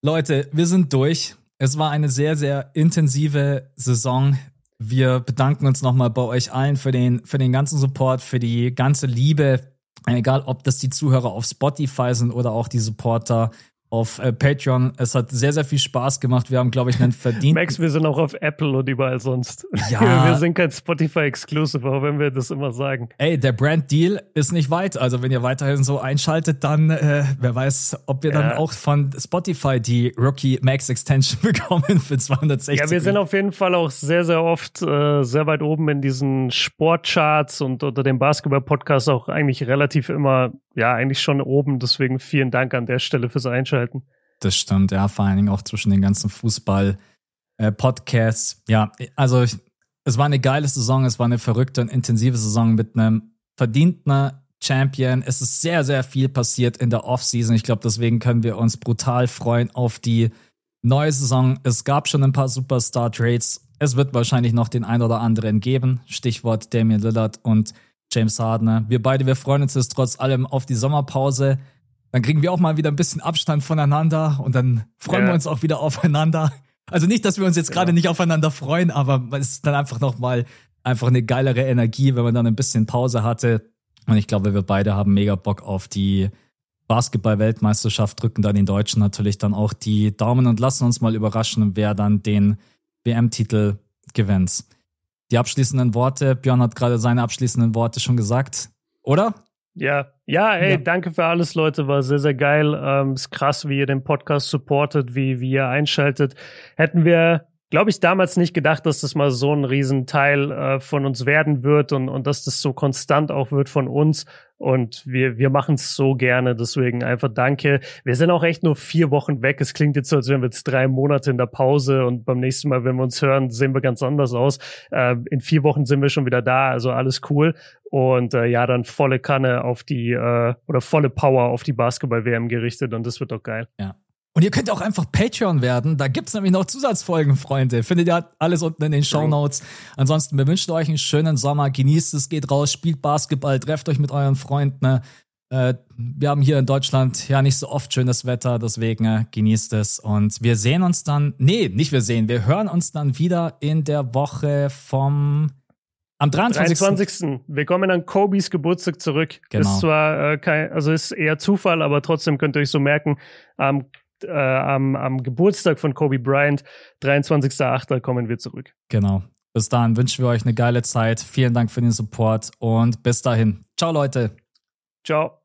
Leute, wir sind durch. Es war eine sehr, sehr intensive Saison. Wir bedanken uns nochmal bei euch allen für den, für den ganzen Support, für die ganze Liebe. Egal, ob das die Zuhörer auf Spotify sind oder auch die Supporter auf äh, Patreon. Es hat sehr, sehr viel Spaß gemacht. Wir haben, glaube ich, einen verdienten.
Max, wir sind auch auf Apple und überall sonst. Ja. wir sind kein Spotify-Exclusive, auch wenn wir das immer sagen.
Ey, der Brand-Deal ist nicht weit. Also, wenn ihr weiterhin so einschaltet, dann, äh, wer weiß, ob wir ja. dann auch von Spotify die Rookie Max Extension bekommen für 260.
Ja, wir sind auf jeden Fall auch sehr, sehr oft äh, sehr weit oben in diesen Sportcharts und unter dem Basketball-Podcast auch eigentlich relativ immer, ja, eigentlich schon oben. Deswegen vielen Dank an der Stelle fürs Einschalten einschalten.
Das stimmt, ja, vor allen Dingen auch zwischen den ganzen Fußball-Podcasts. Ja, also ich, es war eine geile Saison, es war eine verrückte und intensive Saison mit einem verdienten Champion. Es ist sehr, sehr viel passiert in der Offseason. Ich glaube, deswegen können wir uns brutal freuen auf die neue Saison. Es gab schon ein paar Superstar-Trades. Es wird wahrscheinlich noch den ein oder anderen geben. Stichwort Damian Lillard und James Harden. Wir beide, wir freuen uns jetzt trotz allem auf die Sommerpause. Dann kriegen wir auch mal wieder ein bisschen Abstand voneinander und dann freuen ja. wir uns auch wieder aufeinander. Also nicht, dass wir uns jetzt gerade ja. nicht aufeinander freuen, aber es ist dann einfach nochmal einfach eine geilere Energie, wenn man dann ein bisschen Pause hatte. Und ich glaube, wir beide haben mega Bock auf die Basketball-Weltmeisterschaft, drücken dann den Deutschen natürlich dann auch die Daumen und lassen uns mal überraschen, wer dann den WM-Titel gewinnt. Die abschließenden Worte, Björn hat gerade seine abschließenden Worte schon gesagt, oder?
Ja, ja, ey, ja. danke für alles, Leute. War sehr, sehr geil. Ähm, ist krass, wie ihr den Podcast supportet, wie, wie ihr einschaltet. Hätten wir, glaube ich, damals nicht gedacht, dass das mal so ein Riesenteil äh, von uns werden wird und, und dass das so konstant auch wird von uns. Und wir, wir machen es so gerne. Deswegen einfach danke. Wir sind auch echt nur vier Wochen weg. Es klingt jetzt so, als wären wir jetzt drei Monate in der Pause und beim nächsten Mal, wenn wir uns hören, sehen wir ganz anders aus. Äh, in vier Wochen sind wir schon wieder da. Also alles cool. Und äh, ja, dann volle Kanne auf die äh, oder volle Power auf die Basketball-WM gerichtet und das wird doch geil.
Ja. Und ihr könnt auch einfach Patreon werden. Da gibt's nämlich noch Zusatzfolgen, Freunde. Findet ihr alles unten in den Show Notes. Ansonsten, wir wünschen euch einen schönen Sommer. Genießt es, geht raus, spielt Basketball, trefft euch mit euren Freunden. Ne? Äh, wir haben hier in Deutschland ja nicht so oft schönes Wetter, deswegen äh, genießt es. Und wir sehen uns dann, nee, nicht wir sehen, wir hören uns dann wieder in der Woche vom am 23.
23. Wir kommen an Kobys Geburtstag zurück. Genau. Ist zwar äh, kein, also ist eher Zufall, aber trotzdem könnt ihr euch so merken, am äh, am, am Geburtstag von Kobe Bryant, 23.08. kommen wir zurück.
Genau. Bis dahin wünschen wir euch eine geile Zeit. Vielen Dank für den Support und bis dahin. Ciao, Leute.
Ciao.